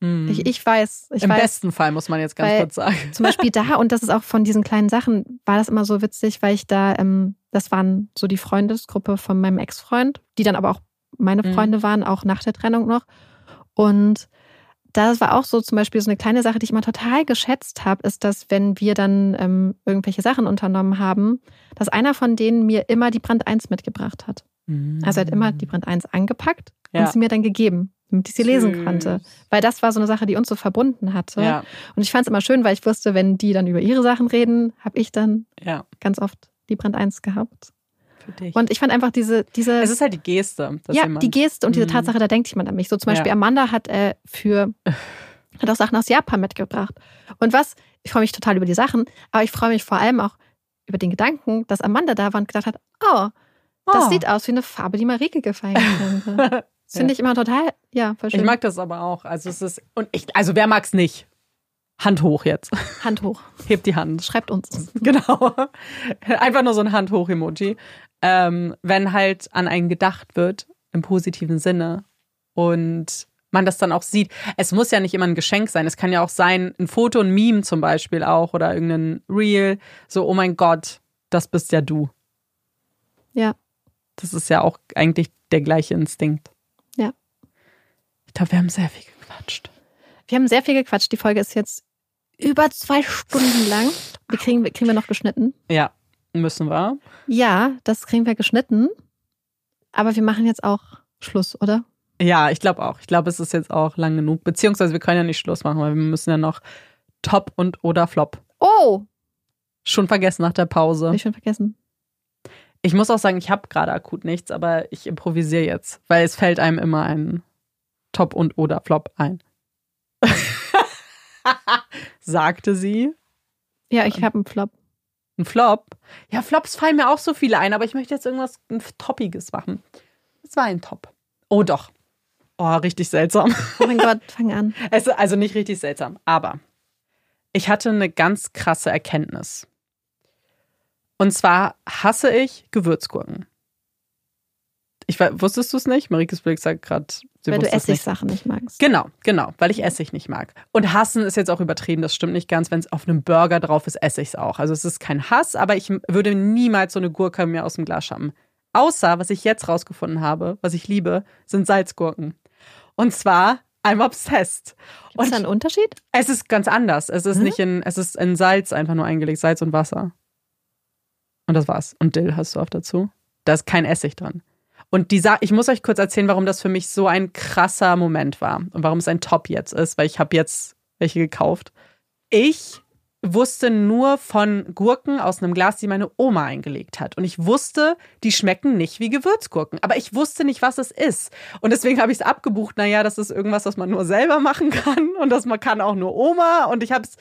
Mhm. Ich, ich weiß. Ich Im weiß, besten Fall muss man jetzt ganz kurz sagen. Zum Beispiel da, und das ist auch von diesen kleinen Sachen, war das immer so witzig, weil ich da, ähm, das waren so die Freundesgruppe von meinem Ex-Freund, die dann aber auch meine mhm. Freunde mhm. waren, auch nach der Trennung noch. Und das war auch so zum Beispiel so eine kleine Sache, die ich immer total geschätzt habe, ist, dass wenn wir dann ähm, irgendwelche Sachen unternommen haben, dass einer von denen mir immer die Brand 1 mitgebracht hat. Mhm. Also er hat immer die Brand 1 angepackt ja. und sie mir dann gegeben damit ich sie lesen konnte. Weil das war so eine Sache, die uns so verbunden hatte. Ja. Und ich fand es immer schön, weil ich wusste, wenn die dann über ihre Sachen reden, habe ich dann ja. ganz oft die Brand 1 gehabt. Für dich. Und ich fand einfach diese, diese. Es ist halt die Geste. ja, jemand, die Geste und diese mhm. Tatsache, da denkt jemand an mich. So zum Beispiel ja. Amanda hat äh, für [laughs] hat auch Sachen aus Japan mitgebracht. Und was, ich freue mich total über die Sachen, aber ich freue mich vor allem auch über den Gedanken, dass Amanda da war und gedacht hat, oh, das oh. sieht aus wie eine Farbe, die Marike gefallen könnte. [laughs] Das finde ich immer total, ja, voll schön. Ich mag das aber auch. Also es ist, und ich, also wer mag's nicht? Hand hoch jetzt. [laughs] Hand hoch. Hebt die Hand. Schreibt uns. [laughs] Genau. Einfach nur so ein Hand hoch Emoji. Ähm, wenn halt an einen gedacht wird, im positiven Sinne. Und man das dann auch sieht. Es muss ja nicht immer ein Geschenk sein. Es kann ja auch sein, ein Foto, ein Meme zum Beispiel auch oder irgendein Reel. So, oh mein Gott, das bist ja du. Ja. Das ist ja auch eigentlich der gleiche Instinkt. Ich glaube, wir haben sehr viel gequatscht. Wir haben sehr viel gequatscht. Die Folge ist jetzt über zwei Stunden lang. Wir kriegen, kriegen wir noch geschnitten? Ja, müssen wir. Ja, das kriegen wir geschnitten. Aber wir machen jetzt auch Schluss, oder? Ja, ich glaube auch. Ich glaube, es ist jetzt auch lang genug. Beziehungsweise wir können ja nicht Schluss machen, weil wir müssen ja noch Top und oder Flop. Oh! Schon vergessen nach der Pause. Hab ich schon vergessen. Ich muss auch sagen, ich habe gerade akut nichts, aber ich improvisiere jetzt, weil es fällt einem immer ein Top und oder Flop ein. [laughs] Sagte sie. Ja, ich habe einen Flop. Ein Flop? Ja, Flops fallen mir auch so viele ein, aber ich möchte jetzt irgendwas ein Toppiges machen. Es war ein Top. Oh doch. Oh, richtig seltsam. Oh mein Gott, fang an. [laughs] Es, also nicht richtig seltsam, aber ich hatte eine ganz krasse Erkenntnis. Und zwar hasse ich Gewürzgurken. Ich wusstest du es nicht? Marikes Blick sagt gerade, sie Weil du Essigsachen nicht. nicht magst. Genau, genau, weil ich Essig nicht mag. Und hassen ist jetzt auch übertrieben, das stimmt nicht ganz. Wenn es auf einem Burger drauf ist, esse ich es auch. Also es ist kein Hass, aber ich würde niemals so eine Gurke mir aus dem Glas schaffen. Außer, was ich jetzt rausgefunden habe, was ich liebe, sind Salzgurken. Und zwar I'm obsessed. Gibt es da einen Unterschied? Es ist ganz anders. Es ist mhm. nicht in, es ist in Salz einfach nur eingelegt, Salz und Wasser. Und das war's. Und Dill hast du auch dazu. Da ist kein Essig dran. Und die ich muss euch kurz erzählen, warum das für mich so ein krasser Moment war und warum es ein Top jetzt ist, weil ich habe jetzt welche gekauft. Ich wusste nur von Gurken aus einem Glas, die meine Oma eingelegt hat. Und ich wusste, die schmecken nicht wie Gewürzgurken. Aber ich wusste nicht, was es ist. Und deswegen habe ich es abgebucht. Naja, das ist irgendwas, was man nur selber machen kann. Und das man kann auch nur Oma. Und ich habe es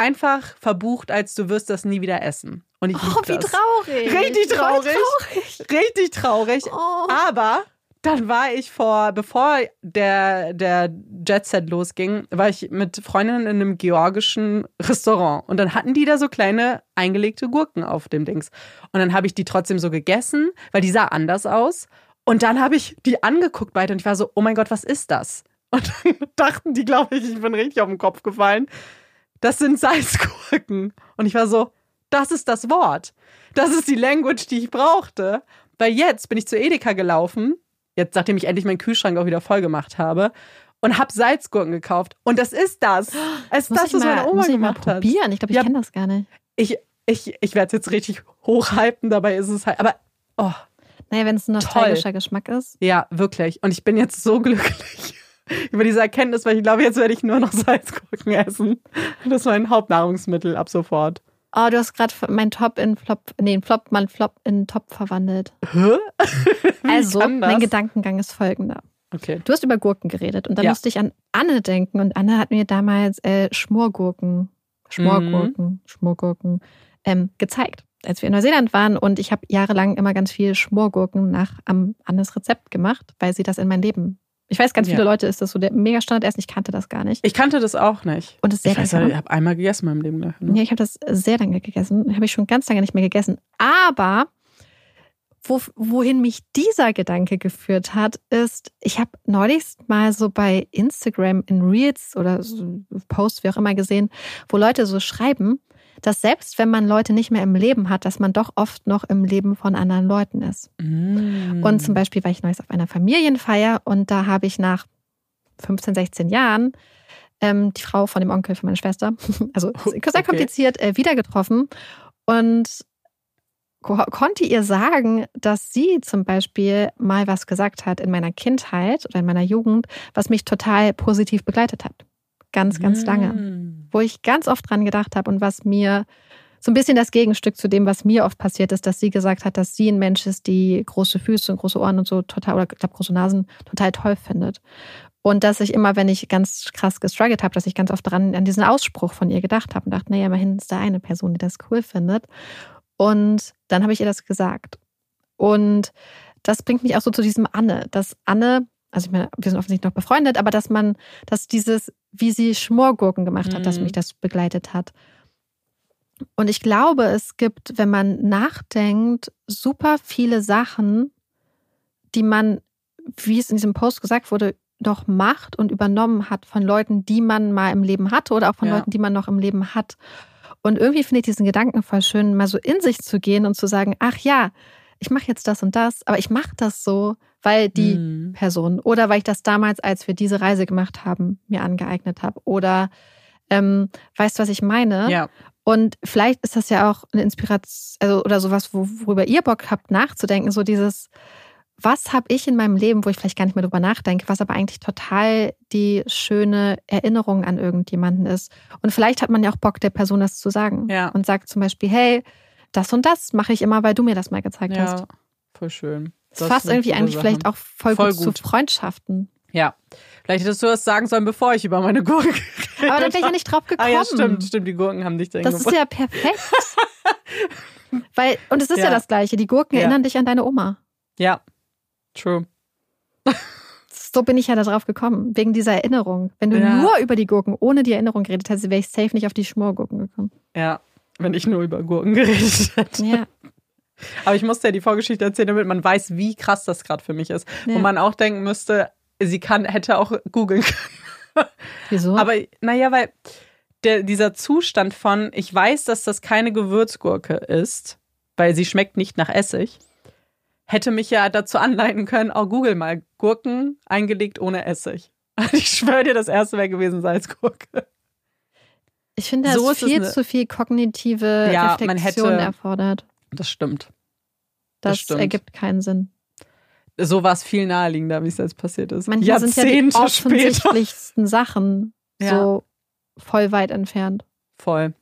einfach verbucht, als du wirst das nie wieder essen. Und ich oh, wie das. traurig. Richtig traurig. traurig. Richtig traurig. Oh. Aber dann war ich vor, bevor der, der Jet Set losging, war ich mit Freundinnen in einem georgischen Restaurant. Und dann hatten die da so kleine eingelegte Gurken auf dem Dings. Und dann habe ich die trotzdem so gegessen, weil die sah anders aus. Und dann habe ich die angeguckt beide und ich war so, oh mein Gott, was ist das? Und [laughs] dann dachten die, glaube ich, ich bin richtig auf den Kopf gefallen. Das sind Salzgurken. Und ich war so, das ist das Wort. Das ist die Language, die ich brauchte. Weil jetzt bin ich zu Edeka gelaufen, jetzt nachdem ich endlich meinen Kühlschrank auch wieder voll gemacht habe, und habe Salzgurken gekauft. Und das ist das. Es ist das, was mal, meine Oma muss ich gemacht mal hat. probieren. Ich glaube, ich Ja. kenne das gar nicht. Ich, ich, ich werde es jetzt richtig hochhypen, dabei ist es halt. Aber, oh, Naja, wenn es ein nostalgischer Geschmack ist. ja, wirklich. Und ich bin jetzt so glücklich über diese Erkenntnis, weil ich glaube, jetzt werde ich nur noch [laughs] Salzgurken essen. Das ist mein Hauptnahrungsmittel ab sofort. Oh, du hast gerade mein Top in Flop, nee, in Flop mal Flop in Top verwandelt. Hä? [laughs] Also, mein Gedankengang ist folgender. Okay. Du hast über Gurken geredet und dann Ja. musste ich an Anne denken und Anne hat mir damals äh, Schmorgurken, Schmorgurken, Mhm. Schmorgurken ähm, gezeigt, als wir in Neuseeland waren und ich habe jahrelang immer ganz viel Schmorgurken nach am Annes Rezept gemacht, weil sie das in mein Leben. Ich weiß, ganz Ja. viele Leute ist das so der mega Standard essen. Ich kannte das gar nicht. Ich kannte das auch nicht. Und ist sehr Ich weiß, ich habe einmal gegessen in meinem Leben. Ne? Ja, ich habe das sehr lange gegessen. Habe ich schon ganz lange nicht mehr gegessen. Aber wo, wohin mich dieser Gedanke geführt hat, ist, ich habe neulich mal so bei Instagram in Reels oder so Posts, wie auch immer gesehen, wo Leute so schreiben, dass selbst wenn man Leute nicht mehr im Leben hat, dass man doch oft noch im Leben von anderen Leuten ist. Mm. Und zum Beispiel war ich neulich auf einer Familienfeier und da habe ich nach 15, 16 Jahren ähm, die Frau von dem Onkel von meiner Schwester, [laughs] also [laughs] sehr Okay. kompliziert, äh, wieder getroffen und ko konnte ihr sagen, dass sie zum Beispiel mal was gesagt hat in meiner Kindheit oder in meiner Jugend, was mich total positiv begleitet hat. Ganz, ganz lange Mm. wo ich ganz oft dran gedacht habe und was mir so ein bisschen das Gegenstück zu dem, was mir oft passiert ist, dass sie gesagt hat, dass sie ein Mensch ist, die große Füße und große Ohren und so total, oder ich glaube große Nasen total toll findet. Und dass ich immer, wenn ich ganz krass gestruggelt habe, dass ich ganz oft dran an diesen Ausspruch von ihr gedacht habe und dachte, naja, immerhin ist da eine Person, die das cool findet. Und dann habe ich ihr das gesagt. Und das bringt mich auch so zu diesem Anne, dass Anne, also ich meine, wir sind offensichtlich noch befreundet, aber dass man, dass dieses, wie sie Schmorgurken gemacht hat, dass Mhm. mich das begleitet hat. Und ich glaube, es gibt, wenn man nachdenkt, super viele Sachen, die man, wie es in diesem Post gesagt wurde, doch macht und übernommen hat von Leuten, die man mal im Leben hatte oder auch von Ja. Leuten, die man noch im Leben hat. Und irgendwie finde ich diesen Gedanken voll schön, mal so in sich zu gehen und zu sagen, ach ja, ich mache jetzt das und das, aber ich mache das so, weil die Mm. Person oder weil ich das damals, als wir diese Reise gemacht haben, mir angeeignet habe oder ähm, weißt du, was ich meine? Ja. Und vielleicht ist das ja auch eine Inspiration, also oder sowas, wo, worüber ihr Bock habt, nachzudenken, so dieses, was habe ich in meinem Leben, wo ich vielleicht gar nicht mehr drüber nachdenke, was aber eigentlich total die schöne Erinnerung an irgendjemanden ist. Und vielleicht hat man ja auch Bock, der Person das zu sagen. Ja. Und sagt zum Beispiel, hey, das und das mache ich immer, weil du mir das mal gezeigt hast. Ja, voll schön. Das fasst sind irgendwie eigentlich Sachen. vielleicht auch voll, Voll gut, gut. zu Freundschaften. Ja. Vielleicht hättest du das sagen sollen, bevor ich über meine Gurken geredet [laughs] Aber da wäre ich ja nicht drauf Ah gekommen. ja, stimmt, stimmt. Die Gurken haben dich dahin Das ist ja perfekt. [laughs] Weil, und es ist ja. Ja. das Gleiche. Die Gurken Ja. erinnern dich an deine Oma. Ja. True. So bin ich ja da drauf gekommen, wegen dieser Erinnerung. Wenn du Ja. nur über die Gurken ohne die Erinnerung geredet hättest, wäre ich safe nicht auf die Schmorgurken gekommen. Ja. Wenn ich nur über Gurken [laughs] geredet hätte. Ja. Aber ich musste ja die Vorgeschichte erzählen, damit man weiß, wie krass das gerade für mich ist. Ja. Wo man auch denken müsste, sie kann, hätte auch googeln können. Wieso? Aber naja, weil der, dieser Zustand von, ich weiß, dass das keine Gewürzgurke ist, weil sie schmeckt nicht nach Essig, hätte mich ja dazu anleiten können, auch google mal Gurken eingelegt ohne Essig. [laughs] Ich schwöre dir, das erste wäre gewesen Salzgurke. ich finde, das so ist viel zu viel kognitive Ja, man Reflexion hätte- erfordert. Das stimmt. Das Das, stimmt. ergibt keinen Sinn. So war es viel naheliegender, wie es jetzt passiert ist. Manchmal sind ja die Jahrzehnte später. offensichtlichsten Sachen [laughs] Ja. so voll weit entfernt. Voll.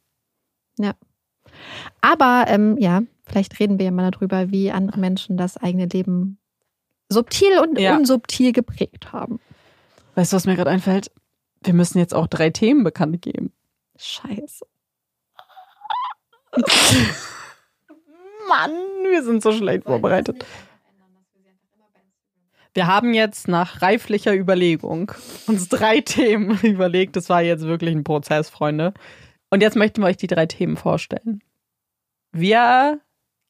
Aber ähm, ja, vielleicht reden wir ja mal darüber, wie andere Menschen das eigene Leben subtil und Ja. unsubtil geprägt haben. Weißt du, was mir gerade einfällt? Wir müssen jetzt auch drei Themen bekannt geben. Scheiße. [laughs] Mann, wir sind so schlecht vorbereitet. Wir haben jetzt nach reiflicher Überlegung uns drei [laughs] Themen überlegt. Das war jetzt wirklich ein Prozess, Freunde. Und jetzt möchten wir euch die drei Themen vorstellen. Wir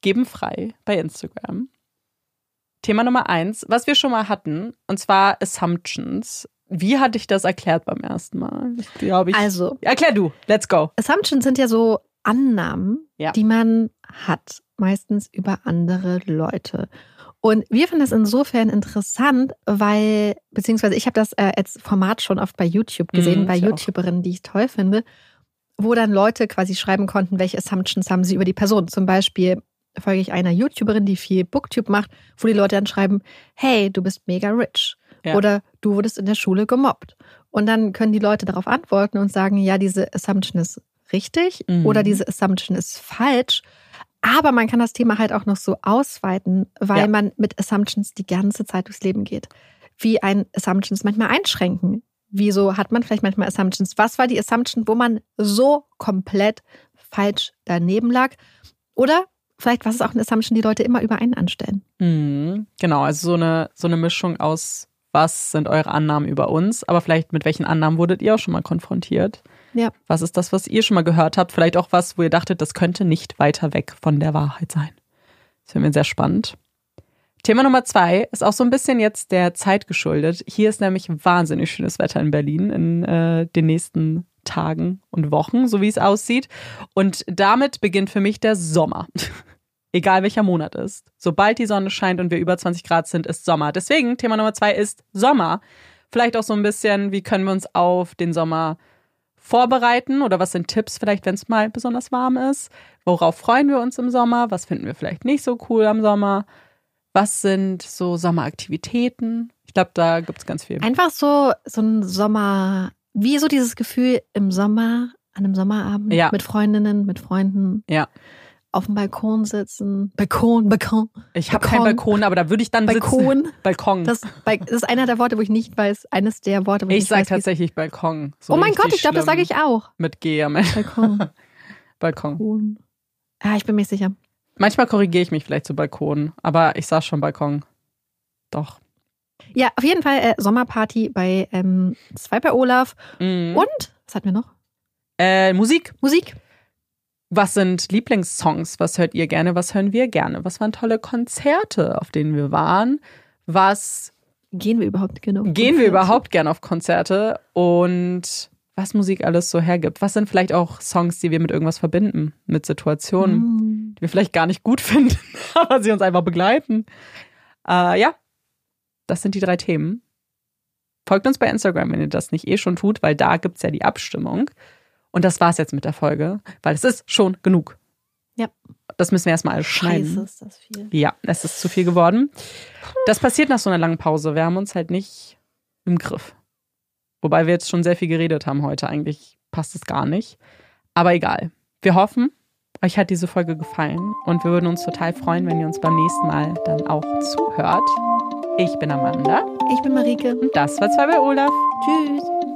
geben frei bei Instagram. Thema Nummer eins, was wir schon mal hatten, und zwar Assumptions. Wie hatte ich das erklärt beim ersten Mal? Ich glaube, ich. Also. Erklär du, let's go. Assumptions sind ja so Annahmen, ja. die man hat, meistens über andere Leute. Und wir finden das insofern interessant, weil, beziehungsweise ich habe das äh, als Format schon oft bei YouTube gesehen, mhm, bei YouTuberinnen, die ich toll finde, wo dann Leute quasi schreiben konnten, welche Assumptions haben sie über die Person. Zum Beispiel folge ich einer YouTuberin, die viel Booktube macht, wo die Leute dann schreiben, hey, du bist mega rich. Ja. Oder du wurdest in der Schule gemobbt. Und dann können die Leute darauf antworten und sagen, ja, diese Assumption ist richtig mhm. oder diese Assumption ist falsch. Aber man kann das Thema halt auch noch so ausweiten, weil ja. man mit Assumptions die ganze Zeit durchs Leben geht. Wie ein Assumptions manchmal einschränken. Wieso hat man vielleicht manchmal Assumptions? Was war die Assumption, wo man so komplett falsch daneben lag? Oder vielleicht was ist auch eine Assumption, die Leute immer über einen anstellen? Mhm, genau, also so eine, so eine Mischung aus, was sind eure Annahmen über uns, aber vielleicht mit welchen Annahmen wurdet ihr auch schon mal konfrontiert? Ja. Was ist das, was ihr schon mal gehört habt? Vielleicht auch was, wo ihr dachtet, das könnte nicht weiter weg von der Wahrheit sein. Das finden wir sehr spannend. Thema Nummer zwei ist auch so ein bisschen jetzt der Zeit geschuldet. Hier ist nämlich wahnsinnig schönes Wetter in Berlin in äh, den nächsten Tagen und Wochen, so wie es aussieht. Und damit beginnt für mich der Sommer. [laughs] Egal welcher Monat ist. Sobald die Sonne scheint und wir über 20 Grad sind, ist Sommer. Deswegen, Thema Nummer zwei ist Sommer. Vielleicht auch so ein bisschen, wie können wir uns auf den Sommer vorbereiten oder was sind Tipps vielleicht, wenn es mal besonders warm ist? Worauf freuen wir uns im Sommer? Was finden wir vielleicht nicht so cool am Sommer? Was sind so Sommeraktivitäten? Ich glaube, da gibt es ganz viel. Einfach so, so ein Sommer, wie so dieses Gefühl im Sommer, an einem Sommerabend ja. mit Freundinnen, mit Freunden. Ja auf dem Balkon sitzen. Balkon, Balkon. Ich habe keinen Balkon, aber da würde ich dann Balkon. sitzen. Balkon. Das, das ist einer der Worte, wo ich nicht weiß. Eines der Worte, wo ich, ich sage tatsächlich Balkon. So oh mein Gott, ich glaube, das sage ich auch. Mit G am Ende. Balkon. [laughs] Balkon. Ja, ich bin mir sicher. Manchmal korrigiere ich mich vielleicht zu Balkon, aber ich sage schon Balkon. Doch. Ja, auf jeden Fall äh, Sommerparty bei ähm, bei Olaf. Mhm. Und, was hatten wir noch? Äh, Musik. Musik. Was sind Lieblingssongs? Was hört ihr gerne? Was hören wir gerne? Was waren tolle Konzerte, auf denen wir waren? Was gehen wir überhaupt gerne auf Gehen Konzerte? wir überhaupt gerne auf Konzerte? Und was Musik alles so hergibt? Was sind vielleicht auch Songs, die wir mit irgendwas verbinden? Mit Situationen, mm. die wir vielleicht gar nicht gut [laughs] finden, aber sie uns einfach begleiten? Äh, ja, das sind die drei Themen. Folgt uns bei Instagram, wenn ihr das nicht eh schon tut, weil da gibt es ja die Abstimmung. Und das war's jetzt mit der Folge, weil es ist schon genug. Ja. Das müssen wir erstmal alles schneiden. Scheiße, ist das viel. Ja, es ist zu viel geworden. Das passiert nach so einer langen Pause. Wir haben uns halt nicht im Griff. Wobei wir jetzt schon sehr viel geredet haben heute. Eigentlich passt es gar nicht. Aber egal. Wir hoffen, euch hat diese Folge gefallen und wir würden uns total freuen, wenn ihr uns beim nächsten Mal dann auch zuhört. Ich bin Amanda. Ich bin Marike. Und das war zwei bei Olaf. Tschüss.